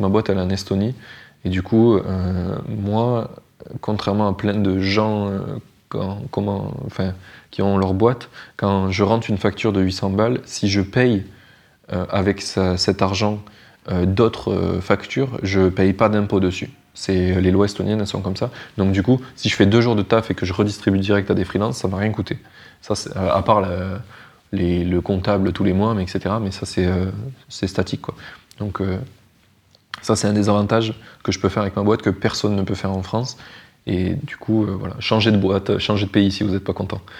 Ma boîte, elle est en Estonie. Et du coup, moi, contrairement à plein de gens comment, enfin, qui ont leur boîte, quand je rentre une facture de 800 balles, si je paye avec cet argent d'autres factures, je ne paye pas d'impôt dessus. C'est les lois estoniennes, elles sont comme ça. Donc du coup, si je fais deux jours de taf et que je redistribue direct à des freelances, ça m'a rien coûté. Ça, à part le comptable tous les mois, mais etc. Mais ça, c'est euh, statique, quoi. Donc euh, ça, c'est un des avantages que je peux faire avec ma boîte que personne ne peut faire en France. Et du coup, euh, voilà, changer de boîte, changer de pays si vous n'êtes pas content.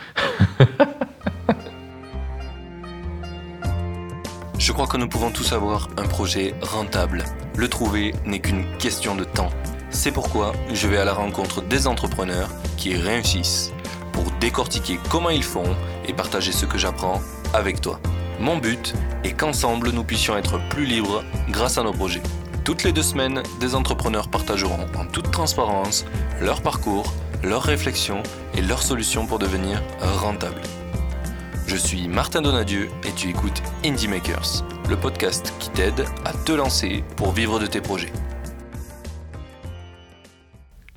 Je crois que nous pouvons tous avoir un projet rentable. Le trouver n'est qu'une question de temps. C'est pourquoi je vais à la rencontre des entrepreneurs qui réussissent pour décortiquer comment ils font et partager ce que j'apprends avec toi. Mon but est qu'ensemble nous puissions être plus libres grâce à nos projets. Toutes les deux semaines, des entrepreneurs partageront en toute transparence leur parcours, leurs réflexions et leurs solutions pour devenir rentables. Je suis Martin Donadieu et tu écoutes Indie Makers, le podcast qui t'aide à te lancer pour vivre de tes projets.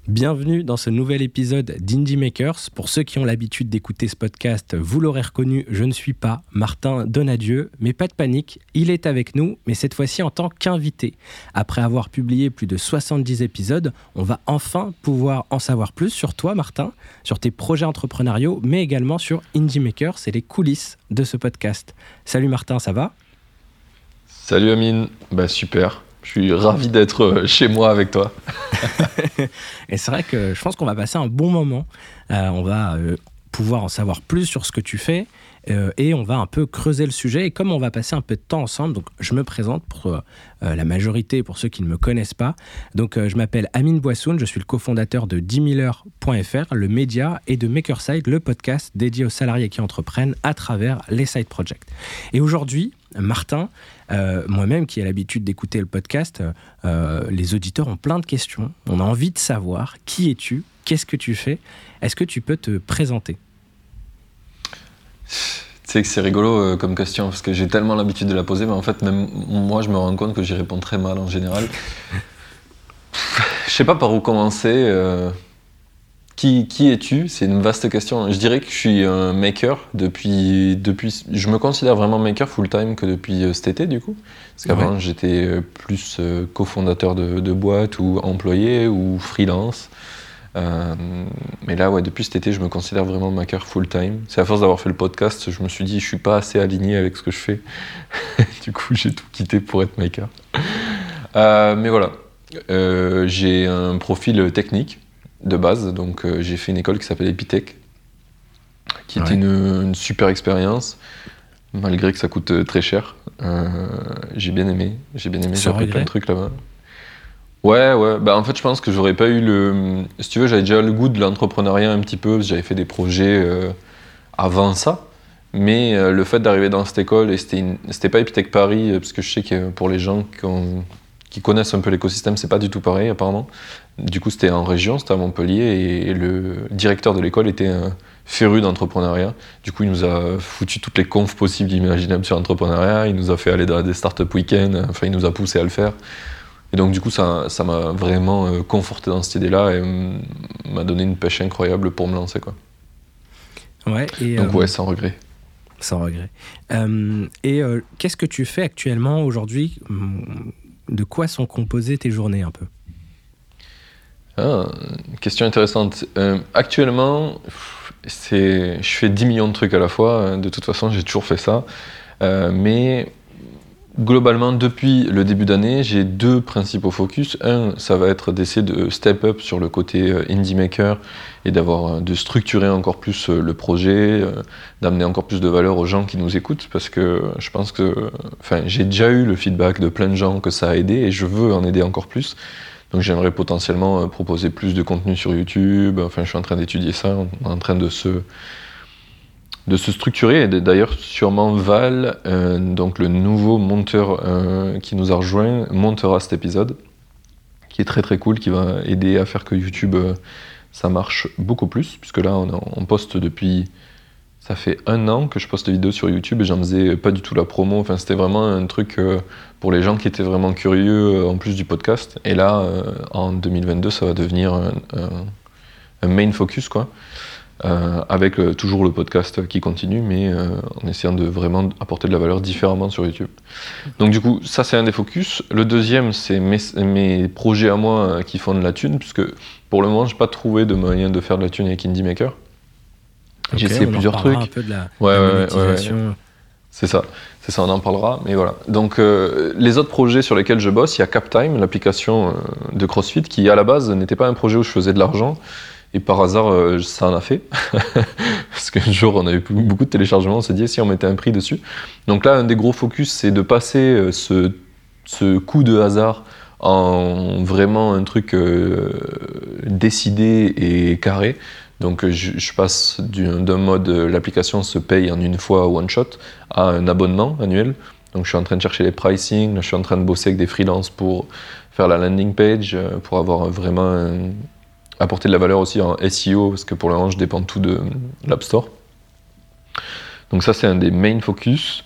Bienvenue dans ce nouvel épisode d'Indie Makers. Pour ceux qui ont l'habitude d'écouter ce podcast, vous l'aurez reconnu, je ne suis pas Martin Donadieu, mais pas de panique, il est avec nous, mais cette fois-ci en tant qu'invité. Après avoir publié plus de 70 épisodes, on va enfin pouvoir en savoir plus sur toi, Martin, sur tes projets entrepreneuriaux, mais également sur Indie Makers et les coulisses de ce podcast. Salut Martin, ça va? Salut Amine, bah super. Je suis ravi d'être euh, chez moi avec toi. et c'est vrai que je pense qu'on va passer un bon moment. Euh, on va euh, pouvoir en savoir plus sur ce que tu fais et on va un peu creuser le sujet. Et comme on va passer un peu de temps ensemble, donc je me présente pour la majorité, pour ceux qui ne me connaissent pas. Donc je m'appelle Amine Boissoun, je suis le cofondateur de 10 heures.fr, le média, et de Makerside, le podcast dédié aux salariés qui entreprennent à travers les side projects. Et aujourd'hui, Martin, euh, moi-même qui ai l'habitude d'écouter le podcast, euh, les auditeurs ont plein de questions. On a envie de savoir qui es-tu, qu'est-ce que tu fais. Est-ce que tu peux te présenter? Tu sais que c'est rigolo euh, comme question parce que j'ai tellement l'habitude de la poser, mais en fait, même moi, je me rends compte que j'y réponds très mal en général. Je sais pas par où commencer. Qui, es-tu? C'est une vaste question. Je dirais que je suis un maker depuis, depuis. Je me considère vraiment maker full-time que depuis euh, cet été, du coup. Parce qu'avant, j'étais euh, plus euh, cofondateur de, de, boîte ou employé ou freelance. mais là, ouais, depuis cet été, je me considère vraiment maker full-time. C'est à force d'avoir fait le podcast, je me suis dit, je suis pas assez aligné avec ce que je fais. du coup, j'ai tout quitté pour être maker. mais voilà. j'ai un profil technique de base. Donc euh, j'ai fait une école qui s'appelle Epitech, qui était une, super expérience, malgré que ça coûte euh, très cher. Euh, j'ai bien aimé, j'ai bien aimé, j'ai appris plein de trucs là-bas. Ouais, ouais. Bah, en fait, je pense que j'aurais pas eu le. Si tu veux, j'avais déjà le goût de l'entrepreneuriat un petit peu, j'avais fait des projets avant ça. Mais le fait d'arriver dans cette école, et c'était pas Epitech Paris, parce que je sais que pour les gens qui ont, qui connaissent un peu l'écosystème, c'est pas du tout pareil apparemment. Du coup, c'était en région, c'était à Montpellier, et le directeur de l'école était un féru d'entrepreneuriat. Du coup, il nous a foutu toutes les confs possibles, imaginables sur l'entrepreneuriat. Il nous a fait aller dans des startup week-ends. Enfin, il nous a poussé à le faire. Et donc, du coup, ça, ça m'a vraiment euh, conforté dans cette idée-là et m'a donné une pêche incroyable pour me lancer, quoi. Ouais. Et donc, euh, ouais, sans regret. Sans regret. Euh, et qu'est-ce que tu fais actuellement aujourd'hui? De quoi sont composées tes journées un peu? Ah, question intéressante. Euh, actuellement, je fais 10 millions de trucs à la fois. Hein. De toute façon, j'ai toujours fait ça. Euh, mais globalement, depuis le début d'année, j'ai deux principaux focus. Un, ça va être d'essayer de step up sur le côté euh, indie maker et d'avoir de structurer encore plus le projet, d'amener encore plus de valeur aux gens qui nous écoutent, parce que je pense que, enfin, j'ai déjà eu le feedback de plein de gens que ça a aidé et je veux en aider encore plus. Donc j'aimerais potentiellement proposer plus de contenu sur YouTube. Enfin, je suis en train d'étudier ça, on est en train de se de se structurer. D'ailleurs, sûrement Val, euh, donc le nouveau monteur euh, qui nous a rejoint, montera cet épisode, qui est très très cool, qui va aider à faire que YouTube, euh, ça marche beaucoup plus, puisque là, on, poste depuis ça fait un an que je poste des vidéos sur YouTube et j'en faisais pas du tout la promo. Enfin, c'était vraiment un truc euh, pour les gens qui étaient vraiment curieux euh, en plus du podcast. Et là, euh, en 2022, ça va devenir un, main focus, quoi. Avec toujours le podcast qui continue, mais en essayant de vraiment apporter de la valeur différemment sur YouTube. Donc du coup, ça c'est un des focus. Le deuxième, c'est mes, projets à moi qui font de la thune, puisque pour le moment, j'ai pas trouvé de moyen de faire de la thune avec Indie J'ai essayé on plusieurs trucs. un peu de la, Ouais, la ouais, ouais. C'est ça, c'est ça, on en parlera, mais voilà. Donc euh, les autres projets sur lesquels je bosse, il y a CapTime, l'application euh, de CrossFit, qui à la base n'était pas un projet où je faisais de l'argent, et par hasard euh, ça en a fait, parce qu'un jour on avait plus- beaucoup de téléchargements, on s'est dit si on mettait un prix dessus. Donc là, un des gros focus, c'est de passer ce, ce coup de hasard en vraiment un truc euh, décidé et carré. Donc euh, je, passe du- d'un mode euh, l'application se paye en une fois one shot à un abonnement annuel. Donc je suis en train de chercher les pricing, je suis en train de bosser avec des freelances pour faire la landing page, euh, pour avoir vraiment un- apporter de la valeur aussi en SEO, parce que pour le moment je dépends tout de l'App Store. Donc ça c'est un des main focus.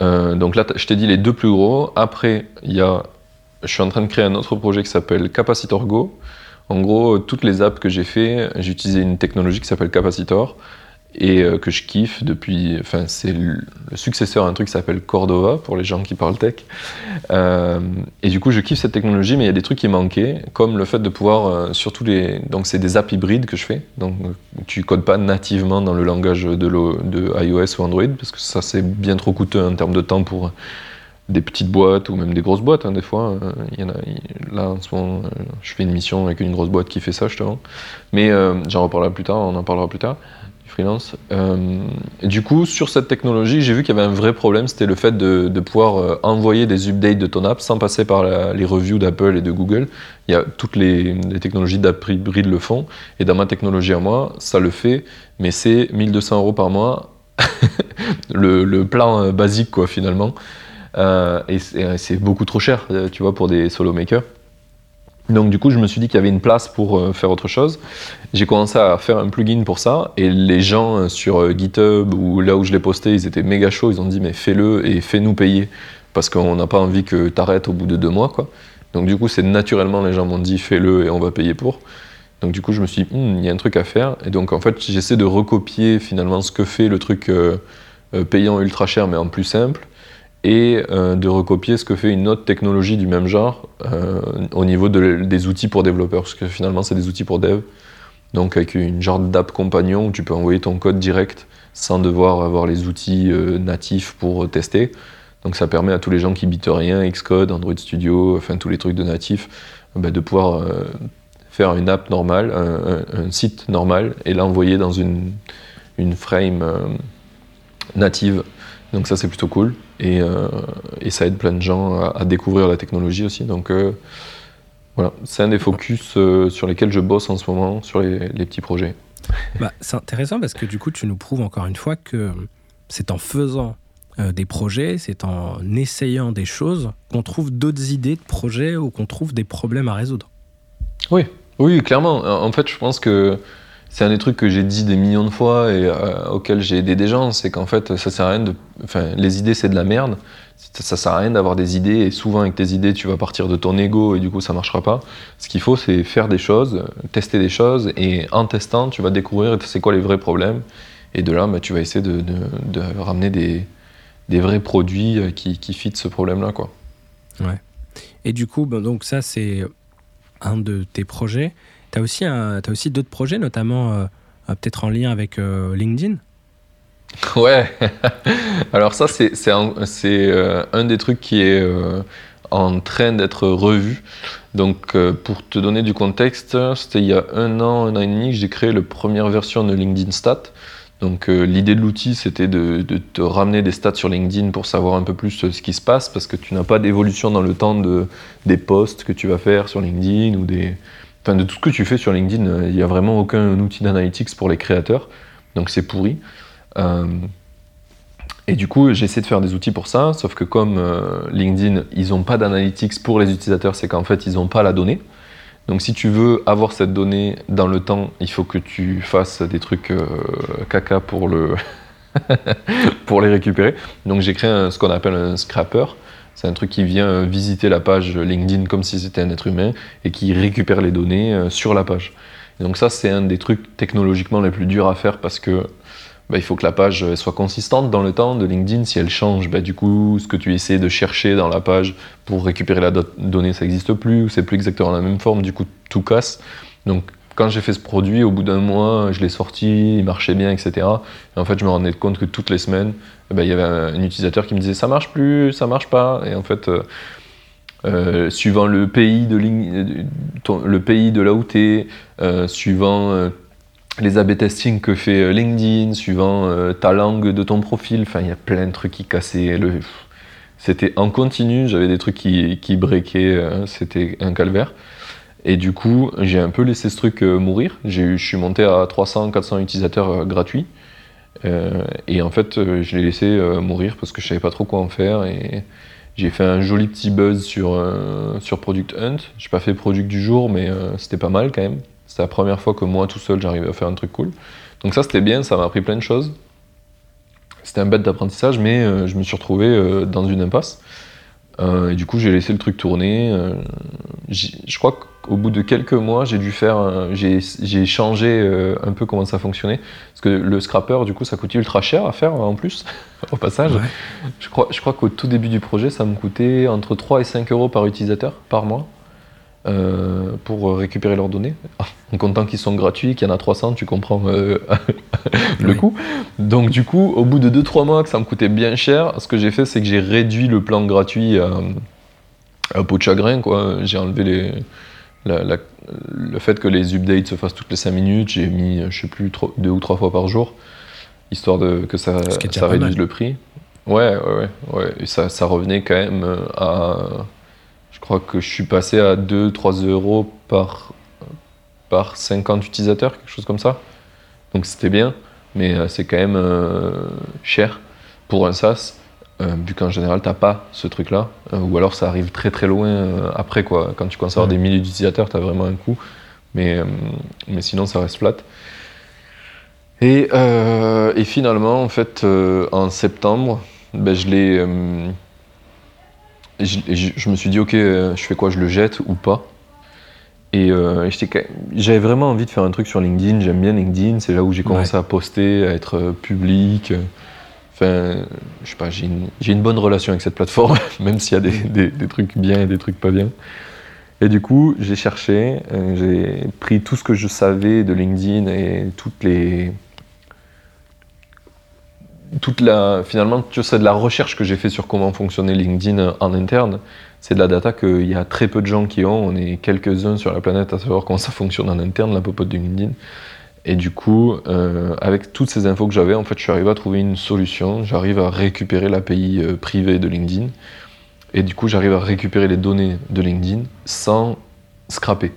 Donc là je t'ai dit les deux plus gros. Après il y a, je suis en train de créer un autre projet qui s'appelle Capacitor Go. En gros, toutes les apps que j'ai fait, j'ai utilisé une technologie qui s'appelle Capacitor et euh, que je kiffe depuis. Enfin, c'est le successeur à un truc qui s'appelle Cordova pour les gens qui parlent tech. Euh, et du coup, je kiffe cette technologie, mais il y a des trucs qui manquaient, comme le fait de pouvoir, euh, surtout les. Donc, c'est des apps hybrides que je fais. Donc, tu codes pas nativement dans le langage de iOS ou Android, parce que ça, c'est bien trop coûteux en termes de temps pour des petites boîtes ou même des grosses boîtes. hein, des fois, Euh, Là, en ce moment, je fais une mission avec une grosse boîte qui fait ça, justement. Mais euh, j'en reparlerai plus tard, on en parlera plus tard, du freelance. Euh, du coup, sur cette technologie, j'ai vu qu'il y avait un vrai problème, c'était le fait de, pouvoir envoyer des updates de ton app sans passer par les reviews d'Apple et de Google. Il y a, toutes les, les technologies d'app hybrides le font, et dans ma technologie à moi, ça le fait, mais c'est 1200 euros par mois, le, le plan basique, quoi, finalement. Euh, et c'est beaucoup trop cher, euh, tu vois, pour des solo makers. Donc du coup, je me suis dit qu'il y avait une place pour euh, faire autre chose. J'ai commencé à faire un plugin pour ça, et les gens sur GitHub ou là où je l'ai posté, ils étaient méga chauds. Ils ont dit mais fais-le et fais-nous payer parce qu'on n'a pas envie que t'arrêtes au bout de deux mois, quoi. Donc du coup, c'est naturellement les gens m'ont dit fais-le et on va payer pour. Donc du coup, je me suis dit Hmm, il y a un truc à faire, et donc en fait, j'essaie de recopier finalement ce que fait le truc payant ultra cher mais en plus simple et euh, de recopier ce que fait une autre technologie du même genre euh, au niveau de- des outils pour développeurs, parce que finalement c'est des outils pour dev, donc avec une genre d'app compagnon où tu peux envoyer ton code direct sans devoir avoir les outils euh, natifs pour tester. Donc ça permet à tous les gens qui bitent rien, Xcode, Android Studio, enfin tous les trucs de natif, bah, de pouvoir faire une app normale, un, site normal, et l'envoyer dans une, frame native. Donc ça c'est plutôt cool et, euh, et ça aide plein de gens à, à découvrir la technologie aussi. Donc euh, voilà, c'est un des focus euh, sur lesquels je bosse en ce moment sur les, les petits projets. Bah, c'est intéressant parce que du coup, tu nous prouves encore une fois que c'est en faisant des projets, c'est en essayant des choses qu'on trouve d'autres idées de projets ou qu'on trouve des problèmes à résoudre. Oui, oui, clairement. En fait, je pense que c'est un des trucs que j'ai dit des millions de fois et euh, auxquels j'ai aidé des gens, c'est qu'en fait, ça sert à rien. Enfin, les idées, c'est de la merde. Ça, ça sert à rien d'avoir des idées et souvent avec tes idées, tu vas partir de ton ego et du coup, ça marchera pas. Ce qu'il faut, c'est faire des choses, tester des choses et en testant, tu vas découvrir c'est quoi les vrais problèmes. Et de là, bah, tu vas essayer de, ramener des, vrais produits euh, qui, fitent ce problème-là, quoi. Et du coup, ben, donc ça, c'est un de tes projets. Tu as aussi, aussi d'autres projets, notamment euh, euh, peut-être en lien avec euh, LinkedIn? Ouais, alors ça c'est un, un des trucs qui est en train d'être revu. Donc pour te donner du contexte, c'était il y a un an, un an et demi que j'ai créé la première version de LinkedIn Stat. Donc l'idée de l'outil c'était de, de te ramener des stats sur LinkedIn pour savoir un peu plus ce qui se passe parce que tu n'as pas d'évolution dans le temps de, des posts que tu vas faire sur LinkedIn ou des... Enfin de tout ce que tu fais sur LinkedIn, euh, il n'y a vraiment aucun outil d'analytics pour les créateurs. Donc c'est pourri. Euh, et du coup, j'ai essayé de faire des outils pour ça, sauf que comme euh, LinkedIn, ils n'ont pas d'analytics pour les utilisateurs, c'est qu'en fait, ils n'ont pas la donnée. Donc si tu veux avoir cette donnée dans le temps, il faut que tu fasses des trucs caca pour le pour les récupérer. Donc j'ai créé ce qu'on appelle un scrapper. C'est un truc qui vient euh, visiter la page LinkedIn comme si c'était un être humain et qui récupère les données euh, sur la page. Donc ça, c'est un des trucs technologiquement les plus durs à faire parce que bah, il faut que la page euh, soit consistante dans le temps de LinkedIn. Si elle change, bah, du coup, ce que tu essaies de chercher dans la page pour récupérer la do- donnée, ça n'existe plus, ou c'est plus exactement la même forme, du coup, tout casse. Quand j'ai fait ce produit, au bout d'un mois, je l'ai sorti, il marchait bien, etc. Et en fait, je me rendais compte que toutes les semaines, eh ben, il y avait un, utilisateur qui me disait ça marche plus, ça marche pas. Et en fait, euh, euh, suivant le pays de, ton- le pays de là où tu suivant euh, les A-B testing que fait euh, LinkedIn, suivant euh, ta langue de ton profil, il y a plein de trucs qui cassaient. C'était en continu, j'avais des trucs qui, qui breakaient, euh, c'était un calvaire. Et du coup, j'ai un peu laissé ce truc euh, mourir. Je suis monté à 300, 400 utilisateurs euh, gratuits. Euh, et en fait, je l'ai laissé mourir parce que je savais pas trop quoi en faire. Et j'ai fait un joli petit buzz sur, sur Product Hunt. J'ai pas fait Product du jour, mais c'était pas mal quand même. C'était la première fois que moi tout seul j'arrivais à faire un truc cool. Donc ça c'était bien, ça m'a appris plein de choses. C'était un bête d'apprentissage, mais je me suis retrouvé dans une impasse. Euh, et du coup j'ai laissé le truc tourner. euh, je crois qu'au bout de quelques mois j'ai dû faire, un- j'ai changé euh, un peu comment ça fonctionnait. Parce que le scrapper du coup ça coûtait ultra cher à faire en plus, au passage. Ouais. Je crois, je crois qu'au tout début du projet, ça me coûtait entre 3 et 5 euros par utilisateur par mois euh, pour récupérer leurs données. En comptant qu'ils sont gratuits, qu'il y en a 300, tu comprends euh, le Oui. coût. Donc du coup, au bout de 2-3 mois que ça me coûtait bien cher, ce que j'ai fait, c'est que j'ai réduit le plan gratuit à, à peau de chagrin. J'ai enlevé les, la- la- le fait que les updates se fassent toutes les 5 minutes. J'ai mis, je sais plus, 2 ou 3 fois par jour, histoire de, que ça, réduise le prix. Ouais, ouais, ouais. ouais. Et ça, ça revenait quand même euh, à. Je crois que je suis passé à 2-3 euros par, par 50 utilisateurs, quelque chose comme ça. Donc c'était bien, mais euh, c'est quand même euh, cher pour un SaaS, euh, vu qu'en général, t'as pas ce truc-là. Euh, ou alors ça arrive très très loin après, quoi. Quand tu commences à avoir des milliers d'utilisateurs, t'as vraiment un coût. Mais, mais sinon, ça reste flat. Et, et finalement, en fait, en septembre, ben, je l'ai. Je, je- je me suis dit, ok, euh, je fais quoi Je le jette ou pas? Et euh, j'avais vraiment envie de faire un truc sur LinkedIn. J'aime bien LinkedIn. C'est là où j'ai commencé à poster, à être euh, public. Enfin, je sais pas, j'ai une, bonne relation avec cette plateforme, même s'il y a des, des- des trucs bien et des trucs pas bien. Et du coup, j'ai cherché, j'ai pris tout ce que je savais de LinkedIn et toutes les. Toute la, finalement, tu c'est de la recherche que j'ai fait sur comment fonctionnait LinkedIn en interne. C'est de la data qu'il y a très peu de gens qui ont. On est quelques-uns sur la planète à savoir comment ça fonctionne en interne, la popote de LinkedIn. Et du coup, euh, avec toutes ces infos que j'avais, en fait, je suis arrivé à trouver une solution. J'arrive à récupérer l'API euh, privée de LinkedIn. Et du coup, j'arrive à récupérer les données de LinkedIn sans scraper.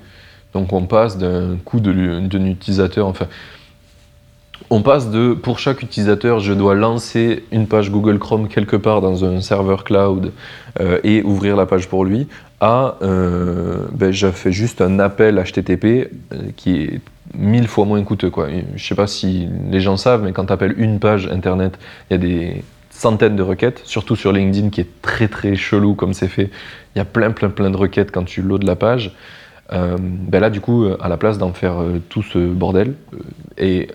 Donc, on passe d'un coût d'un utilisateur, enfin, on passe de, pour chaque utilisateur, je dois lancer une page Google Chrome quelque part dans un serveur cloud euh, et ouvrir la page pour lui, à, euh, ben, je fais juste un appel HTTP euh, qui est mille fois moins coûteux. Quoi. Je sais pas si les gens savent, mais quand tu appelles une page internet, il y a des centaines de requêtes, surtout sur LinkedIn qui est très très chelou comme c'est fait. Il y a plein plein plein de requêtes quand tu loads la page. Euh, ben là, du coup, à la place d'en faire tout ce bordel, et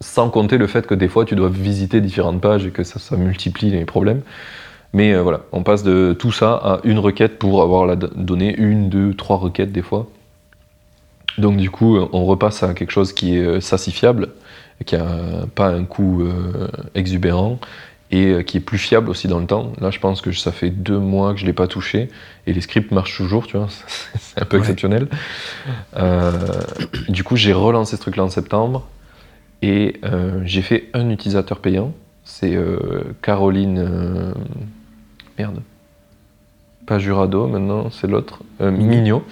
sans compter le fait que des fois tu dois visiter différentes pages et que ça, ça multiplie les problèmes. Mais euh, voilà, on passe de tout ça à une requête pour avoir la do- donnée, une, deux, trois requêtes des fois. Donc du coup, euh, on repasse à quelque chose qui est euh, sassifiable, qui a pas un coût euh, exubérant et qui est plus fiable aussi dans le temps. Là, je pense que ça fait deux mois que je l'ai pas touché et les scripts marchent toujours, tu vois, c'est un peu Ouais. exceptionnel. Euh, du coup, j'ai relancé ce truc-là en septembre et euh, j'ai fait un utilisateur payant. C'est euh, Caroline. euh, merde. Pas Jurado maintenant, c'est l'autre. Mignot.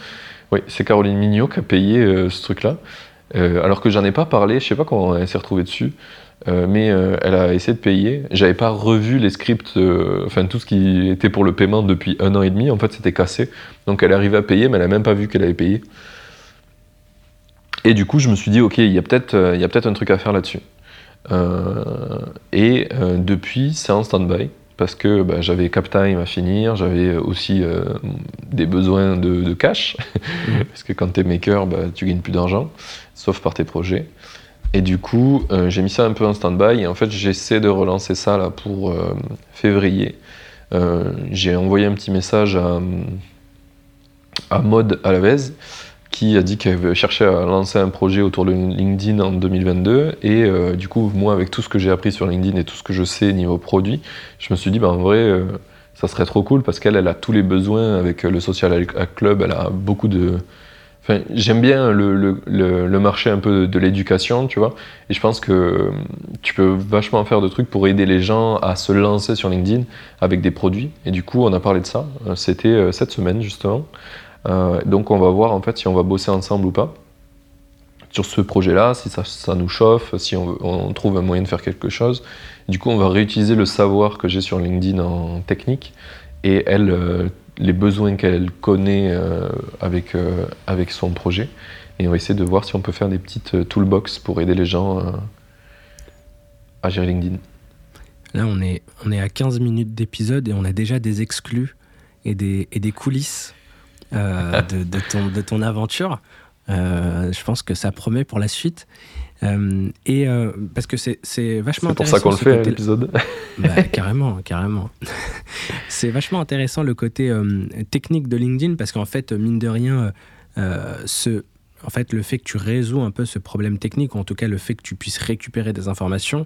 Oui, c'est Caroline Mignot qui a payé ce truc-là. Alors que j'en ai pas parlé, je sais pas comment elle s'est retrouvée dessus. Euh, mais euh, elle a essayé de payer. J'avais pas revu les scripts, euh, enfin tout ce qui était pour le paiement depuis un an et demi. En fait, c'était cassé. Donc elle arrivée à payer, mais elle a même pas vu qu'elle avait payé. Et du coup, je me suis dit, ok, il y a peut-être, euh, peut-être un truc à faire là-dessus. et depuis, c'est en stand-by parce que bah, j'avais CapTime à finir, j'avais aussi des besoins de, cash, parce que quand tu es maker, bah, tu gagnes plus d'argent, sauf par tes projets. Et du coup, j'ai mis ça un peu en stand-by, et en fait, j'essaie de relancer ça là pour février. j'ai envoyé un petit message à, à Maud Alavez, qui a dit qu'elle cherchait à lancer un projet autour de LinkedIn en 2022. Et euh, du coup, moi, avec tout ce que j'ai appris sur LinkedIn et tout ce que je sais niveau produit, je me suis dit, bah, en vrai, euh, ça serait trop cool parce qu'elle, elle a tous les besoins avec le Social Club. Elle a beaucoup de. Enfin, j'aime bien le, le, le, marché un peu de l'éducation, tu vois. Et je pense que tu peux vachement faire de trucs pour aider les gens à se lancer sur LinkedIn avec des produits. Et du coup, on a parlé de ça. C'était euh, cette semaine, justement. Euh, donc on va voir en fait si on va bosser ensemble ou pas sur ce projet-là, si ça, nous chauffe, si on, trouve un moyen de faire quelque chose. Du coup, on va réutiliser le savoir que j'ai sur LinkedIn en technique et euh, les besoins qu'elle connaît euh, avec, avec son projet. Et on va essayer de voir si on peut faire des petites toolbox pour aider les gens à gérer LinkedIn. Là, on est, on est à 15 minutes d'épisode et on a déjà des exclus et des, et des coulisses euh, de, ton, de ton aventure. Euh, je pense que ça promet pour la suite. Euh, et parce que c'est, vachement intéressant. C'est pour ça qu'on le fait l'épisode. Bah, carrément, carrément. c'est vachement intéressant le côté technique de LinkedIn parce qu'en fait, mine de rien, ce, en fait, le fait que tu résous un peu ce problème technique, ou en tout cas le fait que tu puisses récupérer des informations,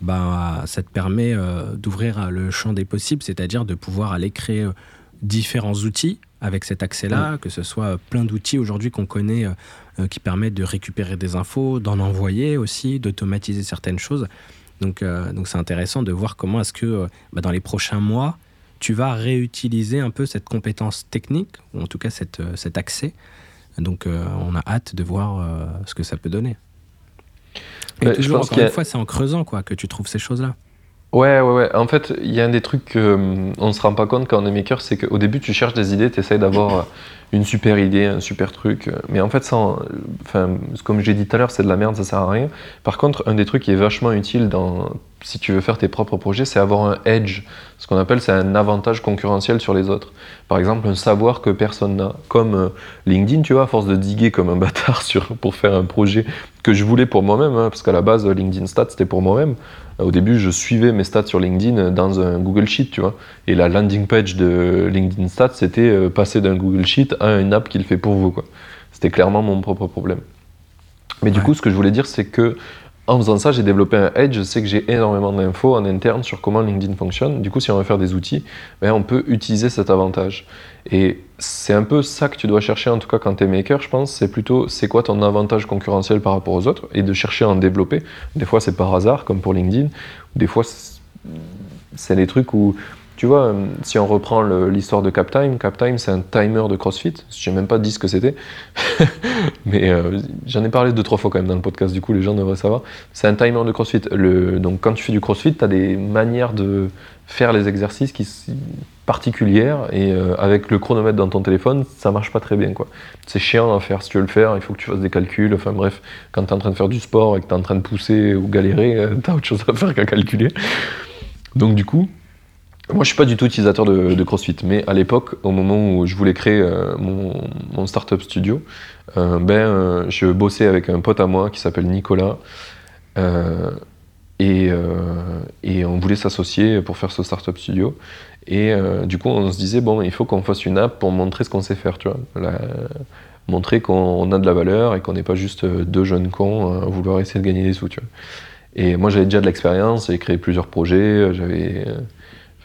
bah, ça te permet d'ouvrir le champ des possibles, c'est-à-dire de pouvoir aller créer différents outils avec cet accès-là, que ce soit plein d'outils aujourd'hui qu'on connaît euh, euh, qui permettent de récupérer des infos, d'en envoyer aussi, d'automatiser certaines choses. Donc euh, donc c'est intéressant de voir comment est-ce que bah, dans les prochains mois, tu vas réutiliser un peu cette compétence technique, ou en tout cas cette, cet accès. Donc on a hâte de voir ce que ça peut donner. Et toujours, encore une fois, c'est en creusant quoi, que tu trouves ces choses-là. Ouais, ouais, ouais. En fait, il y a un des trucs qu'on hum, ne se rend pas compte quand on est maker, c'est qu'au début, tu cherches des idées, tu essayes d'avoir euh, une super idée, un super truc. Euh, mais en fait, enfin, comme j'ai dit tout à l'heure, c'est de la merde, ça sert à rien. Par contre, un des trucs qui est vachement utile dans, si tu veux faire tes propres projets, c'est avoir un edge. Ce qu'on appelle, c'est un avantage concurrentiel sur les autres. Par exemple, un savoir que personne n'a. Comme euh, LinkedIn, tu vois, à force de diguer comme un bâtard sur, pour faire un projet que je voulais pour moi-même, hein, parce qu'à la base, LinkedIn Stats, c'était pour moi-même. Au début, je suivais mes stats sur LinkedIn dans un Google Sheet, tu vois. Et la landing page de LinkedIn Stats, c'était euh, passer d'un Google Sheet à une app qu'il fait pour vous, quoi. C'était clairement mon propre problème. Mais du coup, ce que je voulais dire, c'est que en faisant ça, j'ai développé un edge. Je sais que j'ai énormément d'infos en interne sur comment LinkedIn fonctionne. Du coup, si on veut faire des outils, ben, on peut utiliser cet avantage. Et c'est un peu ça que tu dois chercher, en tout cas quand tu es maker, je pense. C'est plutôt c'est quoi ton avantage concurrentiel par rapport aux autres? Et de chercher à en développer. Des fois, c'est par hasard, comme pour LinkedIn. Des fois, c'est des trucs où tu vois, euh, si on reprend l'histoire de CapTime, CapTime c'est un timer de CrossFit. Je n'ai même pas dit ce que c'était, mais euh, j'en ai parlé deux trois fois quand même dans le podcast. Du coup, les gens devraient savoir. C'est un timer de CrossFit. Donc, quand tu fais du CrossFit, tu as des manières de faire les exercices qui particulières et euh, avec le chronomètre dans ton téléphone, ça marche pas très bien. C'est chiant à faire si tu veux le faire, il faut que tu fasses des calculs. Enfin bref, quand tu es en train de faire du sport et que tu es en train de pousser ou galérer, tu as autre chose à faire qu'à calculer. Donc du coup, moi, je suis pas du tout utilisateur de, CrossFit, mais à l'époque, au moment où je voulais créer euh, mon, startup studio, euh, ben, euh, je bossais avec un pote à moi qui s'appelle Nicolas, et, et, on voulait s'associer pour faire ce startup studio. Et du coup, on se disait bon, il faut qu'on fasse une app pour montrer ce qu'on sait faire, tu vois, montrer qu'on a de la valeur et qu'on n'est pas juste deux jeunes cons à vouloir essayer de gagner des sous, tu vois. Et moi, j'avais déjà de l'expérience, j'ai créé plusieurs projets, j'avais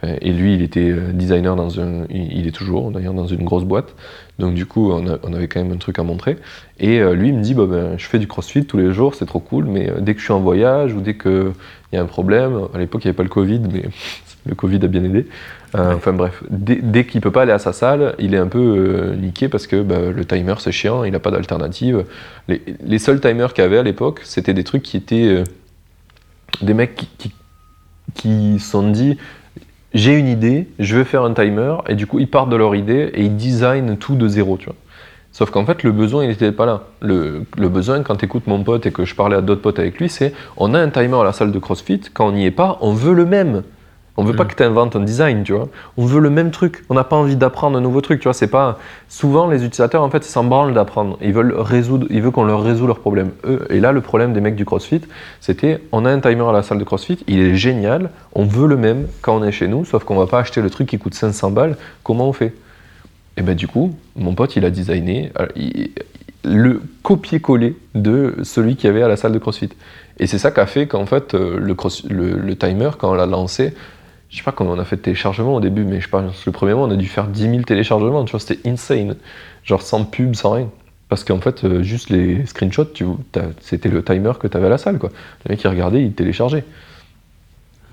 et lui, il était euh, designer dans un. Il est toujours d'ailleurs dans une grosse boîte. Donc du coup, on, avait quand même un truc à montrer. Et euh, lui, il me dit bah, ben, je fais du crossfit tous les jours, c'est trop cool, mais euh, dès que je suis en voyage ou dès qu'il y a un problème, à l'époque, il n'y avait pas le Covid, mais le Covid a bien aidé. Enfin bref, dès, qu'il ne peut pas aller à sa salle, il est un peu niqué parce que bah, le timer, c'est chiant, il n'a pas d'alternative. Les, les, seuls timers qu'il avait à l'époque, c'était des trucs qui étaient. des mecs qui, qui, qui sont dit j'ai une idée, je veux faire un timer, et du coup ils partent de leur idée et ils designent tout de zéro, tu vois. Sauf qu'en fait, le besoin, il n'était pas là. Le, le besoin, quand tu écoutes mon pote et que je parlais à d'autres potes avec lui, c'est on a un timer à la salle de CrossFit, quand on n'y est pas, on veut le même. On veut pas Mm. que tu inventes un design, tu vois. On veut le même truc. On n'a pas envie d'apprendre un nouveau truc, tu vois. C'est pas souvent les utilisateurs en fait s'en branlent d'apprendre. Ils veulent résoudre, ils veulent qu'on leur résout leurs problèmes. Eux, et là le problème des mecs du CrossFit, c'était on a un timer à la salle de CrossFit, il est génial, on veut le même quand on est chez nous, sauf qu'on va pas acheter le truc qui coûte 500 balles. Comment on fait? Et ben du coup, mon pote il a designé il- le copier-coller de celui qu'il y avait à la salle de CrossFit. Et c'est ça qu'a fait qu'en fait euh, le, cross- le, le timer quand on l'a lancé, je sais pas comment on a fait de téléchargement au début, mais je pense que le premier mois, on a dû faire 10 000 téléchargements, tu vois, c'était insane. Genre sans pub, sans rien. Parce qu'en fait, euh, juste les screenshots, tu c'était le timer que tu avais à la salle, quoi. Le mec, il regardait, il téléchargeait.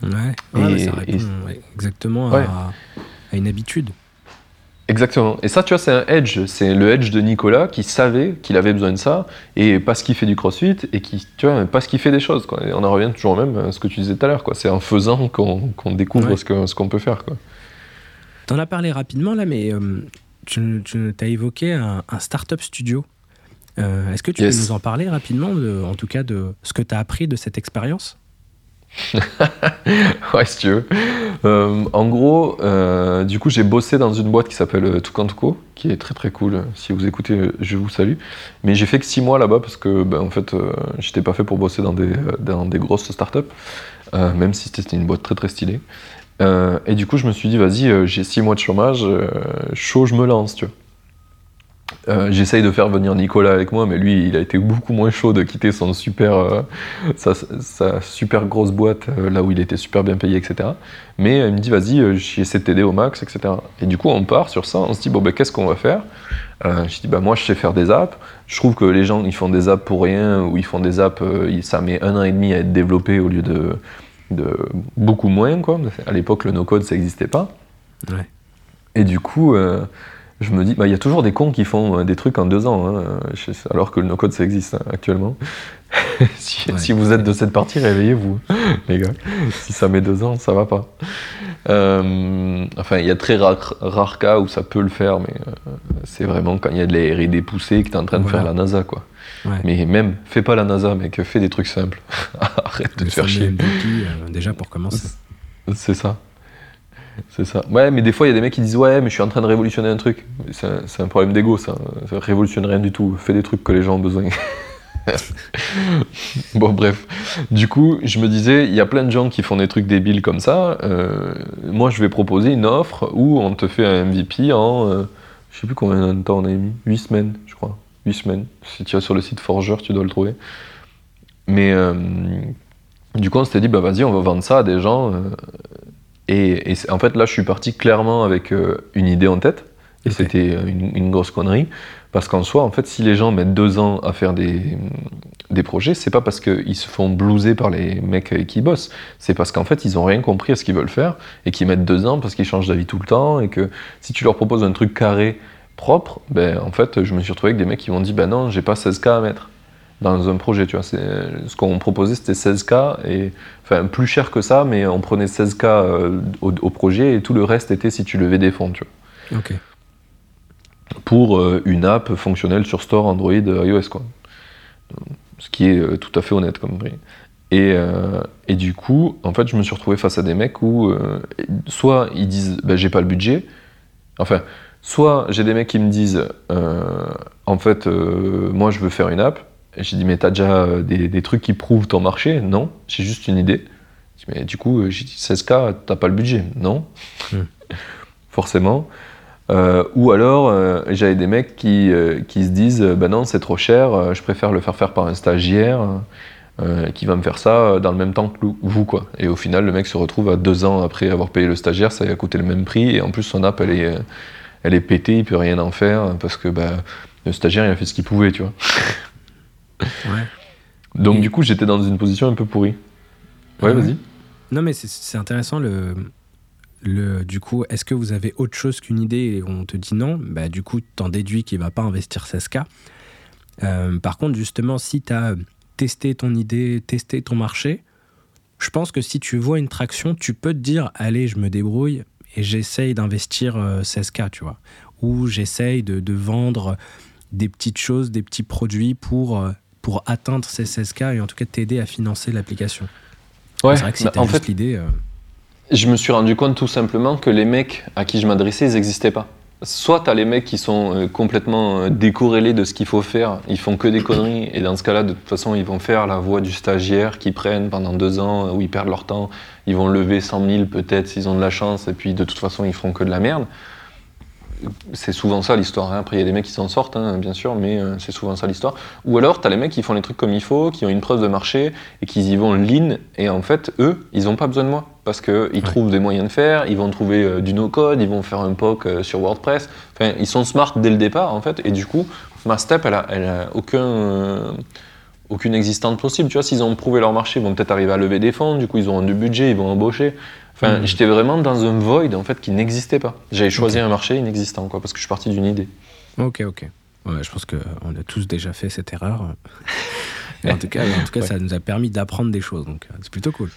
Ouais, ouais, Et- mais ça répond et- ouais, exactement Ouais. à, à une habitude. Exactement. Et ça, tu vois, c'est un edge. C'est le edge de Nicolas qui savait qu'il avait besoin de ça, et parce qu'il fait du crossfit, et qui, tu vois, parce qu'il fait des choses, quoi. Et on en revient toujours même à ce que tu disais tout à l'heure, quoi. C'est en faisant qu'on qu'on découvre Ouais. ce que- ce qu'on peut faire, quoi. T'en as parlé rapidement là, mais euh, tu, tu as évoqué un, un startup studio. Euh, Est-ce que tu Yes. peux nous en parler rapidement, de, en tout cas de ce que tu as appris de cette expérience? Ouais, si tu veux. Euh, en gros, euh, du coup, j'ai bossé dans une boîte qui s'appelle euh, Toucantoco, qui est très très cool. Si vous écoutez, je vous salue. Mais j'ai fait que 6 mois là-bas parce que, ben, en fait, euh, j'étais pas fait pour bosser dans des, dans des grosses startups, même si c'était une boîte très très stylée. Et du coup, je me suis dit, vas-y, j'ai 6 mois de chômage, chaud, je me lance, tu vois. Euh, J'essaye de faire venir Nicolas avec moi, mais lui, il a été beaucoup moins chaud de quitter son super, euh, sa, sa super grosse boîte, euh, là où il était super bien payé, etc. Mais il me dit, vas-y, j'essaie de t'aider au max, etc. Et du coup, on part sur ça, on se dit, bon, ben, qu'est-ce qu'on va faire? Je dis, bah, moi, je sais faire des apps. Je trouve que les gens, ils font des apps pour rien, ou ils font des apps, ça met un an et demi à être développé au lieu de, de beaucoup moins, quoi. À l'époque, le no-code, ça n'existait pas. Ouais. Et du coup, je me dis, bah, il y a toujours des cons qui font euh, des trucs en deux ans, hein, alors que le no-code, ça existe hein, actuellement. si, Ouais. si vous êtes de cette partie, réveillez-vous, les gars. Si ça met deux ans, ça va pas. Euh, enfin, il y a très rares rare cas où ça peut le faire, mais euh, c'est vraiment quand il y a de la R&D poussée que tu es en train de Voilà. faire la NASA, quoi. Ouais. Mais même, fais pas la NASA, mec, fais des trucs simples. Arrête de te faire chier. Euh, déjà pour commencer. C'est ça. C'est ça. Ouais, mais des fois, il y a des mecs qui disent Ouais, mais je suis en train de révolutionner un truc. C'est un, problème d'ego, ça. Ça révolutionne rien du tout. Fais des trucs que les gens ont besoin. bon, bref. Du coup, je me disais Il y a plein de gens qui font des trucs débiles comme ça. Euh, moi, je vais proposer une offre où on te fait un MVP en. euh, je sais plus combien de temps on a mis. 8 semaines, je crois. 8 semaines. Si tu vas sur le site Forger, tu dois le trouver. Mais. euh, du coup, on s'était dit, bah vas-y, on va vendre ça à des gens. Et, en fait, là, je suis parti clairement avec euh, une idée en tête. Et c'était une, une grosse connerie. Parce qu'en soi, en fait, si les gens mettent deux ans à faire des, des projets, c'est pas parce qu'ils se font blouser par les mecs qui bossent. C'est parce qu'en fait, ils ont rien compris à ce qu'ils veulent faire et qu'ils mettent deux ans parce qu'ils changent d'avis tout le temps. Et que si tu leur proposes un truc carré, propre, ben en fait, je me suis retrouvé avec des mecs qui m'ont dit, ben non, j'ai pas 16K à mettre dans un projet, tu vois. Ce qu'on proposait, c'était 16K, et, enfin, plus cher que ça, mais on prenait 16K euh, au, au projet, et tout le reste était si tu levais des fonds, tu vois. Pour euh, une app fonctionnelle sur Store, Android, iOS, quoi. Ce qui est euh, tout à fait honnête comme prix. Et, euh, et du coup, en fait, je me suis retrouvé face à des mecs où, euh, soit ils disent, ben, j'ai pas le budget, enfin, soit j'ai des mecs qui me disent, euh, en fait, euh, moi je veux faire une app, j'ai dit, mais t'as déjà euh, des, des trucs qui prouvent ton marché? Non, j'ai juste une idée. Dit, Mais du coup, euh, j'ai dit 16K, t'as pas le budget Non. Hmm. Forcément. Euh, ou alors, euh, j'avais des mecs qui, euh, qui se disent, ben non, c'est trop cher, je préfère le faire faire par un stagiaire qui va me faire ça dans le même temps que vous, quoi. Et au final, le mec se retrouve à deux ans après avoir payé le stagiaire, ça lui a coûté le même prix, et en plus, son app, elle est, elle est pétée, il peut rien en faire, parce que bah, le stagiaire, il a fait ce qu'il pouvait, tu vois. Ouais. Donc Et- du coup, j'étais dans une position un peu pourrie. Ouais, Ah vas-y. Non, mais c'est- c'est intéressant le. Le, du coup, est-ce que vous avez autre chose qu'une idée et on te dit non? Bah, Du coup, t'en déduis qu'il va pas investir 16K. Euh, par contre, justement, si tu as testé ton idée, testé ton marché, je pense que si tu vois une traction, tu peux te dire allez, je me débrouille et j'essaye d'investir euh, 16K, tu vois. Ou j'essaye de, de vendre des petites choses, des petits produits pour, euh, pour atteindre ces 16K et en tout cas t'aider à financer l'application. Ouais, c'est vrai que si bah, en fait, l'idée. euh, je me suis rendu compte tout simplement que les mecs à qui je m'adressais, ils n'existaient pas. Soit t'as les mecs qui sont euh, complètement euh, décorrélés de ce qu'il faut faire, ils font que des conneries, et dans ce cas-là, de toute façon, ils vont faire la voie du stagiaire qu'ils prennent pendant deux ans, où ils perdent leur temps, ils vont lever 100 000 peut-être s'ils ont de la chance, et puis de toute façon, ils feront que de la merde. C'est souvent ça l'histoire. hein. Après, il y a des mecs qui s'en sortent, hein, bien sûr, mais euh, c'est souvent ça l'histoire. Ou alors, t'as les mecs qui font les trucs comme il faut, qui ont une preuve de marché et qui y vont lean. Et en fait, eux, ils n'ont pas besoin de moi parce qu'ils trouvent des moyens de faire. Ils vont trouver euh, du no-code, ils vont faire un POC euh, sur WordPress. Enfin, ils sont smart dès le départ, en fait. Et du coup, ma step, elle a, elle a aucun, aucune existence possible. Tu vois, s'ils ont prouvé leur marché, ils vont peut-être arriver à lever des fonds. Du coup, ils auront du budget, ils vont embaucher. Enfin, Mhm. j'étais vraiment dans un void en fait qui n'existait pas. J'avais choisi un marché inexistant, quoi, parce que je suis parti d'une idée. Ok, ok. Ouais, je pense qu'on a tous déjà fait cette erreur. Et en tout cas, en tout cas Ouais. ça nous a permis d'apprendre des choses, donc euh, c'est plutôt cool.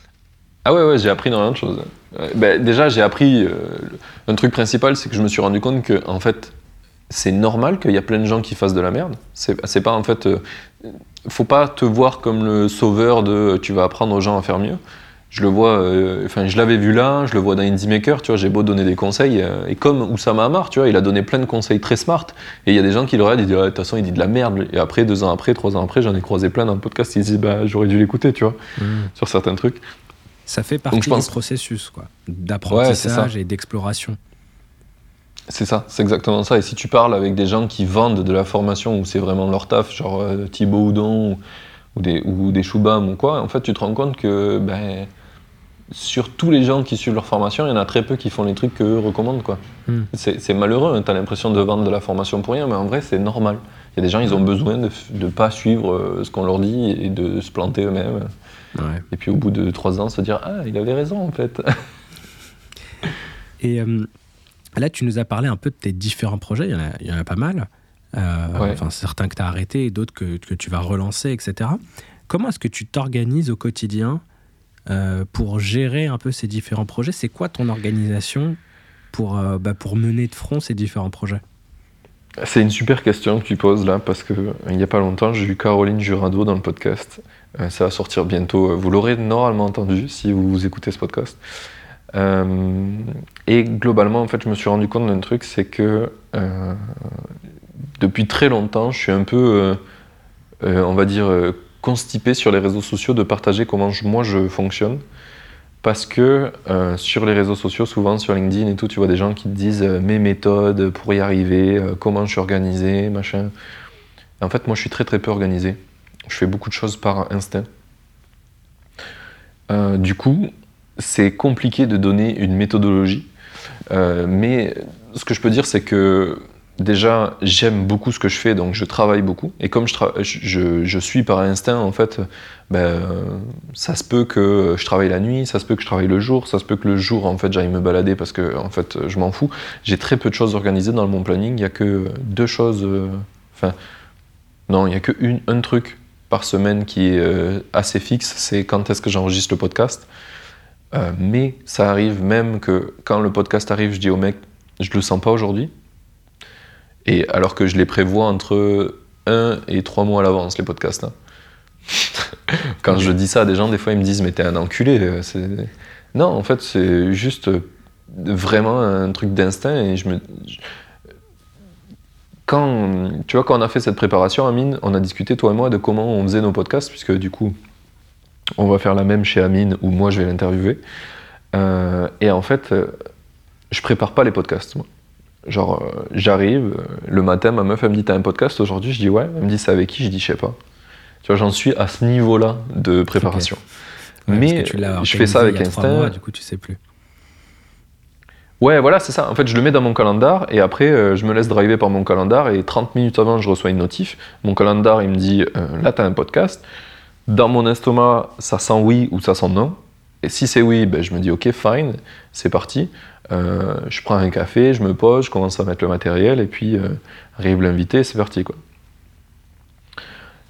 Ah ouais, ouais, j'ai appris énormément de choses. Euh, ben, déjà, j'ai appris. euh, un truc principal, c'est que je me suis rendu compte que, en fait, c'est normal qu'il y a plein de gens qui fassent de la merde. C'est c'est pas, en fait. euh, faut pas te voir comme le sauveur de tu vas apprendre aux gens à faire mieux. Je le vois, euh, enfin, je l'avais vu là, je le vois dans Indie Maker, tu vois, j'ai beau donner des conseils, euh, et comme Oussama Amar, tu vois, il a donné plein de conseils très smart, et il y a des gens qui le regardent, ils disent, Ah, de toute façon, il dit de la merde, et après, deux ans après, trois ans après, j'en ai croisé plein dans le podcast, ils disent, bah, j'aurais dû l'écouter, tu vois, sur certains trucs. Ça fait partie je pense- du processus, quoi, d'apprentissage et d'exploration. C'est ça, c'est exactement ça. Et si tu parles avec des gens qui vendent de la formation où c'est vraiment leur taf, genre euh, Thibaut Houdon ou, ou des, ou des Choubam ou quoi, en fait, tu te rends compte que ben, sur tous les gens qui suivent leur formation, il y en a très peu qui font les trucs qu'eux recommandent. quoi. Hmm. C'est malheureux, hein, t'as l'impression de vendre de la formation pour rien, mais en vrai, c'est normal. Il y a des gens, ils ont besoin de ne pas suivre euh, ce qu'on leur dit et de se planter eux-mêmes. Ouais. Et puis au bout de trois ans, se dire Ah, il avait raison en fait. Et euh, là, tu nous as parlé un peu de tes différents projets, il y en a, il y en a pas mal. Euh, Ouais. Enfin, certains que tu as arrêtés et d'autres que, que tu vas relancer, etc. Comment est-ce que tu t'organises au quotidien euh, pour gérer un peu ces différents projets C'est quoi ton organisation pour, euh, bah, pour mener de front ces différents projets? C'est une super question que tu poses là, parce que euh, il n'y a pas longtemps, j'ai eu Caroline Jurado dans le podcast. Ça va sortir bientôt. Vous l'aurez normalement entendu si vous écoutez ce podcast. Et globalement, en fait, je me suis rendu compte d'un truc, c'est que depuis très longtemps, je suis un peu, on va dire, constipé sur les réseaux sociaux de partager comment je- moi je fonctionne. Parce que euh, sur les réseaux sociaux, souvent sur LinkedIn et tout, tu vois des gens qui te disent euh, mes méthodes pour y arriver, euh, comment je suis organisé, machin. En fait, moi, je suis très très peu organisé. Je fais beaucoup de choses par instinct. Du coup, c'est compliqué de donner une méthodologie. Mais ce que je peux dire, c'est que déjà, j'aime beaucoup ce que je fais, donc je travaille beaucoup. Et comme je, je, suis par instinct, en fait, ben, ça se peut que je travaille la nuit, ça se peut que je travaille le jour, ça se peut que le jour, en fait, j'aille me balader parce que, en fait, je m'en fous. J'ai très peu de choses organisées dans mon planning. Il n'y a que deux choses. euh, Enfin, non, il n'y a que une, un truc par semaine qui est euh, assez fixe, c'est quand est-ce que j'enregistre le podcast. Euh, mais ça arrive même que quand le podcast arrive, je dis au mec, je le sens pas aujourd'hui. Et alors que je les prévois entre un et trois mois à l'avance, les podcasts. hein. quand je dis ça à des gens, des fois ils me disent, mais t'es un enculé. euh, Non, en fait, c'est juste euh, vraiment un truc d'instinct. Et je me. Quand, tu vois, quand on a fait cette préparation, Amine, on a discuté, toi et moi, de comment on faisait nos podcasts, puisque du coup, on va faire la même chez Amine, où moi je vais l'interviewer. Euh, et en fait, je prépare pas les podcasts, moi. Genre, euh, j'arrive, euh, le matin, ma meuf, elle me dit T'as un podcast aujourd'hui? Je dis Ouais. Elle me dit C'est avec qui? Je dis Je sais pas. Tu vois, j'en suis à ce niveau-là de préparation. Ouais, Mais tu je fais ça avec instinct. du coup, tu sais plus. Ouais, voilà, c'est ça. En fait, je le mets dans mon calendar et après, euh, je me laisse driver par mon calendar et 30 minutes avant, je reçois une notif. Mon calendar, il me dit euh, Là, t'as un podcast. Dans mon estomac, ça sent oui ou ça sent non. Et si c'est oui, ben, je me dis Ok, fine, c'est parti. Euh, je prends un café, je me pose, je commence à mettre le matériel et puis euh, arrive l'invité, c'est parti. Quoi.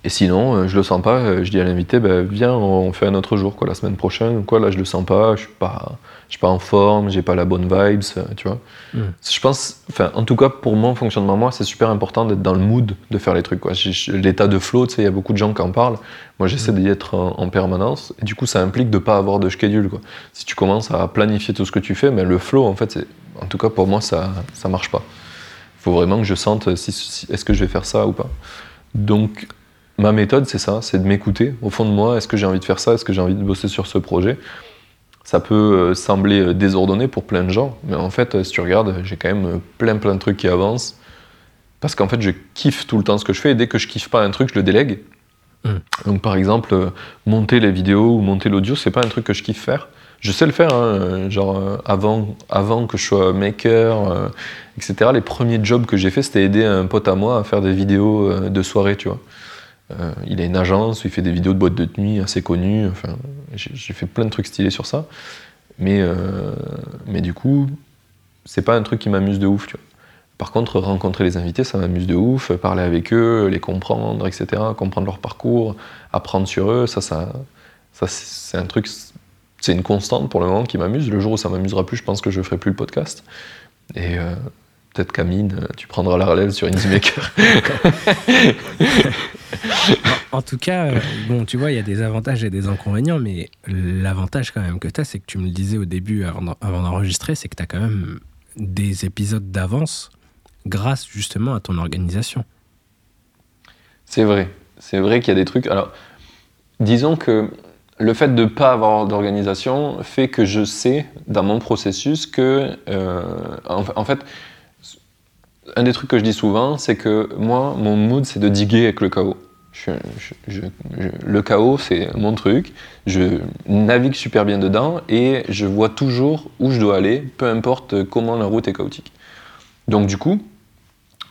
Et sinon, euh, je le sens pas, euh, je dis à l'invité, bah, viens, on fait un autre jour, quoi, la semaine prochaine, quoi, là je le sens pas, je suis pas, je suis pas en forme, j'ai pas la bonne vibes, euh, tu vois. Mm. Je pense, enfin, en tout cas pour mon fonctionnement, moi, c'est super important d'être dans le mood de faire les trucs, quoi. L'état de flow, tu sais, il y a beaucoup de gens qui en parlent. Moi, j'essaie d'y être en, en permanence, et du coup, ça implique de pas avoir de schedule, quoi. Si tu commences à planifier tout ce que tu fais, mais le flow, en fait, en tout cas pour moi, ça, ça marche pas. Il faut vraiment que je sente si, si- est-ce que je vais faire ça ou pas. Donc, ma méthode, c'est ça, c'est de m'écouter. Au fond de moi, est-ce que j'ai envie de faire ça? Est-ce que j'ai envie de bosser sur ce projet? Ça peut euh, sembler euh, désordonné pour plein de gens, mais en fait, euh, si tu regardes, j'ai quand même plein plein de trucs qui avancent. Parce qu'en fait, je kiffe tout le temps ce que je fais, et dès que je kiffe pas un truc, je le délègue. Mm. Donc, par exemple, monter les vidéos ou monter l'audio, c'est pas un truc que je kiffe faire. Je sais le faire, hein, genre avant, avant que je sois maker, euh, etc. Les premiers jobs que j'ai fait, c'était aider un pote à moi à faire des vidéos de soirée, tu vois. Euh, il a une agence il fait des vidéos de boîtes de nuit assez connues. Enfin, j'ai fait plein de trucs stylés sur ça. Mais, euh, mais du coup, c'est pas un truc qui m'amuse de ouf. Par contre, rencontrer les invités, ça m'amuse de ouf. Parler avec eux, les comprendre, etc. Comprendre leur parcours, apprendre sur eux, ça, ça, ça c'est un truc, c'est une constante pour le moment qui m'amuse. Le jour où ça m'amusera plus, je pense que je ferai plus le podcast. Euh, peut-être Camille, tu prendras la relève sur Indie Maker. En tout cas, euh, bon, tu vois, il y a des avantages et des inconvénients, mais l'avantage quand même que tu as, c'est que tu me le disais au début avant d'en- avant d'enregistrer, c'est que tu as quand même des épisodes d'avance grâce justement à ton organisation. C'est vrai. C'est vrai qu'il y a des trucs. Alors, disons que le fait de ne pas avoir d'organisation fait que je sais dans mon processus que. euh, en, en fait, un des trucs que je dis souvent, c'est que moi, mon mood, c'est de diguer avec le chaos. Le chaos, c'est mon truc. Je navigue super bien dedans et je vois toujours où je dois aller, peu importe comment la route est chaotique. Donc, du coup,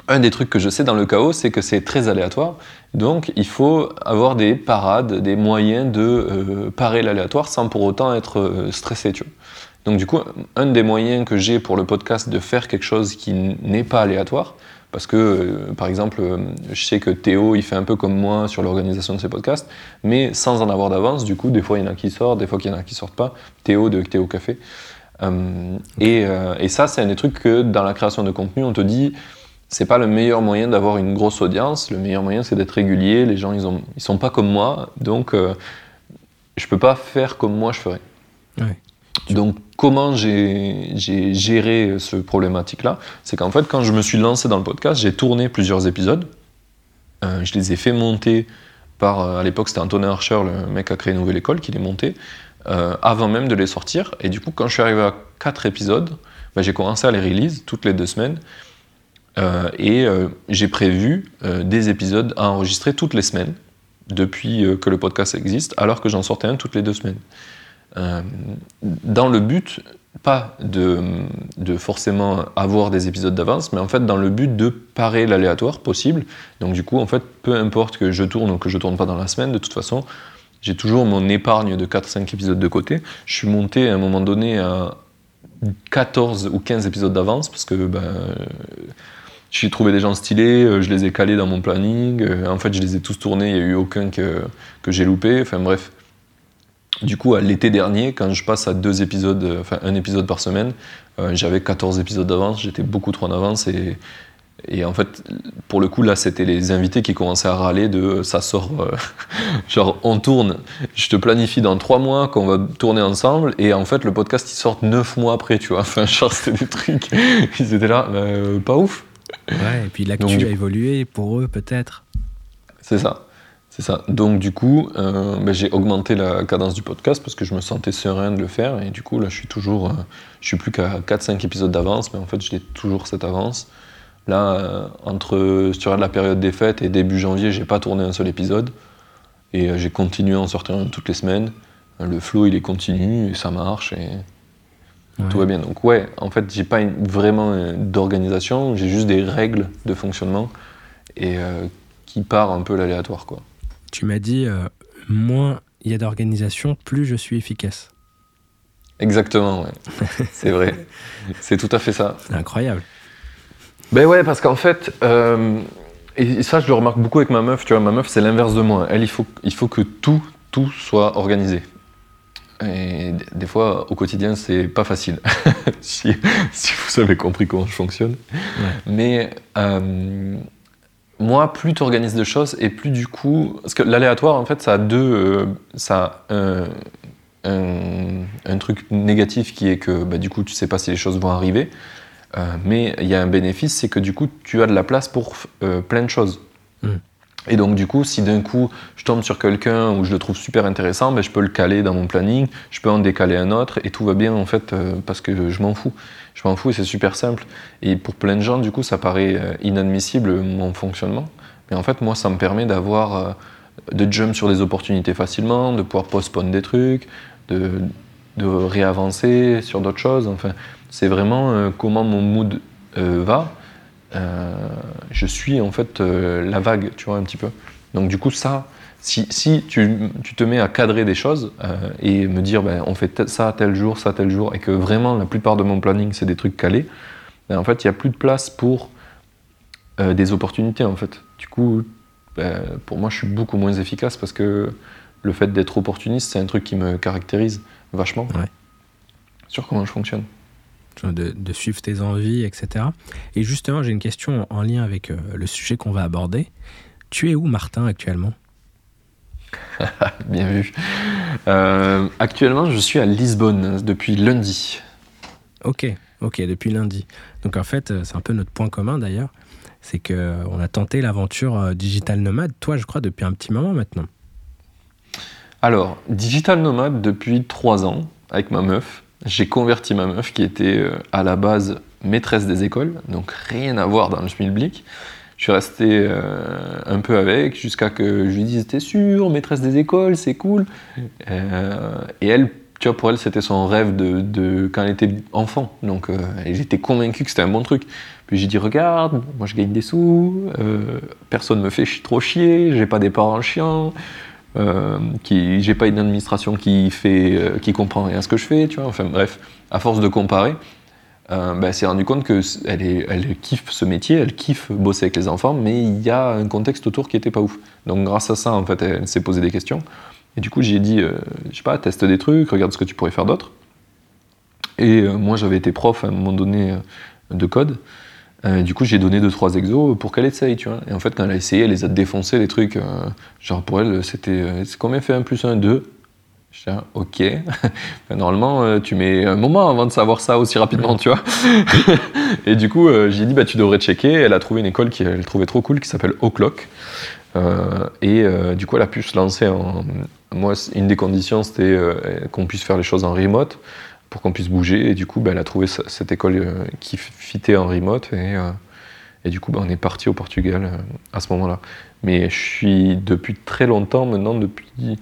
un des trucs que je sais dans le chaos, c'est que c'est très aléatoire. Donc, il faut avoir des parades, des moyens de euh, parer l'aléatoire sans pour autant être euh, stressé. Tu vois. Donc, du coup, un des moyens que j'ai pour le podcast de faire quelque chose qui n'est pas aléatoire, parce que, euh, par exemple, euh, je sais que Théo, il fait un peu comme moi sur l'organisation de ses podcasts, mais sans en avoir d'avance. Du coup, des fois, il y en a qui sortent, des fois, il y en a qui sortent pas. Théo de Théo Café. Euh, et, et ça, c'est un des trucs que dans la création de contenu, on te dit c'est pas le meilleur moyen d'avoir une grosse audience. Le meilleur moyen, c'est d'être régulier. Les gens, ils, ont, ils sont pas comme moi, donc je peux pas faire comme moi je ferais. Ouais. Donc, comment j'ai géré ce problématique-là C'est qu'en fait, quand je me suis lancé dans le podcast, j'ai tourné plusieurs épisodes. Euh, je les ai fait monter par, euh, à l'époque, c'était Antonin Archer, le mec qui a créé Nouvelle École, qui les montait, euh, avant même de les sortir. Et du coup, quand je suis arrivé à quatre épisodes, bah, j'ai commencé à les release toutes les deux semaines. Et j'ai prévu des épisodes à enregistrer toutes les semaines, depuis que le podcast existe, alors que j'en sortais un toutes les deux semaines. Euh, dans le but, pas de, forcément avoir des épisodes d'avance, mais en fait dans le but de parer l'aléatoire possible. Donc du coup, en fait, peu importe que je tourne ou que je tourne pas dans la semaine, de toute façon, j'ai toujours mon épargne de 4-5 épisodes de côté. Je suis monté à un moment donné à 14 ou 15 épisodes d'avance, parce que ben, j'ai trouvé des gens stylés, euh, je les ai calés dans mon planning, euh, en fait je les ai tous tournés, il n'y a eu aucun que, que j'ai loupé, enfin bref. Du coup, à l'été dernier, quand je passe à deux épisodes, euh, enfin un épisode par semaine, euh, j'avais 14 épisodes d'avance, j'étais beaucoup trop en avance et, et en fait, pour le coup, là, c'était les invités qui commençaient à râler de euh, ça sort, euh, genre on tourne, je te planifie dans trois mois qu'on va tourner ensemble et en fait, le podcast il sort neuf mois après, tu vois. Enfin, genre, c'était des trucs, ils étaient là, euh, pas ouf. Ouais, et puis l'actu a évolué pour eux peut-être. C'est ça. C'est ça. Donc du coup, euh, ben, j'ai augmenté la cadence du podcast parce que je me sentais serein de le faire et du coup là je suis toujours, euh, je suis plus qu'à 4-5 épisodes d'avance, mais en fait j'ai toujours cette avance. Là, euh, entre si tu regardes la période des fêtes et début janvier, j'ai pas tourné un seul épisode et j'ai continué à en sortir un toutes les semaines. Le flow il est continu et ça marche et Ouais. tout va bien. Donc ouais, en fait j'ai pas une- vraiment d'organisation, j'ai juste des règles de fonctionnement et qui part un peu l'aléatoire quoi. Tu m'as dit, euh, moins il y a d'organisation, plus je suis efficace. Exactement, ouais. c'est vrai. C'est tout à fait ça. C'est incroyable. Ben ouais, parce qu'en fait, euh, Et ça, je le remarque beaucoup avec ma meuf. Tu vois, ma meuf, c'est l'inverse de moi. Elle, il faut, il faut que tout, tout soit organisé. Et des fois, au quotidien, c'est pas facile. si, si, vous avez compris comment je fonctionne. Mais euh, moi, plus tu organises de choses et plus du coup. Parce que l'aléatoire, en fait, ça a deux. Euh, ça un, truc négatif qui est que bah, du coup, tu sais pas si les choses vont arriver. Euh, mais il y a un bénéfice, c'est que du coup, tu as de la place pour euh, plein de choses. Mm. Et donc, du coup, si d'un coup, je tombe sur quelqu'un où je le trouve super intéressant, ben, je peux le caler dans mon planning, je peux en décaler un autre, et tout va bien, en fait, euh, parce que je m'en fous. Je m'en fous et c'est super simple. Et pour plein de gens, du coup, ça paraît inadmissible, mon fonctionnement. Mais en fait, moi, ça me permet d'avoir, de jump sur des opportunités facilement, de pouvoir postponer des trucs, de, de réavancer sur d'autres choses. Enfin, c'est vraiment euh, comment mon mood euh, va. Euh, je suis en fait la vague, tu vois, un petit peu. Donc du coup, ça, si, si tu, tu, te mets à cadrer des choses et me dire, ben, on fait ça tel jour, ça tel jour, et que vraiment la plupart de mon planning, c'est des trucs calés, ben, en fait, il n'y a plus de place pour des opportunités, en fait. Du coup, ben, pour moi, je suis beaucoup moins efficace parce que le fait d'être opportuniste, c'est un truc qui me caractérise vachement sur comment je fonctionne de, suivre tes envies, etc. Et justement, j'ai une question en lien avec euh, le sujet qu'on va aborder. Tu es où, Martin, actuellement? Bien vu. Euh, actuellement, je suis à Lisbonne depuis lundi. Ok, ok, depuis lundi. Donc en fait, c'est un peu notre point commun d'ailleurs. C'est qu'on euh, a tenté l'aventure digital nomade, toi, je crois, depuis un petit moment maintenant. Alors, digital nomade depuis trois ans avec ma meuf j'ai converti ma meuf qui était euh, à la base maîtresse des écoles, donc rien à voir dans le schmilblick. Je suis resté euh, un peu avec jusqu'à que je lui dise T'es sûr, maîtresse des écoles, c'est cool. Euh, et elle, tu vois, pour elle, c'était son rêve de, quand elle était enfant. Donc j'étais convaincu que c'était un bon truc. Puis j'ai dit Regarde, moi je gagne des sous, personne me fait trop chier, j'ai pas des parents chiants. Euh, qui j'ai pas une administration qui fait euh, qui comprend rien à ce que je fais tu vois. Enfin bref à force de comparer euh, ben, elle s'est rendu compte que elle, est, elle kiffe ce métier elle kiffe bosser avec les enfants mais il y a un contexte autour qui était pas ouf. Donc grâce à ça en fait elle s'est posé des questions. Et du coup j'ai dit je sais pas teste des trucs regarde ce que tu pourrais faire d'autre. Et moi j'avais été prof à un moment donné de code euh, du coup, j'ai donné 2-3 exos pour qu'elle essaye, tu vois. Et en fait, quand elle a essayé, elle les a défoncés, les trucs. Euh, genre, pour elle, c'était. Euh, combien fait 1 plus 1 2 Je dis, ok. Normalement, tu mets un moment avant de savoir ça aussi rapidement, tu vois. et du coup, j'ai dit, bah, tu devrais checker. Elle a trouvé une école qu'elle trouvait trop cool qui s'appelle O'Clock. et du coup, elle a pu se lancer en. Moi, une des conditions, c'était qu'on puisse faire les choses en remote pour qu'on puisse bouger. Et du coup, bah, elle a trouvé cette école euh, qui fitait en remote. Et, euh, et du coup, bah, on est parti au Portugal euh, à ce moment-là. Mais je suis depuis très longtemps maintenant, depuis.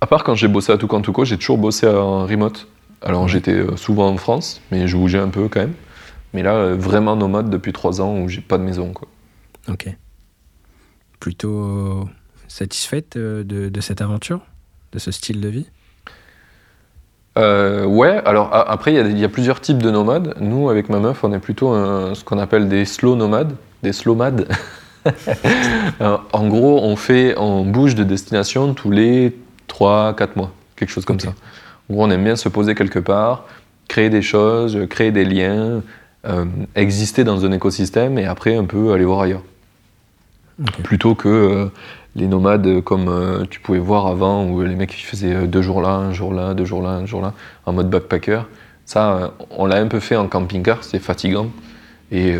À part quand j'ai bossé à Tucantuco, j'ai toujours bossé en remote. Alors j'étais souvent en France, mais je bougeais un peu quand même. Mais là, vraiment nomade depuis trois ans où j'ai pas de maison. Quoi. Ok. Plutôt satisfaite de, de cette aventure, de ce style de vie? Euh, ouais, alors après, il y, a plusieurs types de nomades. Nous, avec ma meuf, on est plutôt ce qu'on appelle des slow nomades, des slowmades. Euh, en gros, on fait, on bouge de destination tous les 3-4 mois, quelque chose comme ça. En gros, on aime bien se poser quelque part, créer des choses, créer des liens, euh, exister dans un écosystème et après un peu aller voir ailleurs. Plutôt que les nomades comme euh, tu pouvais voir avant, où les mecs faisaient euh, deux jours là, un jour là, deux jours là, un jour là, en mode backpacker. Ça, euh, on l'a un peu fait en camping-car, c'est fatigant. Et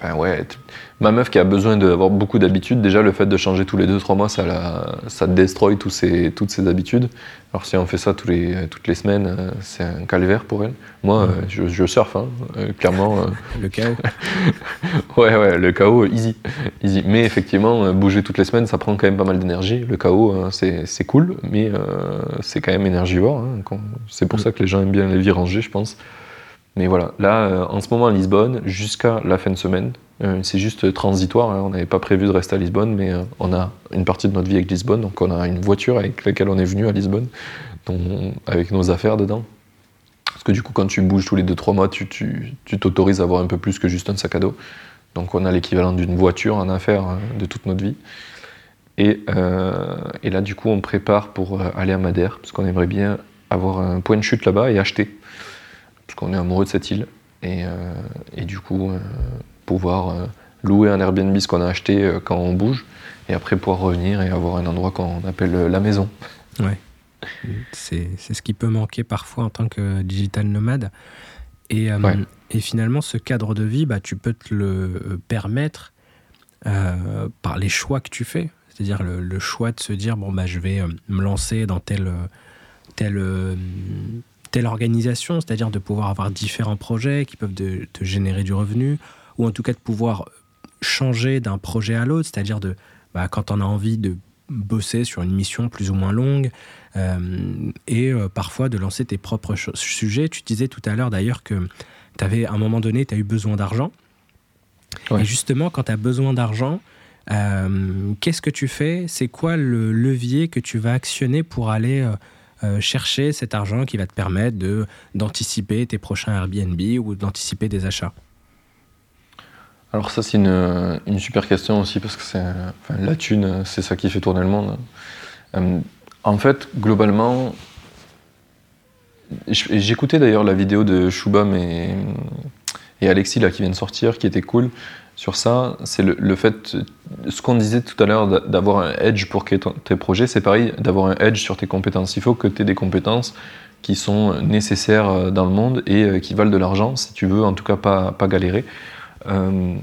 Enfin, ouais, ma meuf qui a besoin d'avoir beaucoup d'habitudes, déjà le fait de changer tous les 2-3 mois, ça, la, ça détruit tous ses, toutes ses habitudes. Alors si on fait ça tous les, toutes les semaines, euh, c'est un calvaire pour elle. Moi, euh, je, je surfe, hein, euh, clairement. le chaos Ouais, ouais, le chaos, easy. easy. Mais effectivement, bouger toutes les semaines, ça prend quand même pas mal d'énergie. Le chaos, hein, c'est cool, mais c'est quand même énergivore. Hein, c'est pour mm. ça que les gens aiment bien les vies rangées, je pense. Mais voilà, là, euh, en ce moment à Lisbonne, jusqu'à la fin de semaine, euh, c'est juste transitoire. Hein. on n'avait pas prévu de rester à Lisbonne, mais euh, on a une partie de notre vie avec Lisbonne. Donc on a une voiture avec laquelle on est venu à Lisbonne, avec nos affaires dedans. Parce que du coup, quand tu bouges tous les 2-3 mois, tu t'autorises à avoir un peu plus que juste un sac à dos. Donc on a l'équivalent d'une voiture en affaires hein, de toute notre vie. Et, et, là, du coup, on prépare pour aller à Madère, parce qu'on aimerait bien avoir un point de chute là-bas et acheter, parce qu'on est amoureux de cette île. Et, et du coup, pouvoir louer un Airbnb, ce qu'on a acheté quand on bouge, et après pouvoir revenir et avoir un endroit qu'on appelle la maison. Ouais. C'est ce qui peut manquer parfois en tant que digital nomade. Et, euh, et finalement, ce cadre de vie, bah, tu peux te le euh, permettre euh, par les choix que tu fais. C'est-à-dire le, choix de se dire, bon, bah, je vais me lancer dans telle, telle, telle organisation, c'est-à-dire de pouvoir avoir différents projets qui peuvent te générer du revenu, ou en tout cas de pouvoir changer d'un projet à l'autre, c'est-à-dire de, bah, quand on a envie de bosser sur une mission plus ou moins longue euh, et euh, parfois de lancer tes propres sujets. Tu disais tout à l'heure d'ailleurs que tu avais à un moment donné, tu as eu besoin d'argent. Et justement, quand tu as besoin d'argent, euh, qu'est-ce que tu fais? C'est quoi le levier que tu vas actionner pour aller chercher cet argent qui va te permettre de, d'anticiper tes prochains Airbnb ou d'anticiper des achats alors ça c'est une, super question aussi parce que c'est la thune, c'est ça qui fait tourner le monde. Euh, en fait, globalement, j'écoutais d'ailleurs la vidéo de Shubham et, et, Alexis là qui vient de sortir, qui était cool sur ça. C'est le, fait, ce qu'on disait tout à l'heure d'avoir un edge pour tes projets, c'est pareil d'avoir un edge sur tes compétences. Il faut que tu aies des compétences qui sont nécessaires euh, dans le monde et euh, qui valent de l'argent si tu veux en tout cas pas, galérer. Euh,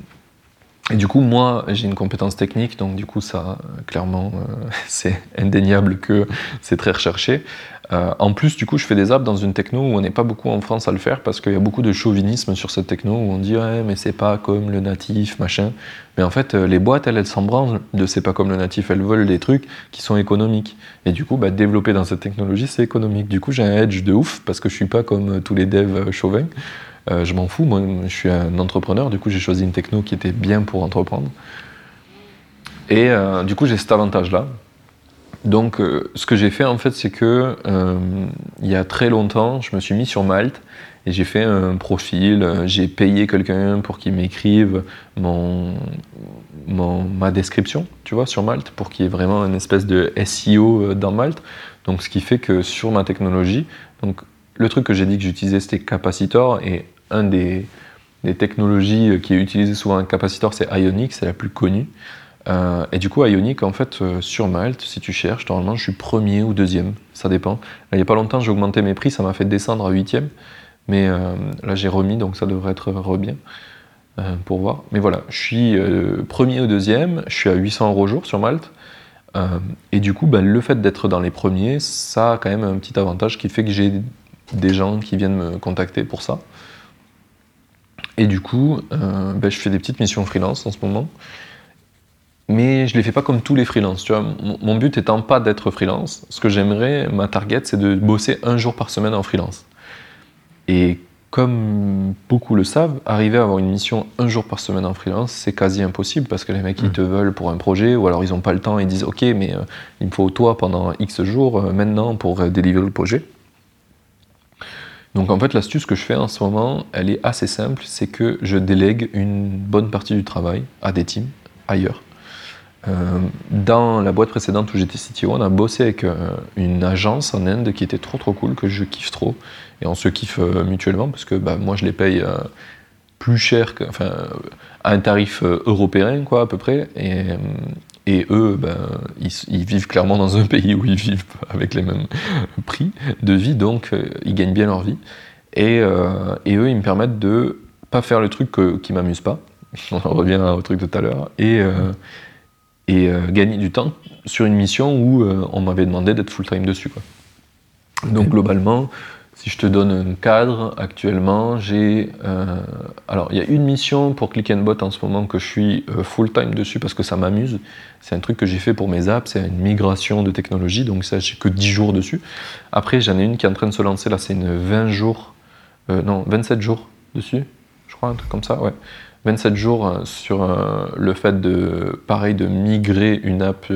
et du coup, moi, j'ai une compétence technique, donc du coup, ça, clairement, c'est indéniable que c'est très recherché. Euh, en plus, du coup, je fais des apps dans une techno où on n'est pas beaucoup en France à le faire parce qu'il y a beaucoup de chauvinisme sur cette techno où on dit ouais, mais c'est pas comme le natif, machin. Mais en fait, les boîtes, elles, elles de c'est pas comme le natif, elles veulent des trucs qui sont économiques. Et du coup, bah, développer dans cette technologie, c'est économique. Du coup, j'ai un edge de ouf parce que je suis pas comme tous les devs chauvins. Euh, je m'en fous, moi je suis un entrepreneur, du coup j'ai choisi une techno qui était bien pour entreprendre. Et euh, du coup j'ai cet avantage-là. Donc euh, ce que j'ai fait en fait c'est que il y a très longtemps je me suis mis sur Malte et j'ai fait un profil, j'ai payé quelqu'un pour qu'il m'écrive mon, ma description, tu vois, sur Malte, pour qu'il y ait vraiment une espèce de SEO dans Malte. Donc ce qui fait que sur ma technologie, donc le truc que j'ai dit que j'utilisais, c'était capacitor. Et un des, technologies qui est utilisée souvent un capacitor, c'est Ionic, c'est la plus connue. Euh, et du coup, Ionic, en fait, euh, sur Malte, si tu cherches, normalement, je suis premier ou deuxième, ça dépend. il n'y a pas longtemps, j'ai augmenté mes prix, ça m'a fait descendre à huitième. Mais euh, là, j'ai remis, donc ça devrait être re bien pour voir. Mais voilà, je suis premier ou deuxième, je suis à 800 euros jour sur Malte. et du coup, ben, le fait d'être dans les premiers, ça a quand même un petit avantage qui fait que j'ai des gens qui viennent me contacter pour ça. Et du coup, ben, je fais des petites missions freelance en ce moment. Mais je ne les fais pas comme tous les freelances. Tu vois. Mon but étant pas d'être freelance, ce que j'aimerais, ma target, c'est de bosser un jour par semaine en freelance. Et comme beaucoup le savent, arriver à avoir une mission un jour par semaine en freelance, c'est quasi impossible parce que les mecs, ils mmh. te veulent pour un projet ou alors ils n'ont pas le temps ils disent Ok, mais euh, il me faut toi pendant X jours euh, maintenant pour délivrer le projet. Donc en fait, l'astuce que je fais en ce moment, elle est assez simple, c'est que je délègue une bonne partie du travail à des teams ailleurs. Euh, dans la boîte précédente où j'étais CTO, on a bossé avec euh, une agence en Inde qui était trop trop cool, que je kiffe trop. Et on se kiffe euh, mutuellement parce que bah, moi je les paye plus cher, que, enfin, à un tarif européen quoi à peu près. Et, eux, ben, ils, vivent clairement dans un pays où ils vivent avec les mêmes prix de vie, donc ils gagnent bien leur vie. Et, eux, ils me permettent de pas faire le truc qui m'amuse pas. On revient au truc de tout à l'heure. Et, euh, et gagner du temps sur une mission où on m'avait demandé d'être full-time dessus. Quoi. Donc globalement, si je te donne un cadre, actuellement, j'ai. Euh, alors, il y a une mission pour Click and Bot en ce moment que je suis euh, full-time dessus parce que ça m'amuse. C'est un truc que j'ai fait pour mes apps, c'est une migration de technologie, donc ça, j'ai que 10 jours dessus. Après, j'en ai une qui est en train de se lancer, là, c'est une 20 jours, euh, non, 27 jours dessus, je crois, un truc comme ça, ouais. 27 jours sur le fait de, pareil, de migrer une app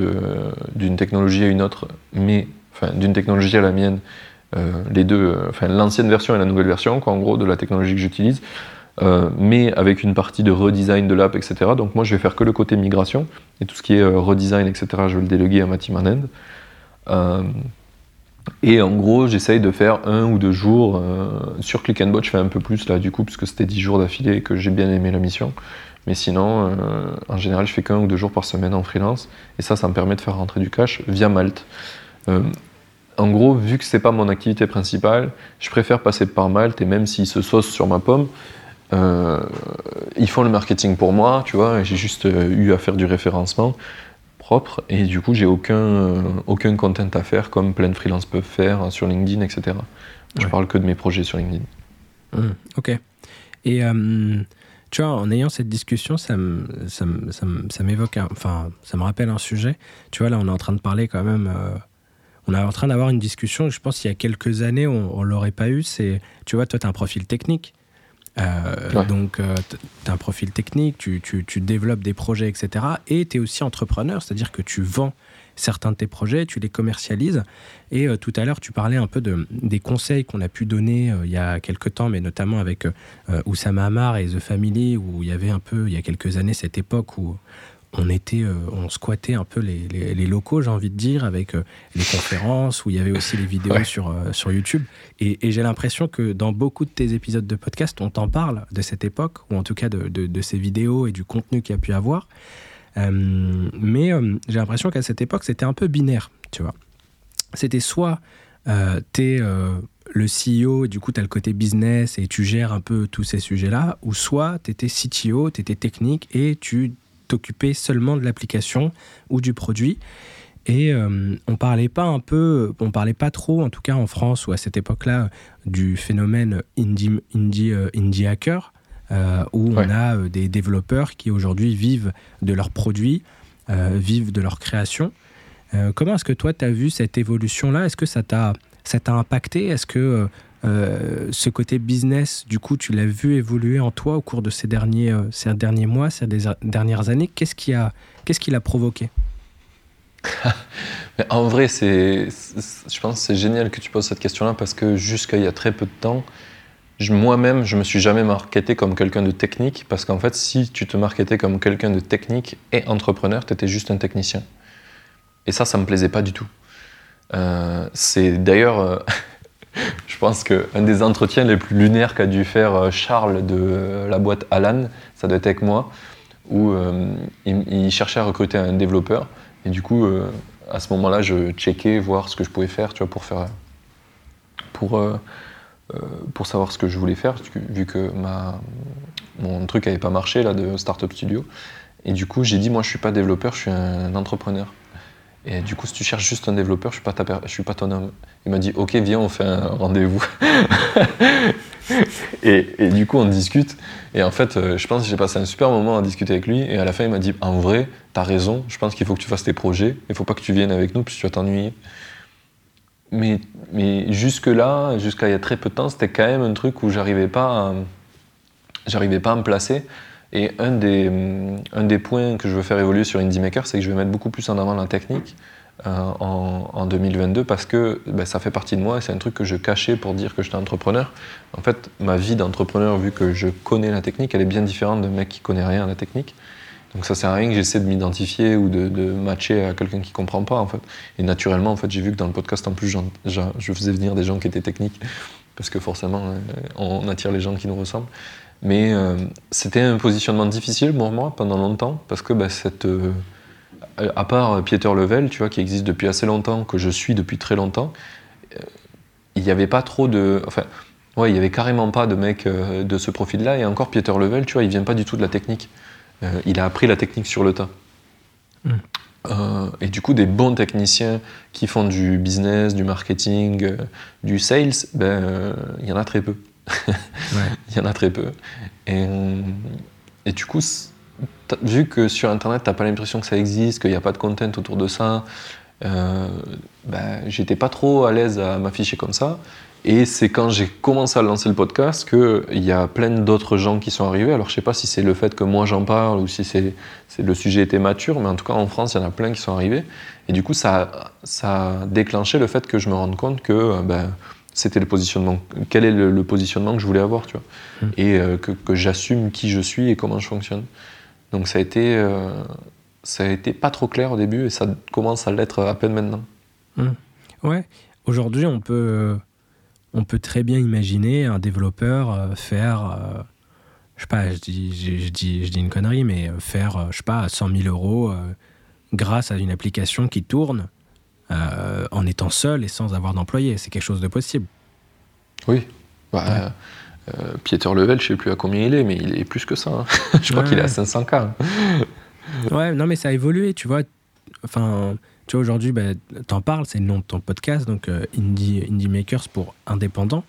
d'une technologie à une autre, mais, enfin, d'une technologie à la mienne, euh, les deux, euh, enfin l'ancienne version et la nouvelle version, quoi, en gros, de la technologie que j'utilise. euh, mais avec une partie de redesign de l'app, etc. Donc moi, je vais faire que le côté migration, et tout ce qui est euh, redesign, etc., je vais le déléguer à ma team en end. Et en gros, j'essaye de faire un ou deux jours. sur Click and Bot, je fais un peu plus là, du coup, puisque c'était dix jours d'affilée et que j'ai bien aimé la mission. Mais sinon, en général, je fais qu'un ou deux jours par semaine en freelance, et ça, ça me permet de faire rentrer du cash via Malte en gros, vu que c'est pas mon activité principale, je préfère passer par Malte et même s'ils se saucent sur ma pomme, euh, ils font le marketing pour moi, tu vois. J'ai juste euh, eu à faire du référencement propre et du coup, j'ai aucun, euh, aucun content à faire comme plein de freelances peuvent faire sur LinkedIn, etc. Je parle que de mes projets sur LinkedIn. Mmh, ok. Et tu vois, en ayant cette discussion, ça, ça, m'évoque, enfin, ça me rappelle un sujet. Tu vois, là, on est en train de parler quand même on est en train d'avoir une discussion, je pense qu'il y a quelques années, on ne l'aurait pas eu. C'est, tu vois, toi, tu as un profil technique. Euh, donc, euh, tu as un profil technique, tu, développes des projets, etc. Et tu es aussi entrepreneur, c'est-à-dire que tu vends certains de tes projets, tu les commercialises. Et euh, tout à l'heure, tu parlais un peu de, des conseils qu'on a pu donner il y a quelques temps, mais notamment avec Oussama Hamar et The Family, où il y avait un peu, il y a quelques années, cette époque où on était, euh, on squattait un peu les, locaux, j'ai envie de dire, avec euh, les conférences où il y avait aussi les vidéos sur, euh, sur YouTube. Et, j'ai l'impression que dans beaucoup de tes épisodes de podcast, on t'en parle de cette époque, ou en tout cas de, ces vidéos et du contenu qu'il y a pu avoir. mais j'ai l'impression qu'à cette époque, c'était un peu binaire, tu vois. C'était soit tu es le CEO, et du coup, tu as le côté business et tu gères un peu tous ces sujets-là, ou soit tu étais CTO, tu étais technique et tu t'occuper seulement de l'application ou du produit. Et euh, on parlait pas un peu, on parlait pas trop, en tout cas en France ou à cette époque-là, du phénomène indie, indie, euh, indie hacker, euh, où on a des développeurs qui aujourd'hui vivent de leurs produits, vivent de leur création. comment est-ce que toi, tu as vu cette évolution-là? Est-ce que ça t'a impacté? Est-ce que euh, ce côté business, du coup, tu l'as vu évoluer en toi au cours de ces derniers, euh, ces derniers mois, ces dernières années. Qu'est-ce qui a, qu'est-ce qui l'a provoqué? En vrai, c'est, je pense que c'est génial que tu poses cette question-là parce que jusqu'à il y a très peu de temps, moi-même, je me suis jamais marketé comme quelqu'un de technique parce qu'en fait, si tu te marketais comme quelqu'un de technique et entrepreneur, tu étais juste un technicien. Et ça, ça me plaisait pas du tout. Euh, c'est d'ailleurs je pense qu'un des entretiens les plus lunaires qu'a dû faire euh, Charles de euh, la boîte Alan, ça doit être avec moi, où euh, il, cherchait à recruter un développeur. Et du coup, à ce moment-là, je checkais, voir ce que je pouvais faire, tu vois, pour faire. Pour, pour savoir ce que je voulais faire, vu que mon truc n'avait pas marché là, de Startup Studio. Et du coup, j'ai dit, moi, je suis pas développeur, je suis un entrepreneur. Et du coup, si tu cherches juste un développeur, je suis pas, suis pas ton homme. Il m'a dit, ok, viens, on fait un rendez-vous. et, du coup, on discute. Et en fait, euh, je pense que j'ai passé un super moment à discuter avec lui. Et à la fin, il m'a dit, en vrai, tu as raison. Je pense qu'il faut que tu fasses tes projets. Il faut pas que tu viennes avec nous, puisque tu vas t'ennuyer. Mais, mais jusque-là, jusqu'à il y a très peu de temps, c'était quand même un truc où j'arrivais pas j'arrivais pas à me placer. Et un des, un des points que je veux faire évoluer sur Indie Maker, c'est que je vais mettre beaucoup plus en avant la technique euh, en, en, 2022 parce que ben, ça fait partie de moi et c'est un truc que je cachais pour dire que j'étais entrepreneur. En fait, ma vie d'entrepreneur, vu que je connais la technique, elle est bien différente d'un mec qui connaît rien à la technique. Donc ça sert à rien que j'essaie de m'identifier ou de, de, matcher à quelqu'un qui comprend pas en fait. Et naturellement, en fait, j'ai vu que dans le podcast en plus, je faisais venir des gens qui étaient techniques parce que forcément, euh, on attire les gens qui nous ressemblent. Mais euh, c'était un positionnement difficile pour moi pendant longtemps, parce que bah, cette, euh, à part Pieter Level, tu vois, qui existe depuis assez longtemps, que je suis depuis très longtemps, euh, il n'y avait pas trop de. Enfin, ouais, il n'y avait carrément pas de mec de ce profil-là, et encore Pieter Level, tu vois, il vient pas du tout de la technique. il a appris la technique sur le tas. Hmm. et du coup, des bons techniciens qui font du business, du marketing, du sales, ben, il y en a très peu. Il y en a très peu. Et, et du coup, vu que sur Internet, tu n'as pas l'impression que ça existe, qu'il n'y a pas de content autour de ça, euh, ben, j'étais pas trop à l'aise à m'afficher comme ça. Et c'est quand j'ai commencé à lancer le podcast qu'il y a plein d'autres gens qui sont arrivés. Alors je sais pas si c'est le fait que moi j'en parle ou si c'est le sujet était mature, mais en tout cas en France il y en a plein qui sont arrivés. Et du coup ça, ça a déclenché le fait que je me rende compte que ben, c'était le positionnement. Quel est le, positionnement que je voulais avoir, tu vois Mm. Et euh, que, que j'assume qui je suis et comment je fonctionne. Donc ça a été, euh, ça a été pas trop clair au début et ça commence à l'être à peine maintenant. Ouais. Aujourd'hui, on peut, on peut très bien imaginer un développeur euh, faire, euh, je sais pas, je dis, je, je dis, je dis une connerie, mais faire, je sais pas, 100 000 euros grâce à une application qui tourne euh, en étant seul et sans avoir d'employé. C'est quelque chose de possible. Oui. Bah, euh, Pieter Level, je sais plus à combien il est, mais il est plus que ça. hein. je crois Ouais. qu'il est à 500K. hein. Ouais, non, mais ça a évolué, tu vois. Enfin, tu vois, aujourd'hui, bah, t'en parles, c'est le nom de ton podcast, donc euh, Indie, Indie Makers pour indépendants.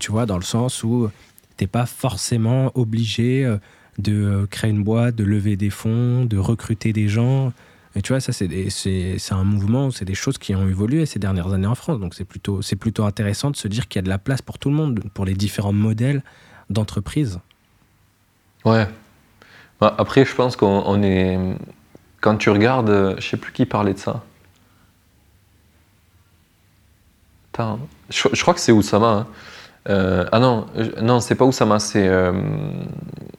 Tu vois, dans le sens où t'es pas forcément obligé de créer une boîte, de lever des fonds, de recruter des gens. Et tu vois, ça, c'est un mouvement, c'est des choses qui ont évolué ces dernières années en France. Donc, c'est plutôt, plutôt intéressant de se dire qu'il y a de la place pour tout le monde, pour les différents modèles d'entreprise. Ouais. Bah, après, je pense qu'on on est. Quand tu regardes, euh, je sais plus qui parlait de ça. Je, crois que c'est Oussama. hein. Euh, ah non, non, c'est pas Oussama, c'est. euh,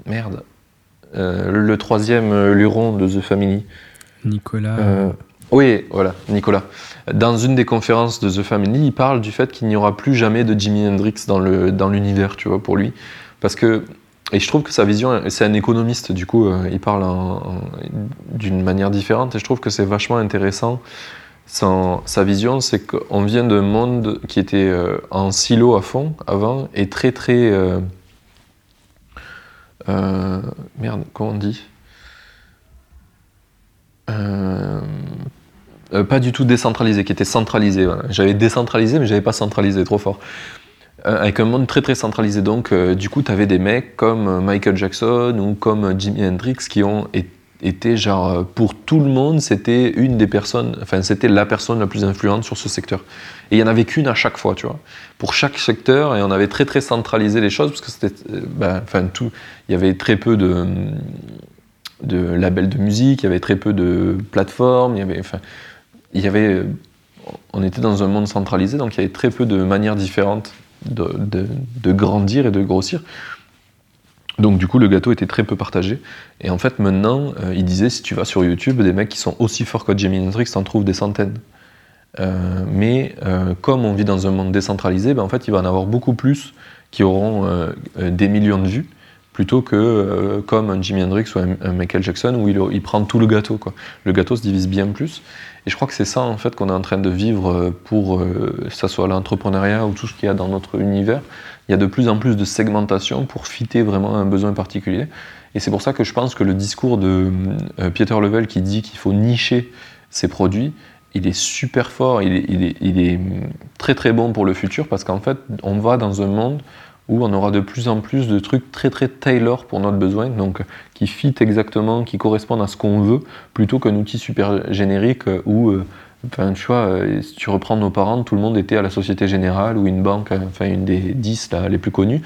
merde. Euh, le, troisième luron de The Family. Nicolas. Euh, oui, voilà, Nicolas. Dans une des conférences de The Family, il parle du fait qu'il n'y aura plus jamais de Jimi Hendrix dans le dans l'univers, tu vois, pour lui, parce que et je trouve que sa vision, c'est un économiste, du coup, euh, il parle d'une manière différente, et je trouve que c'est vachement intéressant. Sa vision, c'est qu'on vient d'un monde qui était euh, en silo à fond avant, et très très merde, comment on dit? Euh, euh, pas du tout décentralisé, qui était centralisé. J'avais décentralisé, mais j'avais pas centralisé, trop fort. Euh, avec un monde très très centralisé. Donc, du coup, tu avais des mecs comme Michael Jackson ou comme Jimi Hendrix qui ont été, genre, pour tout le monde, c'était une des personnes, enfin, c'était la personne la plus influente sur ce secteur. Et il y en avait qu'une à chaque fois, tu vois. Pour chaque secteur, et on avait très très centralisé les choses parce que c'était, ben, enfin, tout, il y avait très peu de de labels de musique, il y avait très peu de plateformes, il y avait, avait, on était dans un monde centralisé, donc il y avait très peu de manières différentes de, grandir et de grossir. Donc du coup, le gâteau était très peu partagé. Et en fait, maintenant, euh, il disait, si tu vas sur YouTube, des mecs qui sont aussi forts que Jimi Hendrix, t'en trouves des centaines. Euh, mais euh, comme on vit dans un monde décentralisé, ben, en fait, il va en avoir beaucoup plus qui auront euh, euh, des millions de vues plutôt que euh, comme un Jimi Hendrix ou un, Michael Jackson où il, prend tout le gâteau. Quoi. Le gâteau se divise bien plus. Et je crois que c'est ça en fait qu'on est en train de vivre euh, pour, euh, que ça soit l'entrepreneuriat ou tout ce qu'il y a dans notre univers. Il y a de plus en plus de segmentation pour fitter vraiment un besoin particulier. Et c'est pour ça que je pense que le discours de Pieter Level qui dit qu'il faut nicher ses produits, il est super fort, il est, hum, très très bon pour le futur parce qu'en fait, on va dans un monde où on aura de plus en plus de trucs très très tailor pour notre besoin, donc qui fit exactement, qui correspondent à ce qu'on veut, plutôt qu'un outil super générique euh, où, euh, enfin, tu vois, euh, si tu reprends nos parents, tout le monde était à la Société Générale ou une banque, enfin une des 10 là, les plus connues,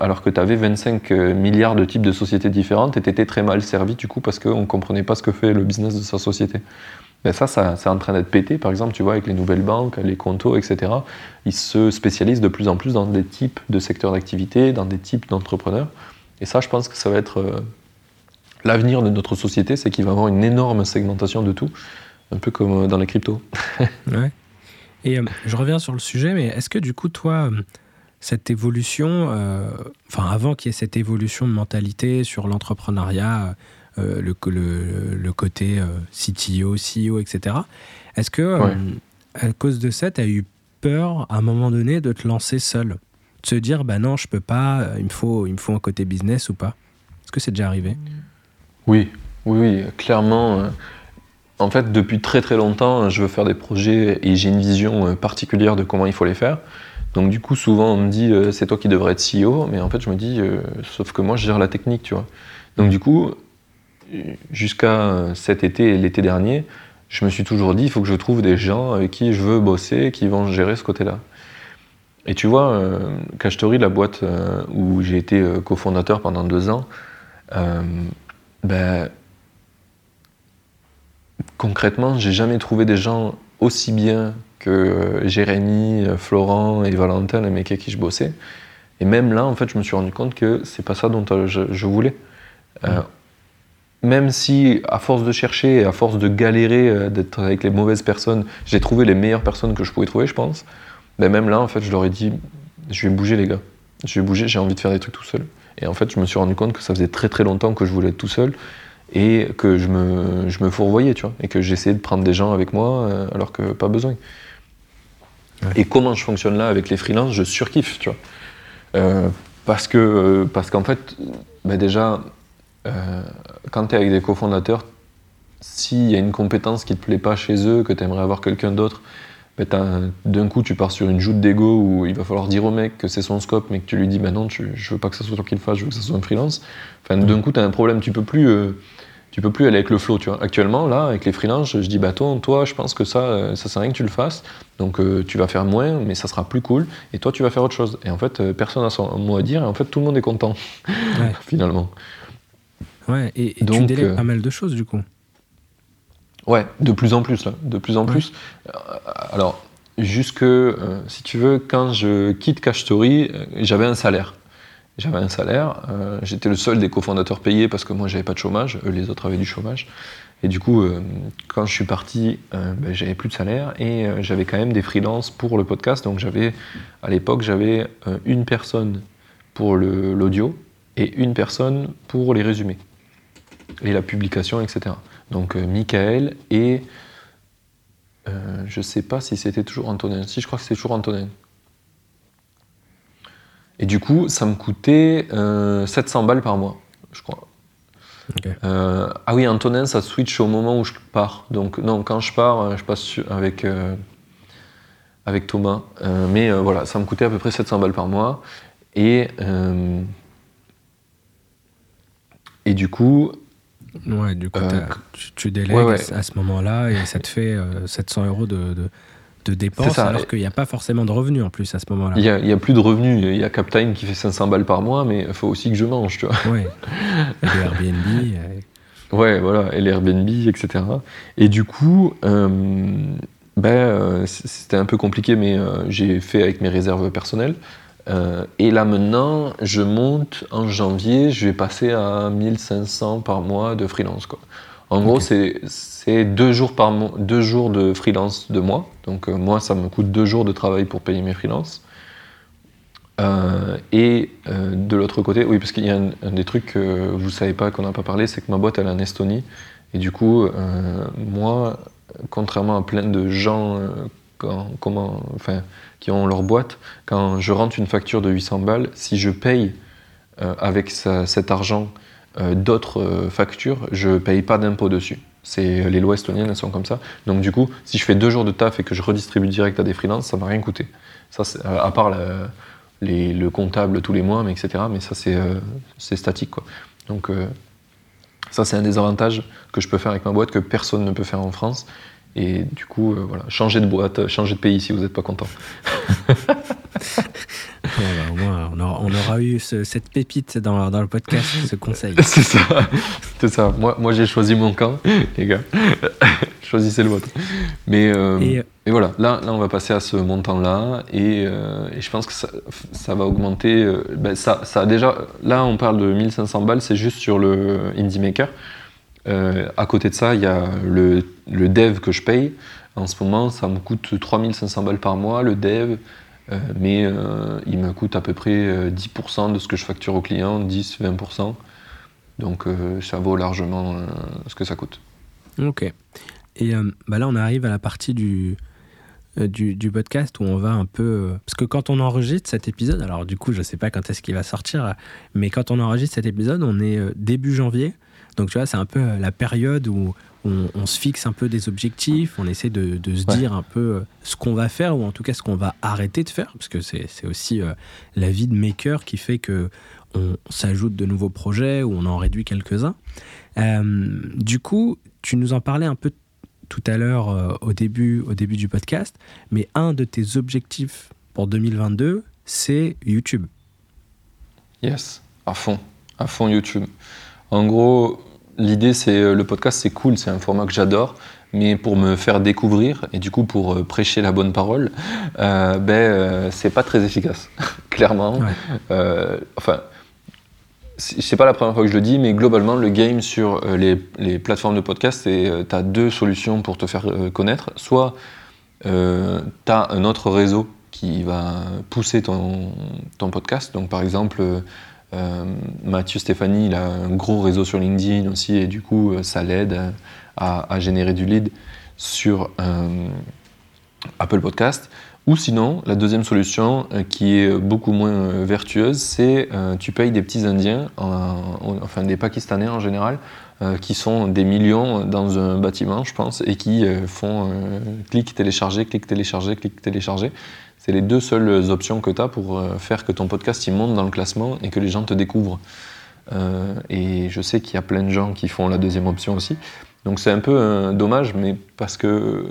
alors que tu avais 25 euh, milliards de types de sociétés différentes et tu étais très mal servi du coup parce qu'on ne comprenait pas ce que fait le business de sa société. Ben ça, c'est en train d'être pété, par exemple, tu vois, avec les nouvelles banques, les contos, etc. Ils se spécialisent de plus en plus dans des types de secteurs d'activité, dans des types d'entrepreneurs. Et ça, je pense que ça va être euh, l'avenir de notre société, c'est qu'il va y avoir une énorme segmentation de tout, un peu comme euh, dans les cryptos. Ouais. Et euh, je reviens sur le sujet, mais est-ce que du coup, toi, cette évolution, enfin avant qu'il y ait cette évolution de mentalité sur l'entrepreneuriat, euh, le, le, le côté euh, CTO, CEO, etc., est-ce que euh, Ouais. à cause de ça, tu as eu peur à un moment donné de te lancer seul? De se dire, bah non, je peux pas, il me faut, il me faut un côté business ou pas? Est-ce que c'est déjà arrivé? Oui, oui, oui, clairement. En fait, depuis très très longtemps, je veux faire des projets et j'ai une vision particulière de comment il faut les faire. Donc du coup, souvent, on me dit, euh, c'est toi qui devrais être CEO, mais en fait, je me dis, euh, sauf que moi, je gère la technique, tu vois. Donc du coup, jusqu'à cet été et l'été dernier, je me suis toujours dit, il faut que je trouve des gens avec qui je veux bosser, qui vont gérer ce côté-là. Et tu vois, euh, Cachetori, la boîte euh, où j'ai été euh, cofondateur pendant deux ans, euh, ben, concrètement, j'ai jamais trouvé des gens aussi bien que euh, Jérémy, euh, Florent et Valentin, les mecs avec qui je bossais. Et même là, en fait, je me suis rendu compte que c'est pas ça dont euh, je, voulais. Euh, même si, à force de chercher et à force de galérer, euh, d'être avec les mauvaises personnes, j'ai trouvé les meilleures personnes que je pouvais trouver, je pense. Mais même là, en fait, je leur ai dit, je vais bouger, les gars. Je vais bouger, j'ai envie de faire des trucs tout seul. Et en fait, je me suis rendu compte que ça faisait très très longtemps que je voulais être tout seul et que je me, je me fourvoyais, tu vois, et que j'essayais de prendre des gens avec moi euh, alors que pas besoin. Ouais. Et comment je fonctionne là avec les freelances, je surkiffe, tu vois. Euh, parce que euh, parce qu'en fait, bah déjà, euh, quand tu es avec des cofondateurs, s'il y a une compétence qui te plaît pas chez eux, que tu aimerais avoir quelqu'un d'autre, t'as- d'un coup tu pars sur une joute d'ego où il va falloir dire au mec que c'est son scope, mais que tu lui dis bah non, tu, je veux pas que ça soit toi qui le fasse, je veux que ça soit un freelance. Enfin, d'un coup, tu as un problème, tu peux plus. euh, tu peux plus aller avec le flow, tu vois. Actuellement, là, avec les freelances, je dis, bah toi, toi, je pense que ça, euh, ça sert à rien que tu le fasses. Donc, euh, tu vas faire moins, mais ça sera plus cool. Et toi, tu vas faire autre chose. Et en fait, personne n'a son mot à dire. Et en fait, tout le monde est content, Ouais. finalement. Ouais, et, et tu Donc, délègues euh, pas mal de choses du coup. Ouais, de plus en plus, là. De plus en Ouais. plus. Euh, alors, jusque, euh, si tu veux, quand je quitte Cash Story, euh, j'avais un salaire. J'avais un salaire. euh, J'étais le seul des cofondateurs payés parce que moi, j'avais pas de chômage. Eux, les autres avaient du chômage. Et du coup, quand je suis parti, ben, j'avais plus de salaire et j'avais quand même des freelances pour le podcast. Donc, j'avais, à l'époque, j'avais une personne pour l'audio et une personne pour les résumés et la publication, etc. Donc, euh, Michael et euh, je sais pas si c'était toujours Antonin. Si, je crois que c'est toujours Antonin. Et du coup, ça me coûtait euh, 700 balles par mois, je crois. Euh, ah oui, Antonin, ça switch au moment où je pars. Donc, non, quand je pars, euh, je passe avec, euh, avec Thomas. Euh, mais euh, voilà, ça me coûtait à peu près 700 balles par mois. Et, euh, et du coup, Ouais, du coup, Euh, tu, tu délègues ouais, ouais. à ce moment-là et ça te fait euh, 700 euros de, de, de dépenses alors qu'il n'y a pas forcément de revenus en plus à ce moment-là. il n'y a, plus de revenus. Il y a Captime qui fait 500 balles par mois, mais il faut aussi que je mange, tu vois. Ouais. Et le Airbnb. euh, Ouais, voilà, et les Airbnb, etc. Et du coup, euh, ben, euh, c'était un peu compliqué, mais euh, j'ai fait avec mes réserves personnelles. Euh, et là maintenant, je monte en janvier, je vais passer à 1500 par mois de freelance. Quoi. En gros, c'est- deux jours, par mois, deux jours de freelance de mois. Donc euh, moi, ça me coûte deux jours de travail pour payer mes freelances. Euh, et de l'autre côté, oui, parce qu'il y a un, un des trucs que vous savez pas, qu'on n'a pas parlé, c'est que ma boîte elle est en Estonie. Et du coup, moi, contrairement à plein de gens quand- comment, enfin, qui ont leur boîte, quand je rentre une facture de 800 balles, si je paye euh, avec cet argent euh, d'autres euh, factures, je paye pas d'impôt dessus. C'est les lois estoniennes, elles sont comme ça. Donc du coup, si je fais deux jours de taf et que je redistribue direct à des freelances, ça m'a rien coûté. Ça, à part le comptable tous les mois, mais etc. Mais ça, c'est statique, quoi. Donc ça, c'est un des avantages que je peux faire avec ma boîte que personne ne peut faire en France. Et du coup, euh, voilà, changer de boîte, euh, changer de pays si vous n'êtes pas content. bah, au moins, on aura, on aura eu ce- cette pépite dans, dans le podcast, ce conseil. c'est ça, c'est ça. Moi, moi j'ai choisi mon camp, les gars. Choisissez le vôtre. Mais euh, Et, Et voilà, là, là on va passer à ce montant-là et, euh, et je pense que ça, ça va augmenter. euh, ben, ça, ça a déjà, là on parle de 1500 balles, c'est juste sur le Indie Maker. Euh, à côté de ça, il y a le, dev que je paye. En ce moment, ça me coûte 3500 balles par mois, le dev, euh, mais euh, il me coûte à peu près euh, 10% de ce que je facture au client, 10-20%. Donc ça vaut largement ce que ça coûte. Ok. Et bah là, on arrive à la partie du, du, du podcast où on va un peu. parce que quand on enregistre cet épisode, alors du coup, je sais pas quand est-ce qu'il va sortir, mais quand on enregistre cet épisode, on est début janvier. Donc tu vois, c'est un peu euh, la période où on, on se fixe un peu des objectifs, on essaie de, de se Ouais. dire un peu euh, ce qu'on va faire ou en tout cas ce qu'on va arrêter de faire, parce que c'est c'est aussi euh, la vie de maker qui fait que on s'ajoute de nouveaux projets ou on en réduit quelques-uns. Euh, du coup, tu nous en parlais un peu tout à l'heure euh, au, début, au début du podcast, mais un de tes objectifs pour 2022, c'est YouTube. Yes, à fond, à fond YouTube. En gros, l'idée c'est euh, le podcast, c'est cool, c'est un format que j'adore, mais pour me faire découvrir et du coup pour euh, prêcher la bonne parole, euh, ben euh, c'est pas très efficace, clairement. Ouais. Euh, enfin, c'est pas la première fois que je le dis, mais globalement, le game sur les, les plateformes de podcast, c'est tu as deux solutions pour te faire connaître. Soit tu as un autre réseau qui va pousser ton, ton podcast. Donc, par exemple, Mathieu Stéphanie, il a un gros réseau sur LinkedIn aussi, et du coup, euh, ça l'aide à, générer du lead sur euh, Apple Podcast. Ou sinon, la deuxième solution, euh, qui est beaucoup moins euh, vertueuse, c'est euh, tu payes des petits Indiens, en- en- enfin des Pakistanais en général, euh, qui sont des millions dans un bâtiment, je pense, et qui euh, font euh, clic télécharger, clic télécharger, clic télécharger. C'est les deux seules options que tu as pour euh, faire que ton podcast il monte dans le classement et que les gens te découvrent. Euh, et je sais qu'il y a plein de gens qui font la deuxième option aussi. Donc c'est un peu euh, dommage, mais parce que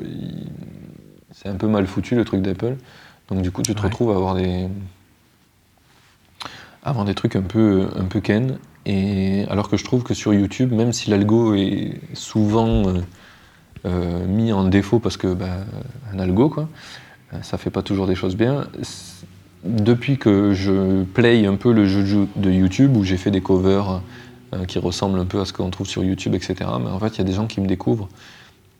c'est un peu mal foutu le truc d'Apple. Donc du coup, tu te Ouais. retrouves à avoir des, à avoir des trucs un peu, un peu ken. Et alors que je trouve que sur YouTube, même si l'algo est souvent euh, mis en défaut parce que bah, un algo quoi, ça fait pas toujours des choses bien. Depuis que je play un peu le jeu de YouTube où j'ai fait des covers euh, qui ressemblent un peu à ce qu'on trouve sur YouTube, etc. Mais en fait, il y a des gens qui me découvrent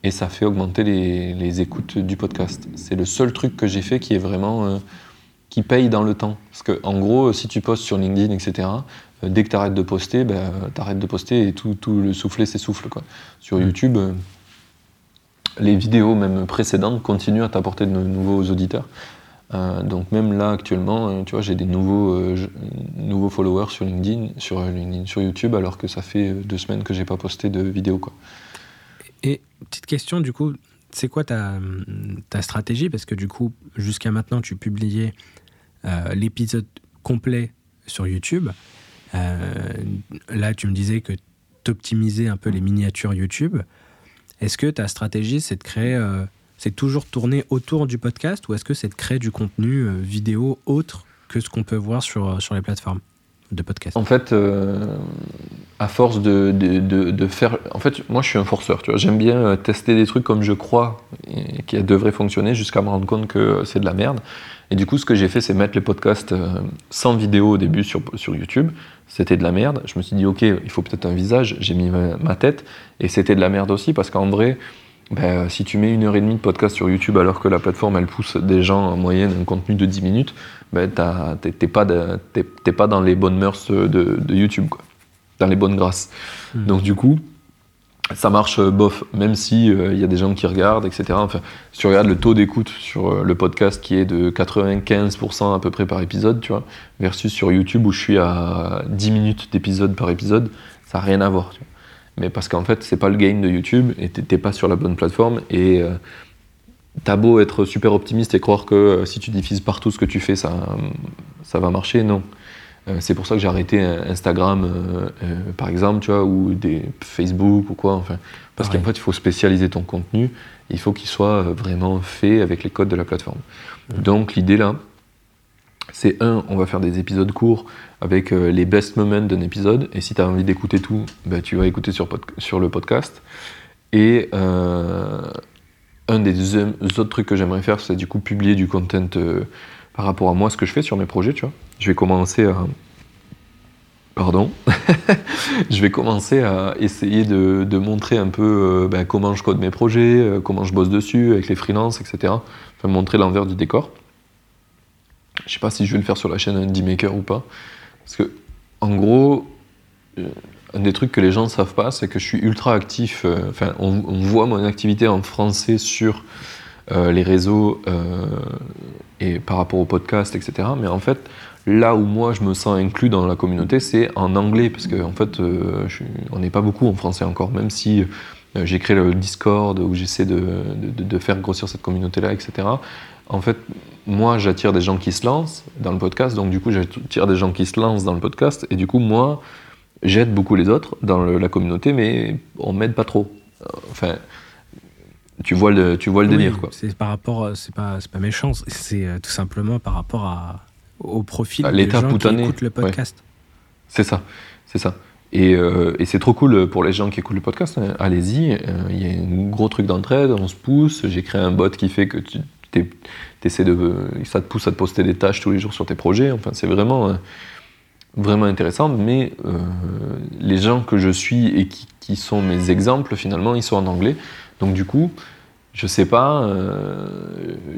et ça fait augmenter les, les écoutes du podcast. C'est le seul truc que j'ai fait qui est vraiment euh, qui paye dans le temps. Parce que en gros, si tu postes sur LinkedIn, etc. euh, Dès que tu arrêtes de poster, ben, tu arrêtes de poster et tout, tout le soufflet s'essouffle. Sur Mm. YouTube, euh, les vidéos même précédentes continuent à t'apporter de nouveaux auditeurs. Euh, donc même là actuellement, euh, tu vois, j'ai des nouveaux, euh, nouveaux followers sur LinkedIn, sur LinkedIn, sur YouTube, alors que ça fait deux semaines que j'ai pas posté de vidéo. Quoi. Et petite question, du coup, c'est quoi ta, ta stratégie? Parce que du coup, jusqu'à maintenant, tu publiais l'épisode complet sur YouTube. Là, tu me disais que tu optimisais un peu les miniatures YouTube. Est-ce que ta stratégie, c'est de créer, euh, toujours tourner autour du podcast ou est-ce que c'est de créer du contenu euh, vidéo autre que ce qu'on peut voir sur, sur les plateformes de podcast? En fait, euh, à force de, faire. En fait, moi, je suis un forceur. J'aime bien euh, tester des trucs comme je crois et qui devraient fonctionner jusqu'à me rendre compte que c'est de la merde. Et du coup, ce que j'ai fait, c'est mettre les podcasts euh, sans vidéo au début sur, sur YouTube. C'était de la merde. Je me suis dit, ok, il faut peut-être un visage. J'ai mis ma, tête et c'était de la merde aussi parce qu'en vrai. ben, si tu mets une heure et demie de podcast sur YouTube alors que la plateforme elle pousse des gens en moyenne un contenu de 10 minutes, ben, t'es pas, de- pas dans les bonnes mœurs de, de YouTube, quoi. dans les bonnes grâces. Mhm. Donc du coup, ça marche euh, bof, même si il y a des gens qui regardent, etc. Si tu regardes le taux d'écoute sur euh, le podcast qui est de 95% à peu près par épisode, tu vois, versus sur YouTube où je suis à 10 minutes d'épisode par épisode, ça n'a rien à voir. Mais parce qu'en fait, c'est pas le gain de YouTube et t'es pas sur la bonne plateforme et euh, t'as beau être super optimiste et croire que euh, si tu diffuses partout ce que tu fais, ça va marcher, non. Euh, c'est pour ça que j'ai arrêté euh, Instagram, euh, euh, par exemple, tu vois, ou des Facebook ou quoi. Enfin, parce qu'en fait, il faut spécialiser ton contenu. Il faut qu'il soit vraiment fait avec les codes de la plateforme. Donc l'idée là, c'est un, on va faire des épisodes courts avec euh, les best moments d'un épisode. Et si tu as envie d'écouter tout, bah, tu vas écouter sur, pod- sur le podcast. Et un des autres trucs que j'aimerais faire, c'est du coup publier du content par rapport à moi, ce que je fais sur mes projets, tu vois. Je vais commencer à... Pardon. je vais commencer à essayer de, montrer un peu euh, ben, comment je code mes projets, euh, comment je bosse dessus avec les freelances, etc. Enfin, montrer l'envers du décor. Je sais pas si je vais le faire sur la chaîne Indie Maker ou pas. Parce que, en gros, euh, un des trucs que les gens ne savent pas, c'est que je suis ultra actif. Enfin, on, voit mon activité en français sur les réseaux euh, et par rapport au podcast, etc. Mais en fait, là où moi je me sens inclus dans la communauté, c'est en anglais. Parce qu'en en fait, euh, on n'est pas beaucoup en français encore, même si euh, j'ai créé le Discord où j'essaie de, faire grossir cette communauté-là, etc. En fait, moi, j'attire des gens qui se lancent dans le podcast, donc du coup, j'attire des gens qui se lancent dans le podcast, et du coup, moi, j'aide beaucoup les autres dans la communauté, mais on m'aide pas trop. Euh, Enfin, tu vois le, tu vois le Oui, délire, quoi. C'est par rapport, euh, c'est pas, c'est pas méchant, c'est euh, tout simplement par rapport à, au profil À des gens qui écoutent le podcast. C'est ça, c'est ça. Et, euh, et c'est trop cool pour les gens qui écoutent le podcast. hein. Allez-y, euh, il y a un gros truc d'entraide, on se pousse. J'ai créé un bot qui fait que tu t'essaies de, ça te pousse à te poster des tâches tous les jours sur tes projets. Enfin, c'est vraiment, euh, vraiment intéressant. Mais les gens que je suis et qui, qui sont mes exemples, finalement, ils sont en anglais. Donc du coup, je sais pas, euh,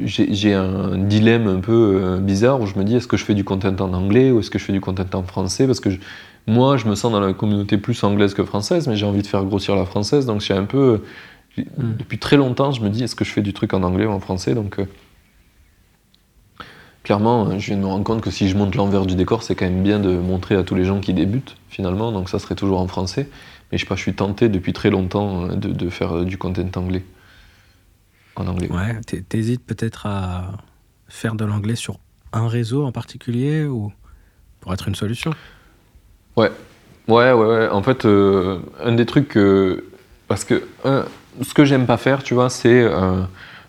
j'ai un dilemme un peu euh, bizarre où je me dis est-ce que je fais du content en anglais ou est-ce que je fais du content en français? Parce que je- moi, je me sens dans la communauté plus anglaise que française, mais j'ai envie de faire grossir la française, donc j'ai un peu. j'ai- Mm. Depuis très longtemps, je me dis est-ce que je fais du truc en anglais ou en français? Donc, euh, clairement, je viens de me rendre compte que si je monte l'envers du décor, c'est quand même bien de montrer à tous les gens qui débutent, finalement, donc ça serait toujours en français. Mais je sais pas, je suis tenté depuis très longtemps de, de faire du content anglais. En anglais. Ouais, t'hé- t'hésites peut-être à faire de l'anglais sur un réseau en particulier ou pour être une solution? Ouais, ouais, ouais. ouais. En fait, euh, un des trucs que. Parce que ce que j'aime pas faire, tu vois, c'est euh,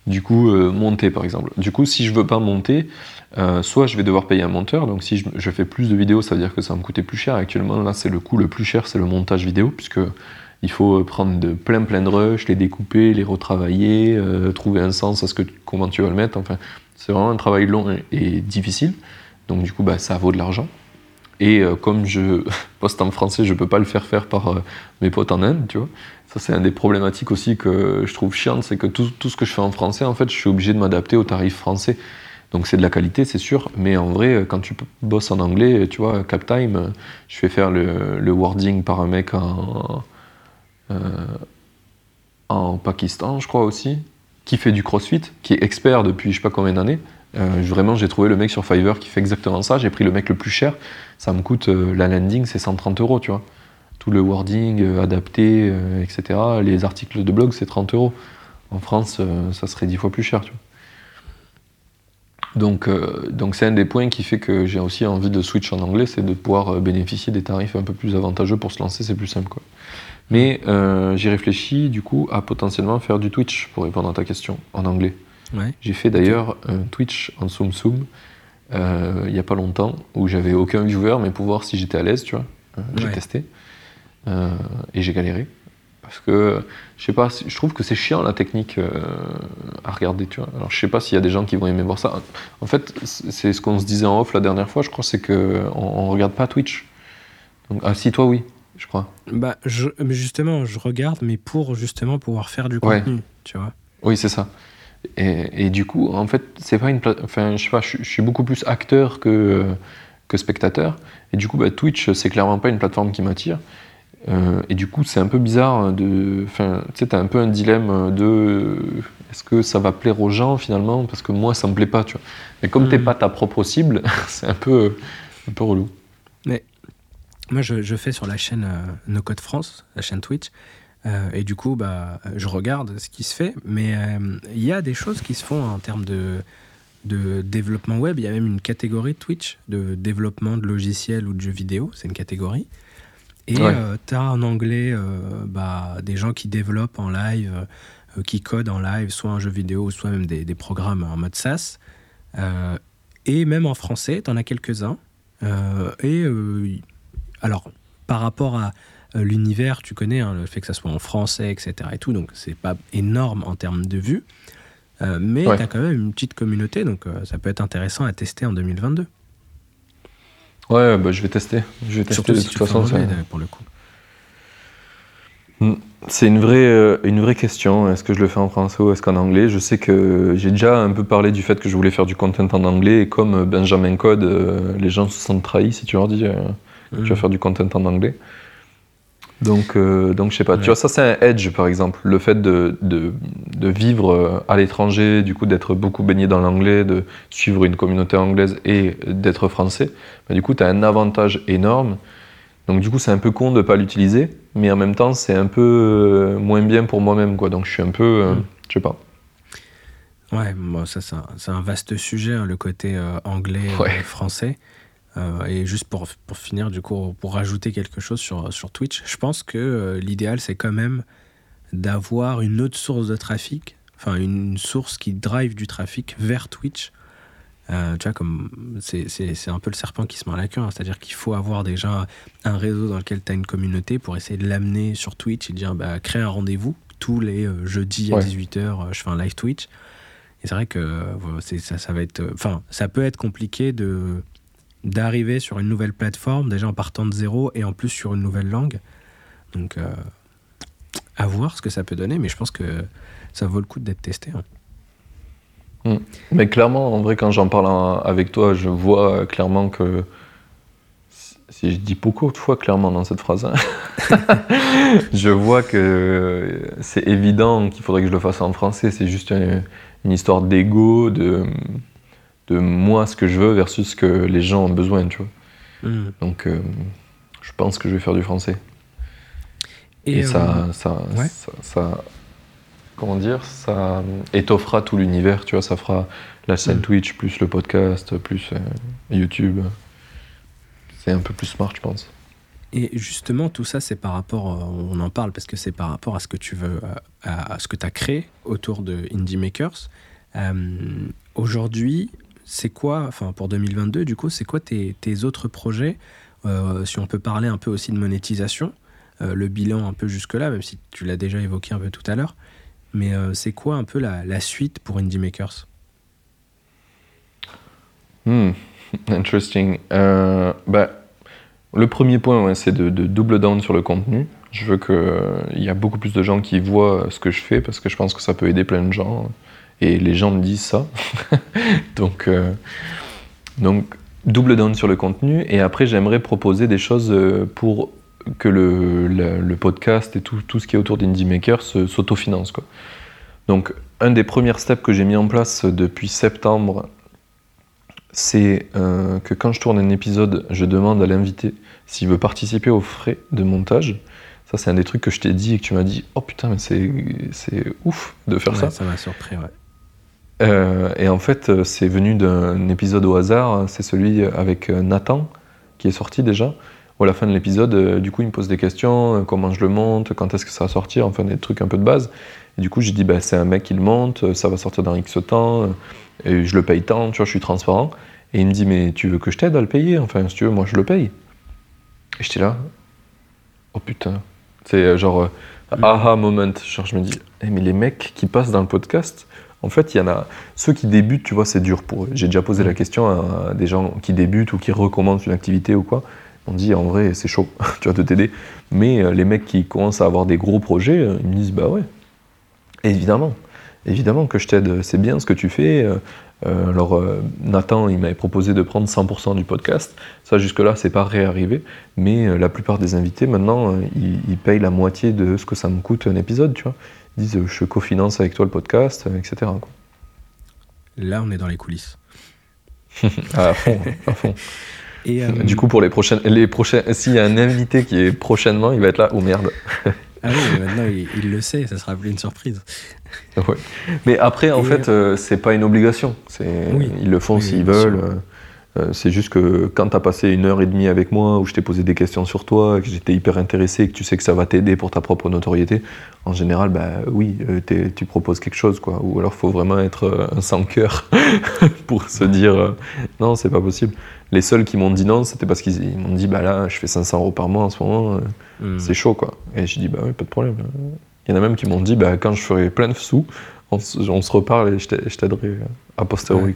du coup euh, monter par exemple. Du coup, si je veux pas monter, euh, soit je vais devoir payer un monteur. Donc, si je, je fais plus de vidéos, ça veut dire que ça va me coûter plus cher. Actuellement, là, c'est le coût le plus cher, c'est le montage vidéo, puisque il faut prendre de plein plein de rushs, les découper, les retravailler, euh, trouver un sens à ce que comment tu vas le mettre. Enfin, c'est vraiment un travail long et, difficile. Donc, du coup, bah, ça vaut de l'argent. Et euh, comme je poste en français, je peux pas le faire faire par euh, mes potes en Inde, tu vois. Ça, c'est un des problématiques aussi que je trouve chiante, c'est que tout, tout ce que je fais en français, en fait, je suis obligé de m'adapter aux tarifs français. Donc c'est de la qualité, c'est sûr, mais en vrai, euh, quand tu bosses en anglais, tu vois, CapTime, euh, je fais faire le, le wording par un mec en, euh, en Pakistan, je crois aussi, qui fait du crossfit, qui est expert depuis je sais pas combien d'années. Euh, vraiment, j'ai trouvé le mec sur Fiverr qui fait exactement ça. J'ai pris le mec le plus cher. Ça me coûte, euh, la landing, c'est 130 euros, tu vois. Tout le wording euh, adapté, euh, etc. Les articles de blog, c'est 30 euros. En France, euh, ça serait 10 fois plus cher, tu vois. Donc, euh, donc c'est un des points qui fait que j'ai aussi envie de switch en anglais, c'est de pouvoir euh, bénéficier des tarifs un peu plus avantageux pour se lancer, c'est plus simple, quoi. Mais euh, j'ai réfléchi, du coup, à potentiellement faire du Twitch, pour répondre à ta question, en anglais. Ouais. J'ai fait d'ailleurs un Twitch en Soum Soum euh, il n'y a pas longtemps où j'avais aucun viewer, mais pour voir si j'étais à l'aise, tu vois. Euh, J'ai Ouais. testé Euh, et j'ai galéré parce que je sais pas, je trouve que c'est chiant la technique euh, à regarder, tu vois. Alors je sais pas s'il y a des gens qui vont aimer voir ça. En fait, c'est ce qu'on se disait en off la dernière fois, je crois, c'est que on, on regarde pas Twitch. Donc, ah si toi oui, je crois. Bah, je, justement, je regarde, mais pour justement pouvoir faire du Ouais. contenu, tu vois. Oui, c'est ça. Et, et du coup, en fait, c'est pas une plate- Enfin, je sais pas, je, je suis beaucoup plus acteur que, que spectateur. Et du coup, bah, Twitch, c'est clairement pas une plateforme qui m'attire. Euh, et du coup, c'est un peu bizarre de. Enfin, tu sais, t'as un peu un dilemme de. Est-ce que ça va plaire aux gens finalement? Parce que moi, ça me plaît pas, tu vois. Mais comme t'es Mhm. pas ta propre cible, c'est un peu, un peu relou. Moi, je, je fais sur la chaîne euh, No Code France, la chaîne Twitch. euh, et du coup, bah, je regarde ce qui se fait. Mais euh, il y a des choses qui se font en termes de, de développement web. Il y a même une catégorie de Twitch de développement de logiciels ou de jeux vidéo. C'est une catégorie. Et Ouais. tu as en anglais euh, bah, des gens qui développent en live, euh, qui codent en live, soit un jeu vidéo, soit même des, des programmes en mode SaaS. Euh, et même en français, tu en as quelques-uns. Euh, et euh, alors, par rapport à euh, l'univers, tu connais hein, le fait que ça soit en français, etc. Et tout, donc c'est pas énorme en termes de vues. Euh, mais Ouais. tu as quand même une petite communauté, donc euh, ça peut être intéressant à tester en 2022. Ouais, bah, je vais tester. Je vais tester Surtout de si toute façon. ça- pour le coup. C'est une vraie, euh, une vraie question. Est-ce que je le fais en français ou est-ce qu'en anglais? Je sais que j'ai déjà un peu parlé du fait que je voulais faire du content en anglais et comme Benjamin Code, euh, les gens se sentent trahis si tu leur dis euh, tu vas Mhm. faire du content en anglais. Donc, euh, donc je sais pas. Ouais. Tu vois, ça c'est un edge par exemple. Le fait de, de, de vivre euh, à l'étranger, du coup d'être beaucoup baigné dans l'anglais, de suivre une communauté anglaise et d'être français, bah, du coup tu as un avantage énorme. Donc du coup c'est un peu con de pas l'utiliser, mais en même temps c'est un peu euh, moins bien pour moi-même quoi. Donc je suis un peu, euh, Mm. je sais pas. Ouais, moi, ça, c'est un, vaste sujet, hein, le côté anglais, Ouais. Euh, et juste pour, pour finir, du coup, pour rajouter quelque chose sur, sur Twitch, je pense que euh, l'idéal, c'est quand même d'avoir une autre source de trafic, enfin, une source qui drive du trafic vers Twitch. Euh, tu vois, comme c'est un peu le serpent qui se mord la queue, hein. c'est-à-dire qu'il faut avoir déjà un réseau dans lequel tu as une communauté pour essayer de l'amener sur Twitch et dire bah, crée un rendez-vous tous les jeudis à 18h, euh, je fais un live Twitch. Et c'est vrai que ça, ça va être. Enfin, ça peut être compliqué de d'arriver sur une nouvelle plateforme, déjà en partant de zéro et en plus sur une nouvelle langue. Donc, à voir ce que ça peut donner, mais je pense que ça vaut le coup d'être testé. Hein. Mm. Mais clairement, en vrai, quand j'en parle avec toi, je vois clairement que. Si je dis beaucoup de fois clairement dans cette phrase, hein, je vois que c'est évident qu'il faudrait que je le fasse en français. C'est juste une, histoire d'ego, de, de moi, ce que je veux versus ce que les gens ont besoin, tu vois. Mm. Donc, euh, je pense que je vais faire du français. Et, ça, euh, ça, ça comment dire, ça étoffera tout l'univers, tu vois, ça fera la scène mm. Twitch, plus le podcast, plus euh, YouTube. C'est un peu plus smart, je pense. Et justement, tout ça, c'est par rapport, on en parle parce que c'est par rapport à ce que tu veux, à, ce que tu as créé autour de Indie Makers. Aujourd'hui, c'est quoi, enfin pour 2022, du coup, c'est quoi tes, tes, autres projets Si on peut parler un peu aussi de monétisation, le bilan un peu jusque-là, même si tu l'as déjà évoqué un peu tout à l'heure. Mais euh, c'est quoi un peu la, suite pour Indie Makers? Hmm, Interesting. Euh, bah, le premier point, c'est de, double down sur le contenu. Je veux qu'il euh, y a beaucoup plus de gens qui voient ce que je fais parce que je pense que ça peut aider plein de gens. Et les gens me disent ça. donc, donc, double down sur le contenu. Et après, j'aimerais proposer des choses pour que le, le, podcast et tout, tout, ce qui est autour d'Indie Maker s'autofinance. Donc, un des premiers steps que j'ai mis en place depuis septembre, c'est euh, que quand je tourne un épisode, je demande à l'invité s'il veut participer aux frais de montage. Ça, c'est un des trucs que je t'ai dit et que tu m'as dit Oh putain, mais c'est ouf de faire ça. Ça m'a surpris, ouais. Euh, et en fait, c'est venu d'un épisode au hasard. C'est celui avec Nathan qui est sorti déjà à la fin de l'épisode, euh, du coup, il me pose des questions, euh, comment je le monte, quand est-ce que ça va sortir, enfin des trucs un peu de base. Et du coup, j'ai dit, bah, c'est un mec qui le monte, euh, ça va sortir dans X temps, et je le paye tant, tu vois, je suis transparent. Et il me dit, mais tu veux que je t'aide à le payer? Enfin, si tu veux, moi, je le paye. Et j'étais là, oh putain. C'est genre, aha moment. Genre, je me dis, eh, mais les mecs qui passent dans le podcast, en fait, il y en a. Ceux qui débutent, tu vois, c'est dur pour eux. J'ai déjà posé la question à des gens qui débutent ou qui recommencent une activité ou quoi on dit en vrai c'est chaud, tu vas te t'aider. Mais euh, les mecs qui commencent à avoir des gros projets, euh, ils me disent bah ouais, évidemment, évidemment que je t'aide, c'est bien ce que tu fais. Euh, alors Nathan, il m'avait proposé de prendre 100% du podcast. Ça jusque-là, c'est pas réarrivé. Mais la plupart des invités maintenant, ils, payent la moitié de ce que ça me coûte un épisode, tu vois. Disent je cofinance avec toi le podcast, etc. Là, on est dans les coulisses. à fond, à fond. Euh, du coup, pour les prochaines, les prochains, s'il y a un invité qui est prochainement, il va être là. Oh merde. ah oui, mais maintenant il, le sait, ça sera plus une surprise. Mais après, en fait, euh, c'est pas une obligation. ils le font s'ils veulent. Euh, c'est juste que quand tu as passé une heure et demie avec moi, où je t'ai posé des questions sur toi, que j'étais hyper intéressé, que tu sais que ça va t'aider pour ta propre notoriété, en général, bah oui, euh, tu proposes quelque chose, quoi. Ou alors, il faut vraiment être euh, un sans cœur pour se dire non, c'est pas possible. Les seuls qui m'ont dit non, c'était parce qu'ils m'ont dit bah là, je fais 500 euros par mois en ce moment, hmm. c'est chaud, quoi. Et j'ai dit bah oui, pas de problème. Il y en a même qui m'ont dit bah quand je ferai plein de sous, on, se reparle et je t'aiderai à posteriori.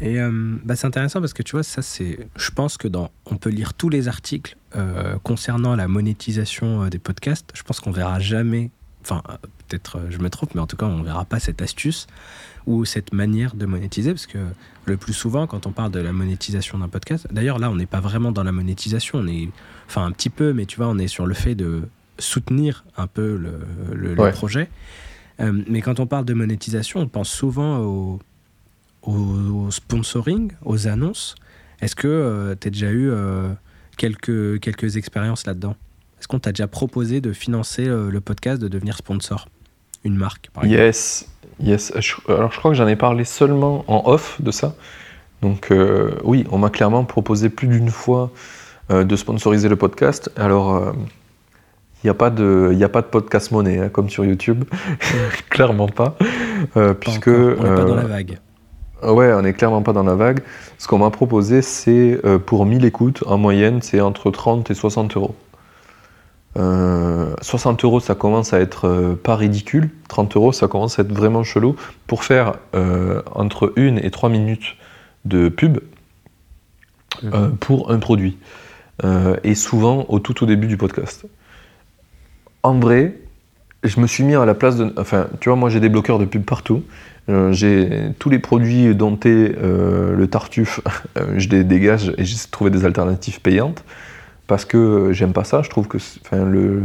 Et euh, bah, c'est intéressant parce que tu vois, ça c'est. Je pense que dans. On peut lire tous les articles euh, concernant la monétisation euh, des podcasts. Je pense qu'on verra jamais. Enfin, peut-être je me trompe, mais en tout cas, on verra pas cette astuce ou cette manière de monétiser parce que le plus souvent, quand on parle de la monétisation d'un podcast, d'ailleurs là, on n'est pas vraiment dans la monétisation. On est. Enfin, un petit peu, mais tu vois, on est sur le fait de soutenir un peu le, le, projet. mais quand on parle de monétisation, on pense souvent au au, sponsoring, aux annonces. Est-ce que euh, tu as déjà eu euh, quelques, quelques expériences là-dedans? Est-ce qu'on t'a déjà proposé de financer euh, le podcast, de devenir sponsor? Une marque, par exemple? Yes, yes. alors je crois que j'en ai parlé seulement en off de ça. Donc oui, on m'a clairement proposé plus d'une fois de sponsoriser le podcast. Alors il n'y a, pas de, a pas de podcast monnaie, hein, comme sur YouTube. Clairement pas. puisque, on n'est pas dans la vague. Ouais, on n'est clairement pas dans la vague. Ce qu'on m'a proposé, c'est euh, pour 1000 écoutes, en moyenne, c'est entre 30 et 60 euros. 60 euros, ça commence à être euh, pas ridicule. 30 euros, ça commence à être vraiment chelou. Pour faire euh, entre 1 et 3 minutes de pub Mhm. pour un produit. et souvent au tout au début du podcast. En vrai, je me suis mis à la place de. Enfin, tu vois, moi j'ai des bloqueurs de pub partout. Euh, j'ai tous les produits dont est euh, le tartuffe, euh, je les dégage et j'essaie de trouver des alternatives payantes parce que j'aime pas ça. Je trouve que enfin, le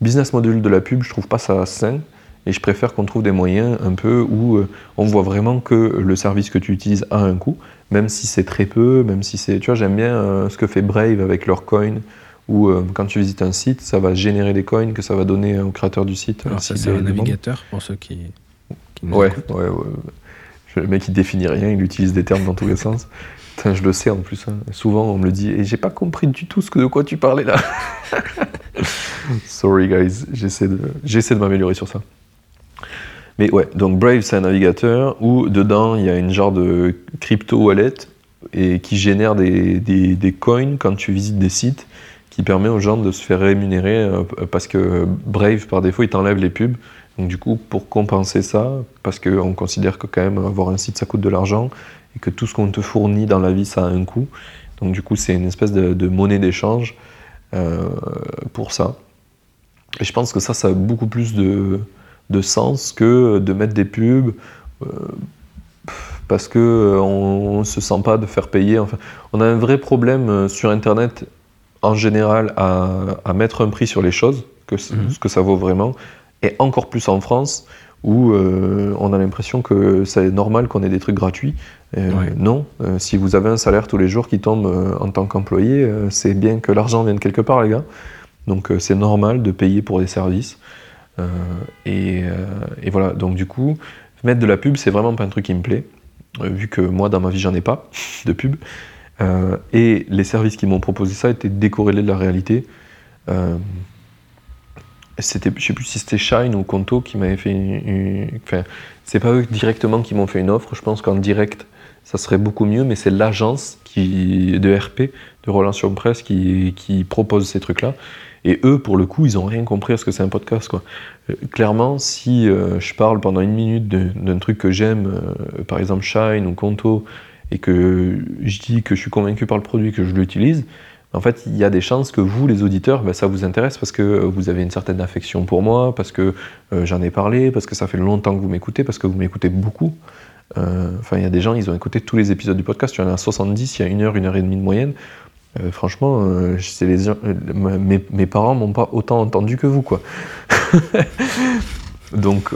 business model de la pub, je trouve pas ça sain et je préfère qu'on trouve des moyens un peu où euh, on voit vraiment que le service que tu utilises a un coût, même si c'est très peu, même si c'est. Tu vois, j'aime bien ce que fait Brave avec leurs coins. Où euh, quand tu visites un site, ça va générer des coins que ça va donner au créateur du site. Alors euh, ça, c'est un navigateur pour ceux qui, qui nous Ouais, ouais, ouais. Je- Le mec il définit rien, il utilise des termes dans tous les sens. Putain, je le sais en plus. hein. Souvent on me le dit et j'ai pas compris du tout ce que, de quoi tu parlais là. Sorry guys, j'essaie de, j'essaie de m'améliorer sur ça. Mais ouais, donc Brave c'est un navigateur où dedans il y a une genre de crypto wallet et qui génère des, des, des coins quand tu visites des sites qui permet aux gens de se faire rémunérer euh, parce que Brave par défaut il t'enlève les pubs donc du coup, pour compenser ça, parce qu'on considère que quand même avoir un site ça coûte de l'argent et que tout ce qu'on te fournit dans la vie ça a un coût. Donc du coup, c'est une espèce de, monnaie d'échange euh, pour ça. Et je pense que ça, ça a beaucoup plus de, de sens que de mettre des pubs euh, parce que euh, on, on se sent pas de faire payer. Enfin, on a un vrai problème euh, sur Internet en général à, à mettre un prix sur les choses, que Mhm. ce que ça vaut vraiment, et encore plus en France où euh, on a l'impression que c'est normal qu'on ait des trucs gratuits. Euh, Ouais. Non, Euh, si vous avez un salaire tous les jours qui tombe en tant qu'employé, c'est bien que l'argent vienne quelque part, les gars. Donc c'est normal de payer pour des services. Et, et voilà, donc du coup, mettre de la pub, c'est vraiment pas un truc qui me plaît, vu que moi, dans ma vie, j'en ai pas de pub. Euh, et les services qui m'ont proposé ça étaient décorrélés de la réalité. Euh, c'était, je sais plus si c'était Shine ou Conto qui m'avait fait une, Enfin, c'est pas eux directement qui m'ont fait une offre. Je pense qu'en direct, ça serait beaucoup mieux, mais c'est l'agence qui de RP, de relation presse, qui, propose ces trucs-là. Et eux, pour le coup, ils ont rien compris à ce que c'est un podcast. Quoi. Euh, clairement, si euh, je parle pendant une minute d'un truc que j'aime, par exemple Shine ou Conto, et que je dis que je suis convaincu par le produit, que je l'utilise, en fait, il y a des chances que vous, les auditeurs, ben, ça vous intéresse parce que euh, vous avez une certaine affection pour moi, parce que euh, j'en ai parlé, parce que ça fait longtemps que vous m'écoutez, parce que vous m'écoutez beaucoup. Euh, Enfin, il y a des gens, ils ont écouté tous les épisodes du podcast, il y en a 70, il y a une heure, une heure et demie de moyenne. Franchement, les, mes, mes parents m'ont pas autant entendu que vous, quoi. donc,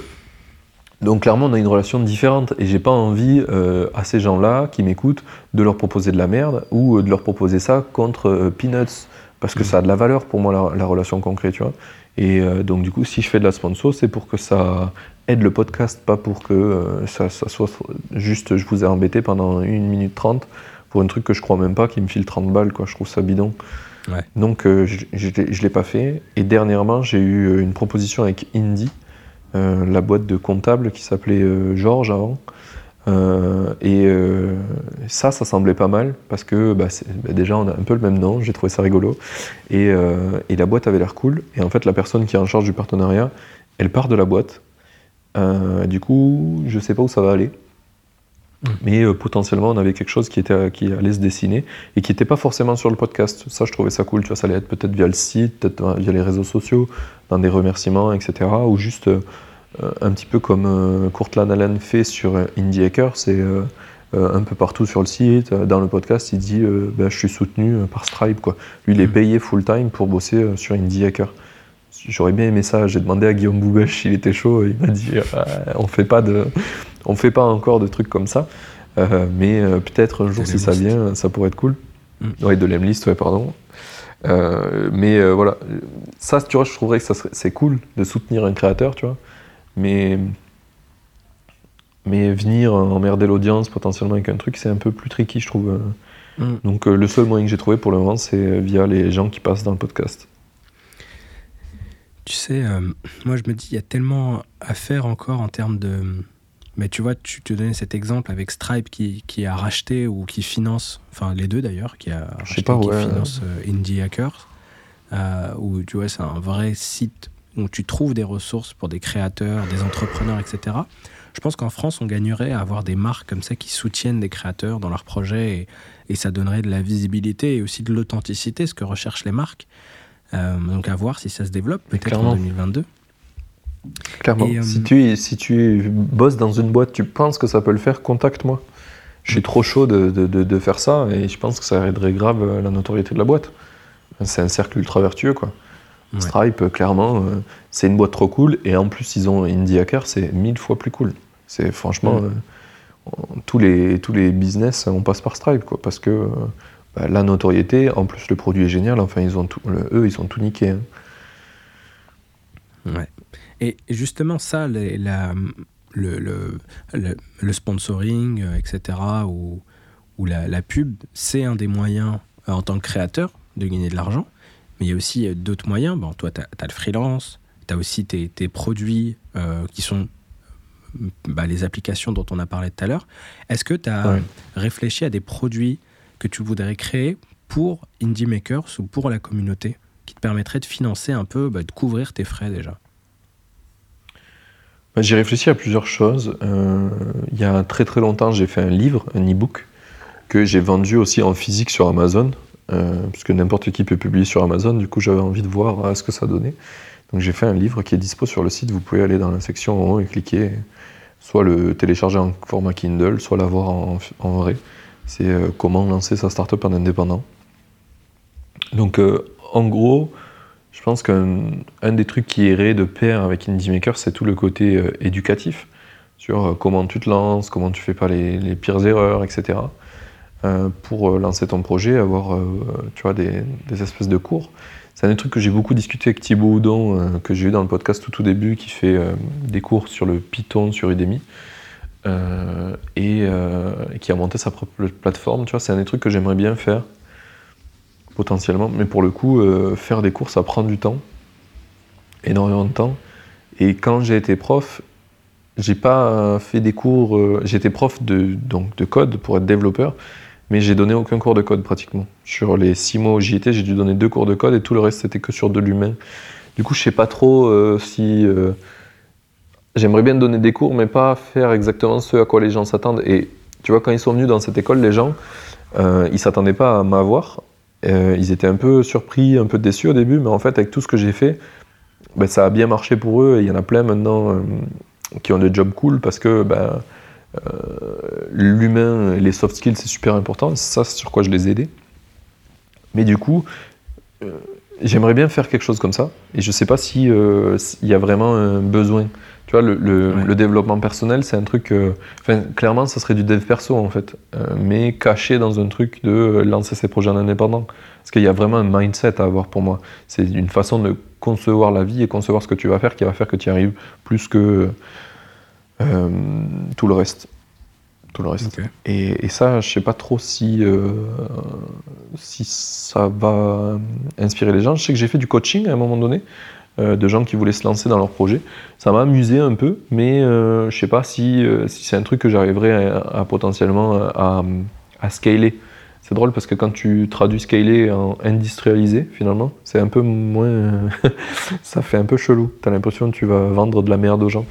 donc clairement, on a une relation différente et j'ai pas envie euh, à ces gens-là qui m'écoutent de leur proposer de la merde ou euh, de leur proposer ça contre euh, Peanuts parce que Mhm. ça a de la valeur pour moi la, la relation concrète, tu vois. Et donc du coup, si je fais de la sponsor, c'est pour que ça aide le podcast, pas pour que ça, ça soit juste je vous ai embêté pendant une minute trente pour un truc que je crois même pas qui me file 30 balles, quoi. Je trouve ça bidon. Ouais. Donc je, je, l'ai- je l'ai pas fait. Et dernièrement, j'ai eu une proposition avec Indie, la boîte de comptable qui s'appelait euh, Georges avant. Euh, et euh, ça, ça semblait pas mal parce que bah, bah, déjà on a un peu le même nom, j'ai trouvé ça rigolo. Et, euh, et la boîte avait l'air cool. Et en fait, la personne qui est en charge du partenariat, elle part de la boîte. Euh, du coup, je sais pas où ça va aller. Mm. Mais euh, potentiellement, on avait quelque chose qui, était, qui allait se dessiner et qui n'était pas forcément sur le podcast. Ça, je trouvais ça cool. Tu vois, ça allait être peut-être via le site, peut-être via les réseaux sociaux, dans des remerciements, etc. Ou juste euh, un petit peu comme euh, Courtland Allen fait sur euh, Indie Hacker. C'est un peu partout sur le site. Dans le podcast, il dit ben, Je suis soutenu par Stripe. Quoi. Lui, il est Mm. payé full-time pour bosser sur Indie Hacker. J'aurais bien aimé ça. J'ai demandé à Guillaume Boubèche s'il était chaud. Il m'a dit on fait pas de, on fait pas encore de trucs comme ça. Euh, mais euh, peut-être un jour, si ça vient, ça pourrait être cool. Mm. Ouais, de l'Emlist, ouais, pardon. Euh, mais euh, voilà, ça, tu vois, je trouverais que ça c'est cool de soutenir un créateur, tu vois. Mais, mais venir emmerder l'audience potentiellement avec un truc, c'est un peu plus tricky, je trouve. Mm. Donc euh, le seul moyen que j'ai trouvé pour le moment, c'est via les gens qui passent dans le podcast. Tu sais, euh, moi je me dis, il y a tellement à faire encore en termes de, Mais tu vois, tu te donnais cet exemple avec Stripe qui, qui a racheté ou qui finance, enfin les deux d'ailleurs, qui a racheté, pas, qui ouais. finance euh, Indie Hackers, euh, où tu vois, c'est un vrai site où tu trouves des ressources pour des créateurs, des entrepreneurs, etc. Je pense qu'en France, on gagnerait à avoir des marques comme ça qui soutiennent des créateurs dans leurs projets et, et ça donnerait de la visibilité et aussi de l'authenticité, ce que recherchent les marques. Euh, donc à voir si ça se développe, peut-être en clairement. 2022. Clairement. Et, euh, si, tu, si tu bosses dans une boîte, tu penses que ça peut le faire, contacte-moi. Je suis trop chaud de, de- de- de faire ça et je pense que ça aiderait grave la notoriété de la boîte. C'est un cercle ultra vertueux, quoi. Ouais. Stripe, euh, clairement, euh, c'est une boîte trop cool et en plus, ils ont Indie Hacker, c'est mille fois plus cool. C'est franchement, on- tous, les, tous les business, on passe par Stripe, quoi, parce que bah, la notoriété, en plus, le produit est génial. Enfin, ils ont tout, le- eux, ils ont tout niqué. hein. Ouais. Et justement, ça, les- la- le, le, le- le sponsoring, euh, etc., ou, ou la, la pub, c'est un des moyens euh, en tant que créateur de gagner de l'argent. Mais il y a aussi euh, d'autres moyens. Bon, toi, tu as, le freelance, tu as aussi tes, tes produits euh, qui sont bah, les applications dont on a parlé tout à l'heure. Est-ce que tu as Ouais. réfléchi à des produits que tu voudrais créer pour Indie Makers ou pour la communauté qui te permettraient de financer un peu, bah, de couvrir tes frais déjà? J'ai réfléchi à plusieurs choses. Euh, il y a très très longtemps, j'ai fait un livre, un e-book, que j'ai vendu aussi en physique sur Amazon, euh, puisque n'importe qui peut publier sur Amazon. Du coup, j'avais envie de voir euh, ce que ça donnait. Donc j'ai fait un livre qui est dispo sur le site. Vous pouvez aller dans la section en haut et cliquer, soit le télécharger en format Kindle, soit l'avoir en, en vrai. C'est comment lancer sa startup en indépendant. Donc en gros, je pense qu'un un des trucs qui irait de pair avec Indie Maker, c'est tout le côté euh, éducatif sur euh, comment tu te lances, comment tu fais pas les, pires erreurs, etc. Euh, pour lancer ton projet, avoir tu vois, des, espèces de cours. C'est un des trucs que j'ai beaucoup discuté avec Thibaut Houdon, que j'ai eu dans le podcast tout au début, qui fait des cours sur le Python sur Udemy. et, qui a monté sa propre plateforme, c'est un des trucs que j'aimerais bien faire potentiellement, mais pour le coup, euh, faire des cours, ça prend du temps, énormément de temps. Et quand j'ai été prof, j'ai pas fait des cours. euh, J'étais prof de, donc, de code pour être développeur, mais j'ai donné aucun cours de code pratiquement. Sur les six mois où j'y étais, j'ai dû donner deux cours de code et tout le reste c'était que sur de l'humain. Du coup, je sais pas trop euh, si. euh, J'aimerais bien donner des cours, mais pas faire exactement ce à quoi les gens s'attendent. Et tu vois, quand ils sont venus dans cette école, les gens, euh, ils s'attendaient pas à m'avoir. Euh, ils étaient un peu surpris, un peu déçus au début, mais en fait, avec tout ce que j'ai fait, ben, ça a bien marché pour eux. Il y en a plein maintenant euh, qui ont des jobs cool parce que ben, euh, l'humain les soft skills, c'est super important. C'est ça, sur quoi je les ai aidés. Mais du coup, euh, j'aimerais bien faire quelque chose comme ça. Et je sais pas si s'il y a vraiment un besoin. Tu vois, le, le- Ouais. le développement personnel, c'est un truc. euh, Enfin, clairement, ça serait du dev perso en fait, Euh, mais caché dans un truc de euh, lancer ses projets en indépendant. Parce qu'il y a vraiment un mindset à avoir pour moi. C'est une façon de concevoir la vie et concevoir ce que tu vas faire qui va faire que tu y arrives plus que euh, tout le reste. Tout le reste. Et, et ça, je sais pas trop si, euh, si ça va inspirer les gens. Je sais que j'ai fait du coaching à un moment donné, euh, de gens qui voulaient se lancer dans leur projet. Ça m'a amusé un peu, mais euh, je sais pas si, euh, si c'est un truc que j'arriverai à, à potentiellement à, à scaler. C'est drôle parce que quand tu traduis scaler en industrialiser, finalement, c'est un peu moins. ça fait un peu chelou. Tu as l'impression que tu vas vendre de la merde aux gens.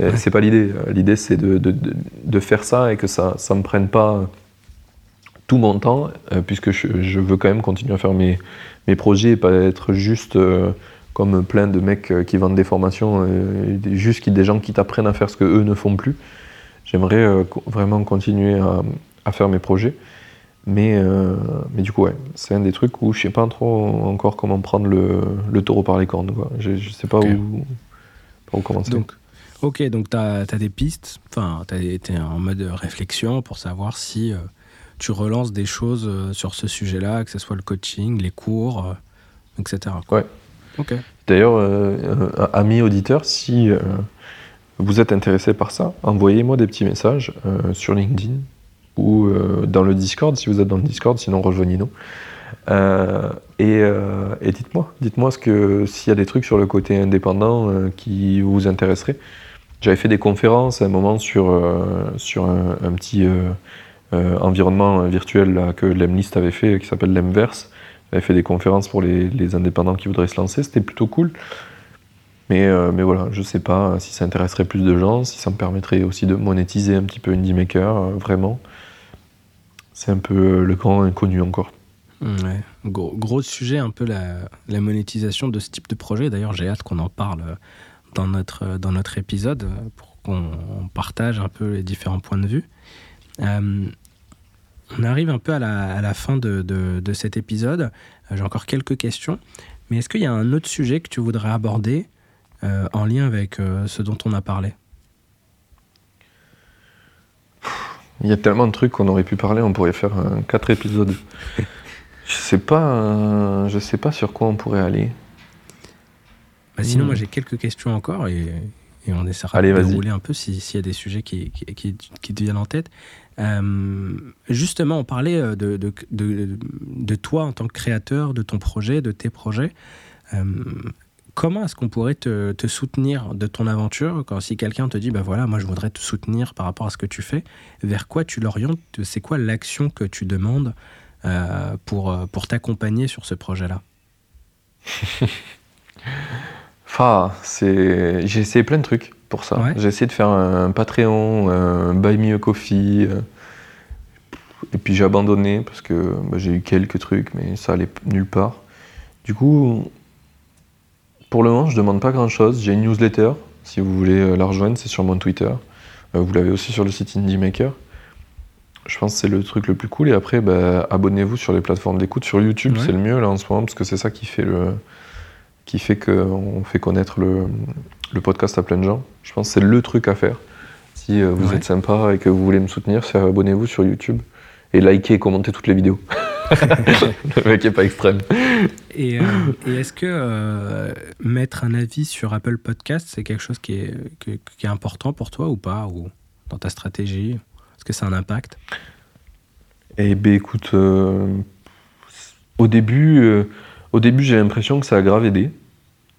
Ouais. C'est pas l'idée. L'idée, c'est de, de- de- faire ça et que ça ne me prenne pas tout mon temps, puisque je, je veux quand même continuer à faire mes, mes projets et pas être juste euh, comme plein de mecs euh, qui vendent des formations, euh, juste des gens qui t'apprennent à faire ce que eux ne font plus. J'aimerais euh, vraiment continuer à, à faire mes projets. Mais, euh, mais du coup, ouais, c'est un des trucs où je sais pas trop encore comment prendre le, le taureau par les cornes. Quoi. Je, je sais pas Ok. où, où commencer. Donc, ok, donc tu as, des pistes, enfin, tu été en mode réflexion pour savoir si euh, tu relances des choses sur ce sujet-là, que ce soit le coaching, les cours, euh, etc. quoi. Ouais. Ok. D'ailleurs, euh, euh, amis auditeurs, si euh, vous êtes intéressé par ça, envoyez-moi des petits messages sur LinkedIn ou dans le Discord, si vous êtes dans le Discord, sinon rejoignez-nous. Et dites-moi, dites-moi ce que s'il y a des trucs sur le côté indépendant qui vous intéresseraient. J'avais fait des conférences à un moment sur, sur un, petit environnement virtuel que l'Emlist avait fait, qui s'appelle l'Emverse. J'avais fait des conférences pour les, indépendants qui voudraient se lancer, c'était plutôt cool. Mais, euh, mais voilà, je sais pas si ça intéresserait plus de gens, si ça me permettrait aussi de monétiser un petit peu Indie Maker, euh, vraiment. C'est un peu euh, le grand inconnu encore. Ouais. Gros, sujet, un peu la, monétisation de ce type de projet. D'ailleurs, j'ai hâte qu'on en parle euh, dans notre, euh, dans notre épisode euh, pour qu'on on partage un peu les différents points de vue. Euh, on arrive un peu à la, à la fin de, de- de cet épisode. Euh, J'ai encore quelques questions. Mais est-ce qu'il y a un autre sujet que tu voudrais aborder euh, en lien avec euh, ce dont on a parlé? Il y a tellement de trucs qu'on aurait pu parler, on pourrait faire euh, quatre épisodes. je sais pas, je sais pas sur quoi on pourrait aller. Bah, Sinon, Hmm. moi j'ai quelques questions encore et, et on essaiera Allez, de dérouler un peu si- s'il y a des sujets qui, qui, qui- qui te viennent en tête. Euh, justement, on parlait euh, de, de, de, toi en tant que créateur, de ton projet, de tes projets. Euh, comment est-ce qu'on pourrait te, te soutenir de ton aventure quand si quelqu'un te dit bah voilà moi je voudrais te soutenir par rapport à ce que tu fais vers quoi tu l'orientes? C'est quoi l'action que tu demandes pour, pour t'accompagner sur ce projet là Enfin, c'est... j'ai essayé plein de trucs pour ça. Ouais. J'ai essayé de faire un Patreon, un Buy Me a Coffee. euh, Et puis j'ai abandonné parce que bah, j'ai eu quelques trucs, mais ça allait nulle part. Du coup, pour le moment, je demande pas grand chose. J'ai une newsletter. Si vous voulez euh, la rejoindre, c'est sur mon Twitter. Euh, Vous l'avez aussi sur le site Indie Maker. Je pense que c'est le truc le plus cool. Et après, bah, abonnez-vous sur les plateformes d'écoute. Sur YouTube, Ouais. c'est le mieux là en ce moment parce que c'est ça qui fait le, qui fait qu'on fait connaître le, le podcast à plein de gens. Je pense que c'est le truc à faire. Si euh, vous Ouais. êtes sympa et que vous voulez me soutenir, c'est abonnez-vous sur YouTube et likez et commentez toutes les vidéos. le mec est pas extrême. Et, euh, et est-ce que euh, mettre un avis sur Apple Podcast, c'est quelque chose qui est, qui, qui est important pour toi ou pas Ou dans ta stratégie? Est-ce que ça a un impact? Eh ben écoute, au début, au début j'ai l'impression que ça a grave aidé.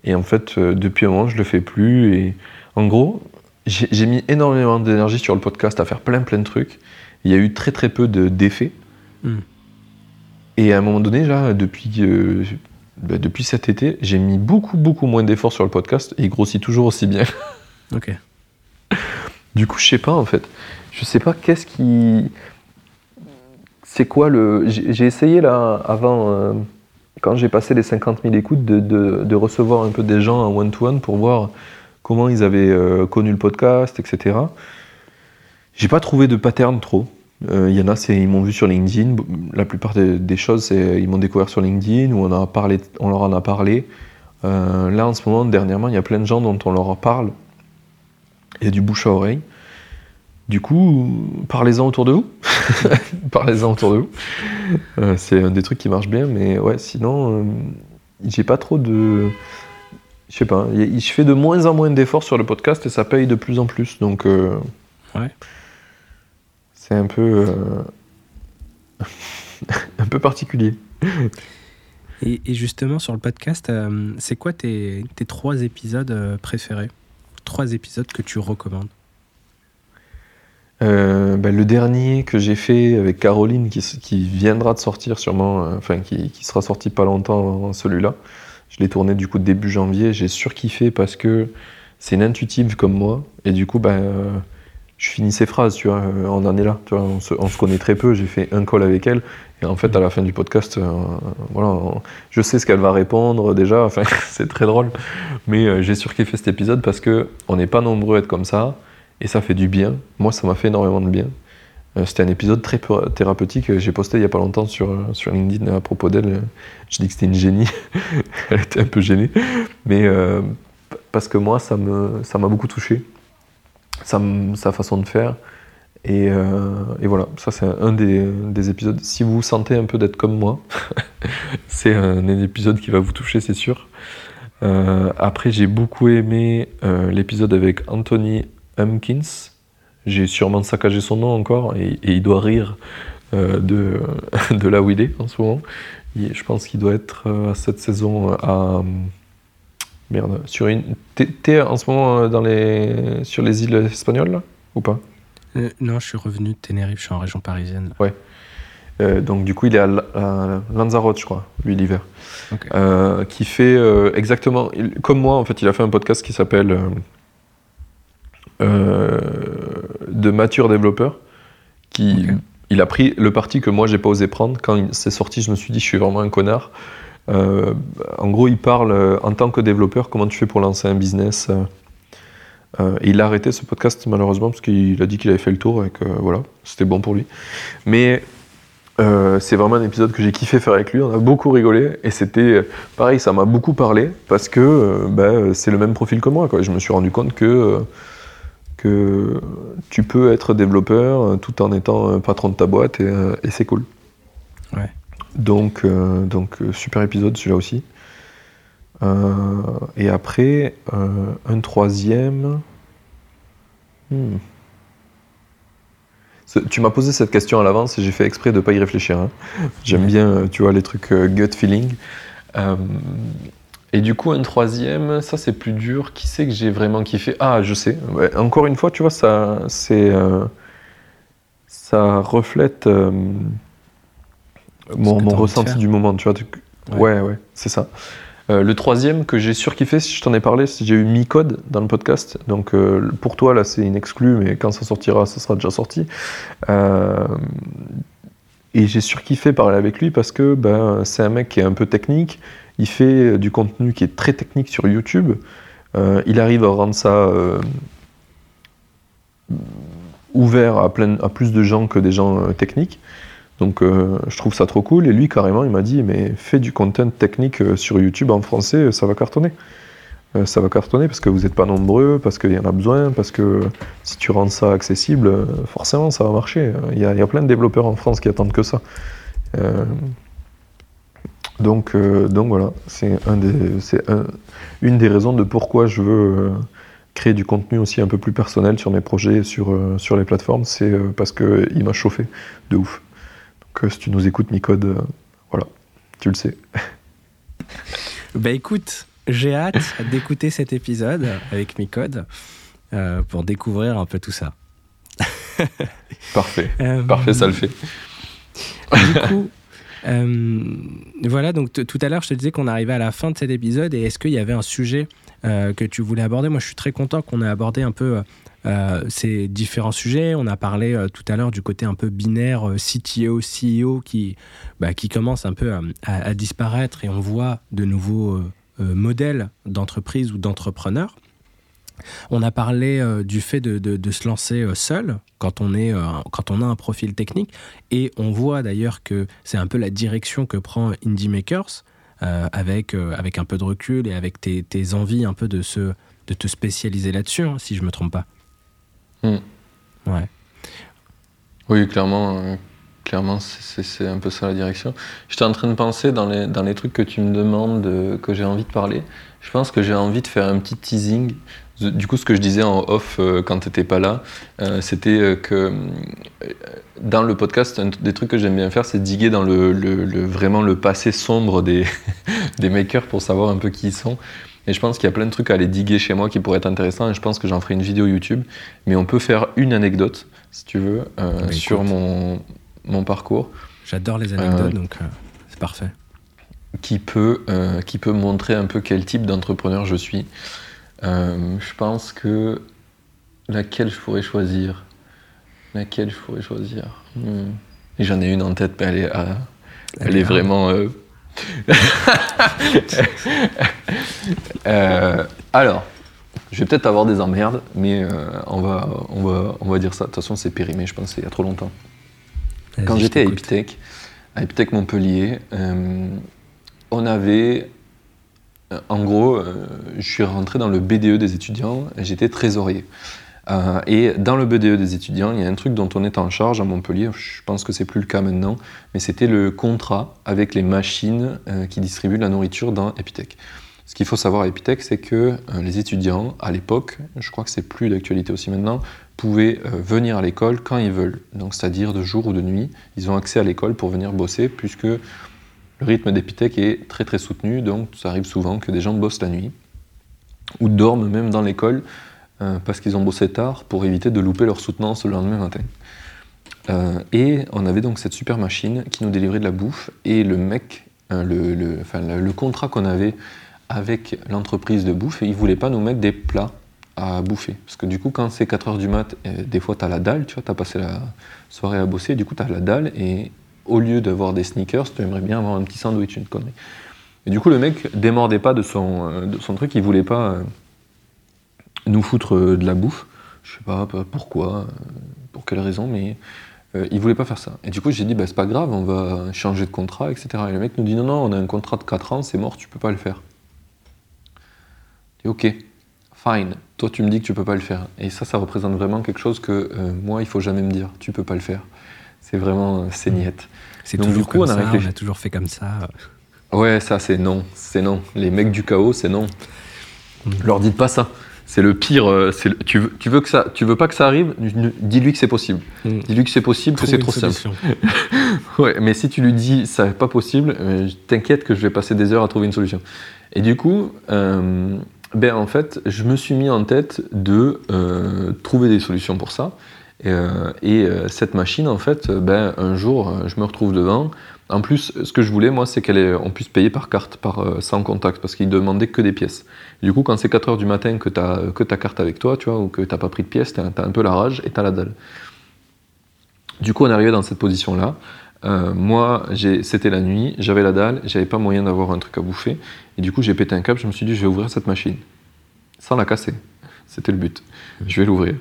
Et en fait, euh, depuis un moment, je le fais plus. Et en gros, j'ai mis énormément d'énergie sur le podcast à faire plein plein de trucs. Il y a eu très très peu de- d'effets. Hmm. Et à un moment donné, là, depuis, euh, bah, depuis cet été, j'ai mis beaucoup beaucoup moins d'efforts sur le podcast et il grossit toujours aussi bien. Ok. Du coup, je sais pas en fait. Je sais pas qu'est-ce qui. C'est quoi le. J'ai j'ai essayé là, avant, euh, quand j'ai passé les 50 000 écoutes, de, de- recevoir un peu des gens en one-to-one pour voir comment ils avaient euh, connu le podcast, etc. J'ai pas trouvé de pattern trop. Euh, Il y en a, ils m'ont vu sur LinkedIn. La plupart des, des choses, c'est ils m'ont découvert sur LinkedIn ou on, a parlé, on leur en a parlé. Euh, là, en ce moment, dernièrement, il y a plein de gens dont on leur parle. Il y a du bouche à oreille. Du coup, parlez-en autour de vous. parlez-en autour de vous. Euh, c'est un des trucs qui marche bien, mais ouais, sinon, euh, j'ai pas trop de. Je sais pas, je fais de moins en moins d'efforts sur le podcast et ça paye de plus en plus. Donc, euh, Ouais. c'est un peu. un peu particulier. Et, et justement, sur le podcast, c'est quoi tes, tes trois épisodes préférés? Trois épisodes que tu recommandes? Euh, ben, le dernier que j'ai fait avec Caroline, qui, viendra de sortir sûrement, euh, enfin qui, sera sorti pas longtemps avant celui-là, je l'ai tourné du coup début janvier, j'ai surkiffé parce que c'est une intuitive comme moi, et du coup, ben, euh, je finis ses phrases, tu vois, euh, on en est là, on se, on se connaît très peu, j'ai fait un call avec elle, et en fait, à la fin du podcast, euh, voilà, je sais ce qu'elle va répondre déjà, enfin, c'est très drôle, mais euh, j'ai surkiffé cet épisode parce que on n'est pas nombreux à être comme ça, et ça fait du bien. Moi, ça m'a fait énormément de bien. Euh, C'était un épisode très peu- thérapeutique. J'ai posté il y a pas longtemps sur, euh, sur LinkedIn à propos d'elle. Je dis que c'était une génie. Elle était un peu gênée. Mais euh, parce que moi, ça me ça m'a beaucoup touché. Sa façon de faire. Et, euh, et voilà, ça c'est un des, des épisodes. Si vous sentez un peu d'être comme moi, c'est un, épisode qui va vous toucher, c'est sûr. Euh, après, j'ai beaucoup aimé euh, l'épisode avec Anthony J'ai sûrement saccagé son nom encore et, et il doit rire euh, de, de là où il est en ce moment. Je pense qu'il doit être euh, à cette saison à, Merde. Sur une... T'es, en ce moment euh, dans les... sur les îles espagnoles, là Ou pas? Euh, non, je suis revenu de Tenerife, je suis en région parisienne. Euh, Donc, du coup, il est à, La- à Lanzarote, je crois, lui, l'hiver. Ok. Euh, qui fait euh, exactement... il- comme moi, en fait, il a fait un podcast qui s'appelle... euh, de mature développeur. Qui... Il a pris le parti que moi, j'ai pas osé prendre. Quand il- c'est sorti, je me suis dit, je suis vraiment un connard. Euh, en gros, il parle euh, en tant que développeur, comment tu fais pour lancer un business. euh, et il a arrêté ce podcast malheureusement parce qu'il a dit qu'il avait fait le tour et que voilà, c'était bon pour lui. Mais c'est vraiment un épisode que j'ai kiffé faire avec lui. On a beaucoup rigolé et c'était pareil, ça m'a beaucoup parlé parce que ben, c'est le même profil que moi. Quoi. Je me suis rendu compte que que tu peux être développeur euh, tout en étant euh, patron de ta boîte et, euh, et c'est cool. Ouais. Donc, euh, donc super épisode celui-là aussi. Euh, et après, euh, un troisième. Hmm. Tu m'as posé cette question à l'avance et j'ai fait exprès de ne pas y réfléchir. hein. J'aime bien, tu vois, les trucs gut feeling. Et du coup, un troisième, ça c'est plus dur. Qui c'est que j'ai vraiment kiffé? Ah, je sais. Ouais, encore une fois, tu vois, ça, c'est, euh, ça reflète euh, mon, ressenti du moment. Tu vois, tu- Ouais. ouais, ouais, c'est ça. Euh, le troisième que j'ai surkiffé, si je t'en ai parlé, j'ai eu Micode dans le podcast. Donc pour toi, là, c'est une exclue, mais quand ça sortira, ça sera déjà sorti. Et j'ai surkiffé parler avec lui parce que ben, c'est un mec qui est un peu technique. Il fait du contenu qui est très technique sur YouTube. Euh, il arrive à rendre ça euh, ouvert à, plus de gens que des gens euh, techniques. Donc euh, je trouve ça trop cool. Et lui, carrément, il m'a dit, mais fais du content technique euh, sur YouTube en français, euh, ça va cartonner. Euh, ça va cartonner parce que vous n'êtes pas nombreux, parce qu'il y en a besoin, parce que si tu rends ça accessible, euh, forcément, ça va marcher. Il y a plein de développeurs en France qui attendent que ça. Donc, euh, donc voilà, c'est un un- une des raisons de pourquoi je veux euh, créer du contenu aussi un peu plus personnel sur mes projets, sur, euh, sur les plateformes, c'est parce qu'il m'a chauffé de ouf. Donc si tu nous écoutes, Micode, voilà, tu le sais. Bah écoute, j'ai hâte d'écouter cet épisode avec Micode euh, pour découvrir un peu tout ça. Parfait. Euh, Parfait, ça le fait. Du coup, voilà, donc tout à l'heure, je te disais qu'on arrivait à la fin de cet épisode et est-ce qu'il y avait un sujet euh, que tu voulais aborder? Moi, je suis très content qu'on ait abordé un peu euh, ces différents sujets. On a parlé euh, tout à l'heure du côté un peu binaire, euh, CTO, CEO, qui, bah, qui commence un peu à, à- disparaître et on voit de nouveaux euh, euh, modèles d'entreprise ou d'entrepreneurs. On a parlé euh, du fait de, de- de se lancer euh, seul quand on, est, euh, quand on a un profil technique. Et on voit d'ailleurs que c'est un peu la direction que prend Indie Makers, avec, avec un peu de recul et avec tes, tes envies un peu de, se, de te spécialiser là-dessus, hein, si je me trompe pas. Hmm. Ouais. Oui, clairement, clairement c'est- un peu ça la direction. J'étais en train de penser dans les, dans les trucs que tu me demandes, que j'ai envie de parler. Je pense que j'ai envie de faire un petit teasing. Du coup, ce que je disais en off euh, quand tu n'étais pas là, euh, c'était euh, que dans le podcast, un des trucs que j'aime bien faire, c'est diguer dans le, le- le- vraiment le passé sombre des, des makers pour savoir un peu qui ils sont. Et je pense qu'il y a plein de trucs à aller diguer chez moi qui pourraient être intéressants et je pense que j'en ferai une vidéo YouTube. Mais on peut faire une anecdote, si tu veux, euh, Bah, sur mon, mon parcours J'adore les anecdotes, donc euh, c'est parfait. qui peut, qui peut montrer un peu quel type d'entrepreneur je suis. Euh, je pense que laquelle je pourrais choisir? Laquelle je pourrais choisir? Hmm. J'en ai une en tête, mais elle est, ah, elle est Ah. vraiment. euh, Euh, alors, je vais peut-être avoir des emmerdes, mais euh, on, va, on, va, on va dire ça. De toute façon, c'est périmé, je pense, il y a trop longtemps. Quand j'étais à. Epitech, à Epitech Montpellier, euh, on avait. Euh, En gros, euh, je suis rentré dans le BDE des étudiants, j'étais trésorier. Euh, et dans le BDE des étudiants, il y a un truc dont on est en charge à Montpellier, je pense que c'est plus le cas maintenant, mais c'était le contrat avec les machines qui distribuent la nourriture dans Epitech. Ce qu'il faut savoir à Epitech, c'est que les étudiants, à l'époque, je crois que c'est plus d'actualité aussi maintenant, pouvaient venir à l'école quand ils veulent. Donc, c'est-à-dire de jour ou de nuit, ils ont accès à l'école pour venir bosser, puisque le rythme d'Epitech est très très soutenu, donc ça arrive souvent que des gens bossent la nuit. ou dorment même dans l'école euh, parce qu'ils ont bossé tard pour éviter de louper leur soutenance le lendemain matin. Euh, et on avait donc cette super machine qui nous délivrait de la bouffe et le mec, euh, le, le- contrat qu'on avait avec l'entreprise de bouffe, il voulait pas nous mettre des plats à bouffer. Parce que du coup, quand c'est 4h du mat, des fois tu as la dalle, tu vois, tu as passé la soirée à bosser, du coup tu as la dalle et au lieu d'avoir des sneakers, tu aimerais bien avoir un petit sandwich, une connerie. Et du coup, le mec démordait pas de son, euh, truc, il voulait pas euh, nous foutre euh, de la bouffe. Je sais pas pourquoi, pour quelle raison, mais euh, il voulait pas faire ça. Et du coup, j'ai dit, bah, c'est pas grave, on va changer de contrat, etc. Et le mec nous dit, non, non, on a un contrat de 4 ans, c'est mort, tu peux pas le faire. Dis, ok, fine, toi tu me dis que tu peux pas le faire. Et ça, ça représente vraiment quelque chose que moi, il faut jamais me dire, tu peux pas le faire. C'est vraiment, euh, c'est niette. C'est Donc, toujours du coup, comme on a ça, réfléchi. on a toujours fait comme ça. Ouais, ça c'est non, c'est non. Les mecs du chaos, c'est non. Mm. Leur dites pas ça. C'est le pire. euh, c'est le- tu, veux, tu veux que ça, tu veux pas que ça arrive Dis-lui que c'est possible. Mm. Dis-lui que c'est possible, que c'est trop simple. Ouais, mais si tu lui dis ça n'est pas possible, euh, t'inquiète que je vais passer des heures à trouver une solution. Et du coup, euh, ben en fait, je me suis mis en tête de euh, trouver des solutions pour ça. Et, euh, euh, cette machine, en fait, euh, ben, un jour, je me retrouve devant. En plus, ce que je voulais, moi, c'est qu'on puisse payer par carte, par, sans contact, parce qu'il demandait que des pièces. Du coup, quand c'est 4 heures du matin que tu as que ta carte avec toi, tu vois, ou que tu pas pris de pièces, tu as, un peu la rage et tu as la dalle. Du coup, on est arrivé dans cette position-là. Moi, c'était la nuit, j'avais la dalle, j'avais pas moyen d'avoir un truc à bouffer. Et du coup, j'ai pété un câble, je me suis dit, je vais ouvrir cette machine. Sans la casser. C'était le but. Je vais l'ouvrir.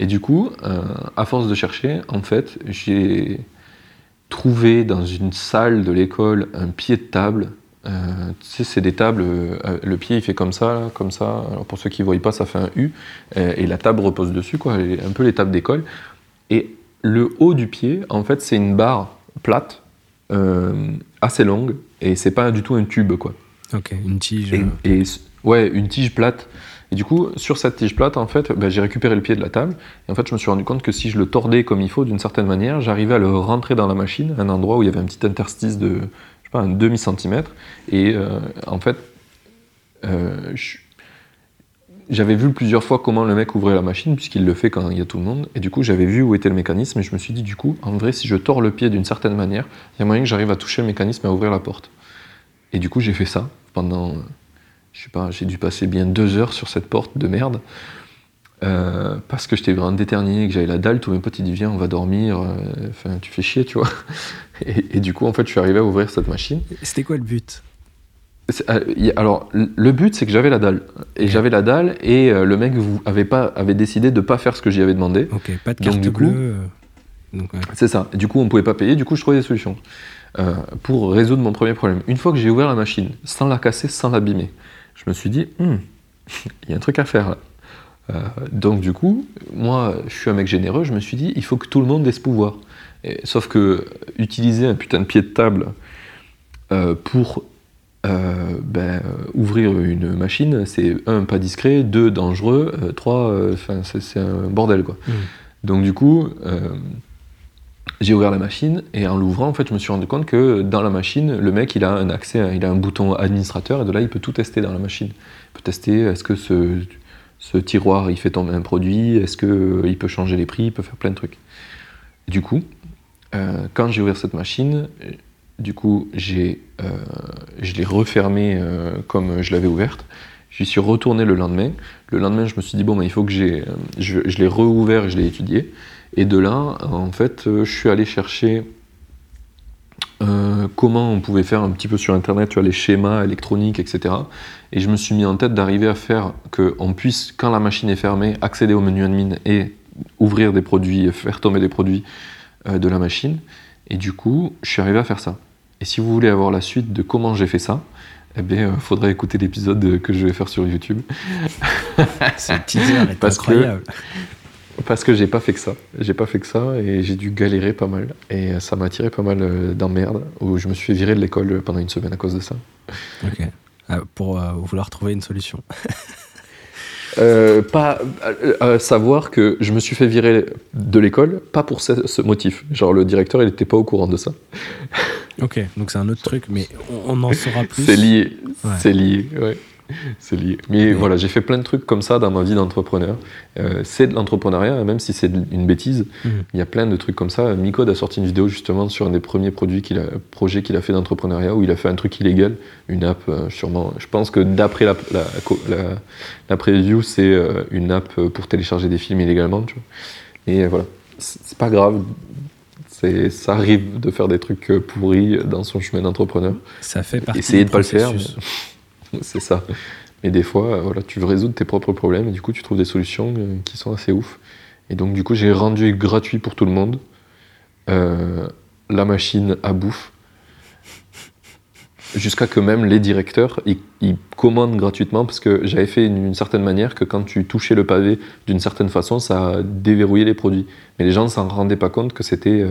Et du coup, euh, à force de chercher, en fait, j'ai trouvé dans une salle de l'école un pied de table. Euh, tu sais, c'est des tables, euh, le pied il fait comme ça, là, comme ça. Alors pour ceux qui ne voient pas, ça fait un U. et la table repose dessus, quoi, un peu les tables d'école. Et le haut du pied, en fait, c'est une barre plate, assez longue, et c'est pas du tout un tube, quoi. Ok, une tige. Et, et- ouais, une tige plate. Et du coup, sur cette tige plate, en fait, ben, j'ai récupéré le pied de la table. Et en fait, je me suis rendu compte que si je le tordais comme il faut, d'une certaine manière, j'arrivais à le rentrer dans la machine, un endroit où il y avait un petit interstice de, je sais pas, un demi-centimètre. Et euh, en fait, euh, j'avais vu plusieurs fois comment le mec ouvrait la machine, puisqu'il le fait quand il y a tout le monde. Et du coup, j'avais vu où était le mécanisme. Et je me suis dit, du coup, en vrai, si je tords le pied d'une certaine manière, il y a moyen que j'arrive à toucher le mécanisme et à ouvrir la porte. Et du coup, j'ai fait ça pendant, je sais pas, j'ai dû passer bien deux heures sur cette porte de merde. euh, parce que j'étais vraiment déterminé, que j'avais la dalle, tous mes potes ils disent viens on va dormir, euh, tu fais chier tu vois. Et, et du coup en fait je suis arrivé à ouvrir cette machine. C'était quoi le but? Euh, y alors le but c'est que j'avais la dalle. Et j'avais la dalle et le mec vous, avait, pas, avait décidé de pas faire ce que j'y avais demandé. Ok, pas de carte bleue. Donc, ouais. C'est ça. Du coup, on pouvait pas payer. Du coup, je trouvais des solutions pour résoudre mon premier problème. Une fois que j'ai ouvert la machine, sans la casser, sans l'abîmer, je me suis dit, Hmm, il y a un truc à faire là. Euh, donc du coup, moi, je suis un mec généreux. Je me suis dit, il faut que tout le monde ait ce pouvoir. Et- sauf que utiliser un putain de pied de table euh, pour euh, ben, ouvrir une machine, c'est un pas discret, deux dangereux, trois, enfin c'est un bordel quoi. Mm. Donc du coup, j'ai ouvert la machine et en l'ouvrant, en fait, je me suis rendu compte que dans la machine, le mec, il a un accès, à- il a un bouton administrateur et de là, il peut tout tester dans la machine. Il peut tester est-ce que ce, ce tiroir, il fait tomber un produit, est-ce qu'il peut changer les prix, il peut faire plein de trucs. Du coup, euh, quand j'ai ouvert cette machine, euh, du coup, j'ai, euh, je l'ai refermée euh, comme je l'avais ouverte. J'y suis retourné le lendemain. Le lendemain, je me suis dit, bon, ben, il faut que j'ai. euh, Je, je l'ai rouvert et je l'ai étudié. Et de là, en fait, euh, je suis allé chercher euh, comment on pouvait faire un petit peu sur Internet, tu vois, les schémas électroniques, etc. Et je me suis mis en tête d'arriver à faire qu'on puisse, quand la machine est fermée, accéder au menu admin et ouvrir des produits, faire tomber des produits euh, de la machine. Et du coup, je suis arrivé à faire ça. Et si vous voulez avoir la suite de comment j'ai fait ça, eh bien, il faudrait écouter l'épisode que je vais faire sur YouTube. Ce teaser est Parce que- incroyable. Parce que j'ai pas fait que ça. J'ai pas fait que ça et j'ai dû galérer pas mal. Et ça m'a tiré pas mal euh, d'emmerdes où je me suis virer de l'école pendant une semaine à cause de ça. Ok. Euh, pour euh, vouloir trouver une solution. Euh, pas euh, euh, savoir que je me suis fait virer de l'école, pas pour ce, ce motif. Genre le directeur, il était pas au courant de ça. Ok, donc c'est un autre truc, mais on, on en saura plus. C'est lié, Ouais. c'est lié. Ouais. c'est lié. Mais voilà, j'ai fait plein de trucs comme ça dans ma vie d'entrepreneur. Euh, c'est de l'entrepreneuriat, même si c'est une bêtise. Mhm. Il y a plein de trucs comme ça. Micode a sorti une vidéo justement sur un des premiers produits qu'il a, projets qu'il a fait d'entrepreneuriat où il a fait un truc illégal, une app euh, sûrement. Je pense que d'après la, la, la, la preview, c'est euh, une app pour télécharger des films illégalement. Tu vois. Et voilà, c'est pas grave. Ça arrive de faire des trucs pourris dans son chemin d'entrepreneur. Ça fait partie Essayez du de pas le faire. mais- c'est ça. Mais des fois, euh, voilà, tu veux résoudre tes propres problèmes et du coup, tu trouves des solutions euh, qui sont assez ouf. Et donc, du coup, j'ai rendu gratuit pour tout le monde euh, la machine à bouffe. Jusqu'à que même les directeurs, ils, commandent gratuitement parce que j'avais fait d'une une certaine manière que quand tu touchais le pavé d'une certaine façon, ça déverrouillait les produits. Mais les gens ne s'en rendaient pas compte que c'était.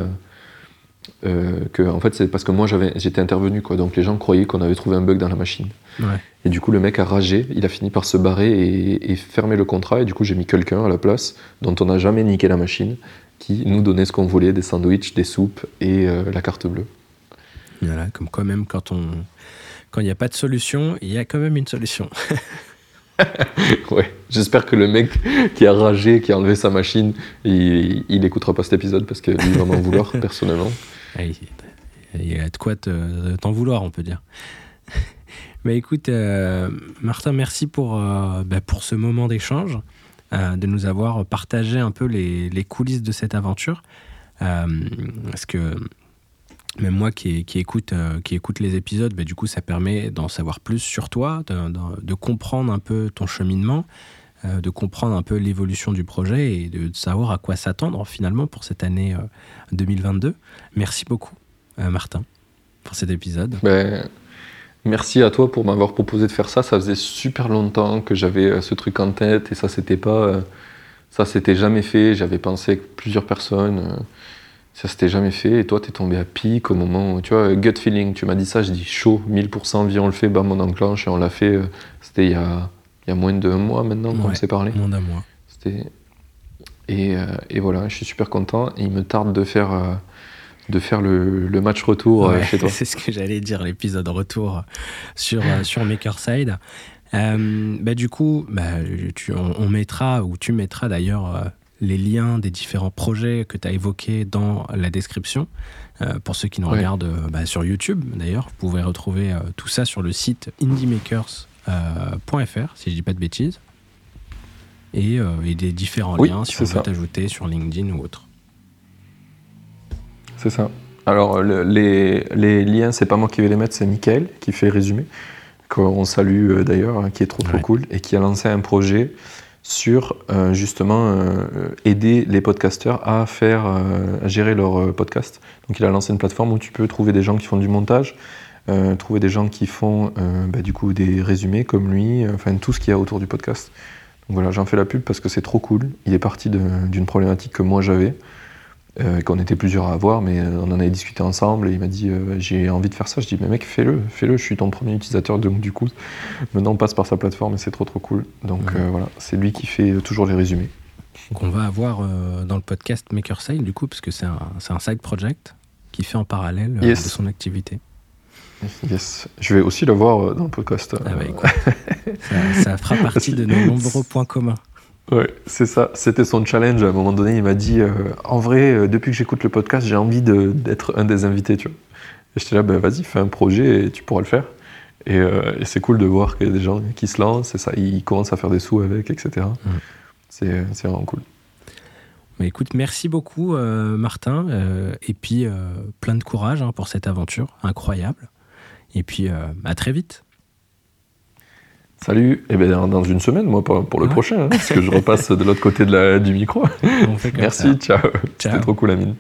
Euh, que, en fait, c'est parce que moi j'avais- j'étais intervenu, quoi. Donc les gens croyaient qu'on avait trouvé un bug dans la machine. Ouais. Et du coup, le mec a ragé, il a fini par se barrer et, et fermer le contrat. Et du coup, j'ai mis quelqu'un à la place dont on n'a jamais niqué la machine, qui nous donnait ce qu'on voulait des sandwichs, des soupes et euh, la carte bleue. Voilà, comme quand même quand on quand il n'y a pas de solution, il y a quand même une solution. Ouais, j'espère que le mec qui a ragé, qui a enlevé sa machine, il, il écoutera pas cet épisode parce que lui, il va m'en vouloir personnellement. Ah, Il y a de quoi te- t'en vouloir, on peut dire. bah écoute, euh, Martin, merci pour, euh, bah, pour ce moment d'échange, euh, de nous avoir partagé un peu les, les coulisses de cette aventure. Parce que même moi qui, écoute, qui écoute les épisodes, bah, du coup, ça permet d'en savoir plus sur toi, de comprendre un peu ton cheminement, euh, de comprendre un peu l'évolution du projet et de, savoir à quoi s'attendre finalement pour cette année euh, 2022. Merci beaucoup, euh, Martin, pour cet épisode. Ben, merci à toi pour m'avoir proposé de faire ça. Ça faisait super longtemps que j'avais euh, ce truc en tête et ça c'était pas, euh, ça s'était jamais fait. J'avais pensé avec plusieurs personnes, euh, ça s'était jamais fait. Et toi t'es tombé à pic au moment, tu vois, gut feeling. Tu m'as dit ça, je dis chaud, 1000%, viens on le fait, bam on enclenche et on l'a fait. euh, C'était il y a, il y a moins de un mois maintenant qu'on Ouais. s'est parlé. Mon à moi. C'était et, euh, et voilà, je suis super content. Et il me tarde de faire, euh, de faire le, le match retour euh, Ouais, chez toi. C'est ce que j'allais dire, l'épisode retour sur, sur Makerside. Euh, bah, du coup, bah, tu- on, on mettra, ou tu mettras d'ailleurs, les liens des différents projets que tu as évoqués dans la description. Euh, pour ceux qui nous Ouais. regardent euh, bah, sur YouTube, d'ailleurs, vous pouvez retrouver euh, tout ça sur le site indiemakers.fr, si je dis pas de bêtises. Et, euh, et des différents Oui, liens si on veut t'ajouter sur LinkedIn ou autre. C'est ça. Alors, le- les, les liens, c'est pas moi qui vais les mettre, c'est Michael qui fait résumé, qu'on salue euh, d'ailleurs, hein, qui est trop trop cool, et qui a lancé un projet sur euh, justement euh, aider les podcasteurs à faire euh, à gérer leur euh, podcast. Donc, il a lancé une plateforme où tu peux trouver des gens qui font du montage, euh, trouver des gens qui font euh, bah, du coup des résumés comme lui, euh, enfin tout ce qu'il y a autour du podcast. Donc voilà, j'en fais la pub parce que c'est trop cool. Il est parti d'une problématique que moi j'avais qu'on était plusieurs à avoir, mais on en avait discuté ensemble et il m'a dit j'ai envie de faire ça. Je dis mais mec fais-le, fais-le, je suis ton premier utilisateur donc du coup maintenant on passe par sa plateforme et c'est trop trop cool. Donc voilà, c'est lui qui fait toujours les résumés. qu'on va avoir euh, dans le podcast Makerside, du coup, parce que c'est un, un side project qui fait en parallèle euh, Yes. de son activité. Yes, je vais aussi le voir euh, dans le podcast. Ah bah Euh, écoute, ça, ça fera partie de nos nombreux points communs. Ouais, c'est ça. C'était son challenge. À un moment donné, il m'a dit euh, En vrai, euh, depuis que j'écoute le podcast, j'ai envie de- d'être un des invités, tu vois. Et j'étais là, ben vas-y, fais un projet et tu pourras le faire. Et, euh, et c'est cool de voir qu'il y a des gens qui se lancent et ça, ils commencent à faire des sous avec, etc. C'est c'est vraiment cool. Mais écoute, merci beaucoup, euh, Martin. euh, et puis, euh, plein de courage hein, pour cette aventure incroyable. Et puis, euh, à très vite. Salut. Et ben dans- dans une semaine, moi, pour, pour le Ouais. prochain, hein, parce que je repasse de l'autre côté de la, du micro. Ça. Merci, ciao. Ciao. C'était trop cool, Amine.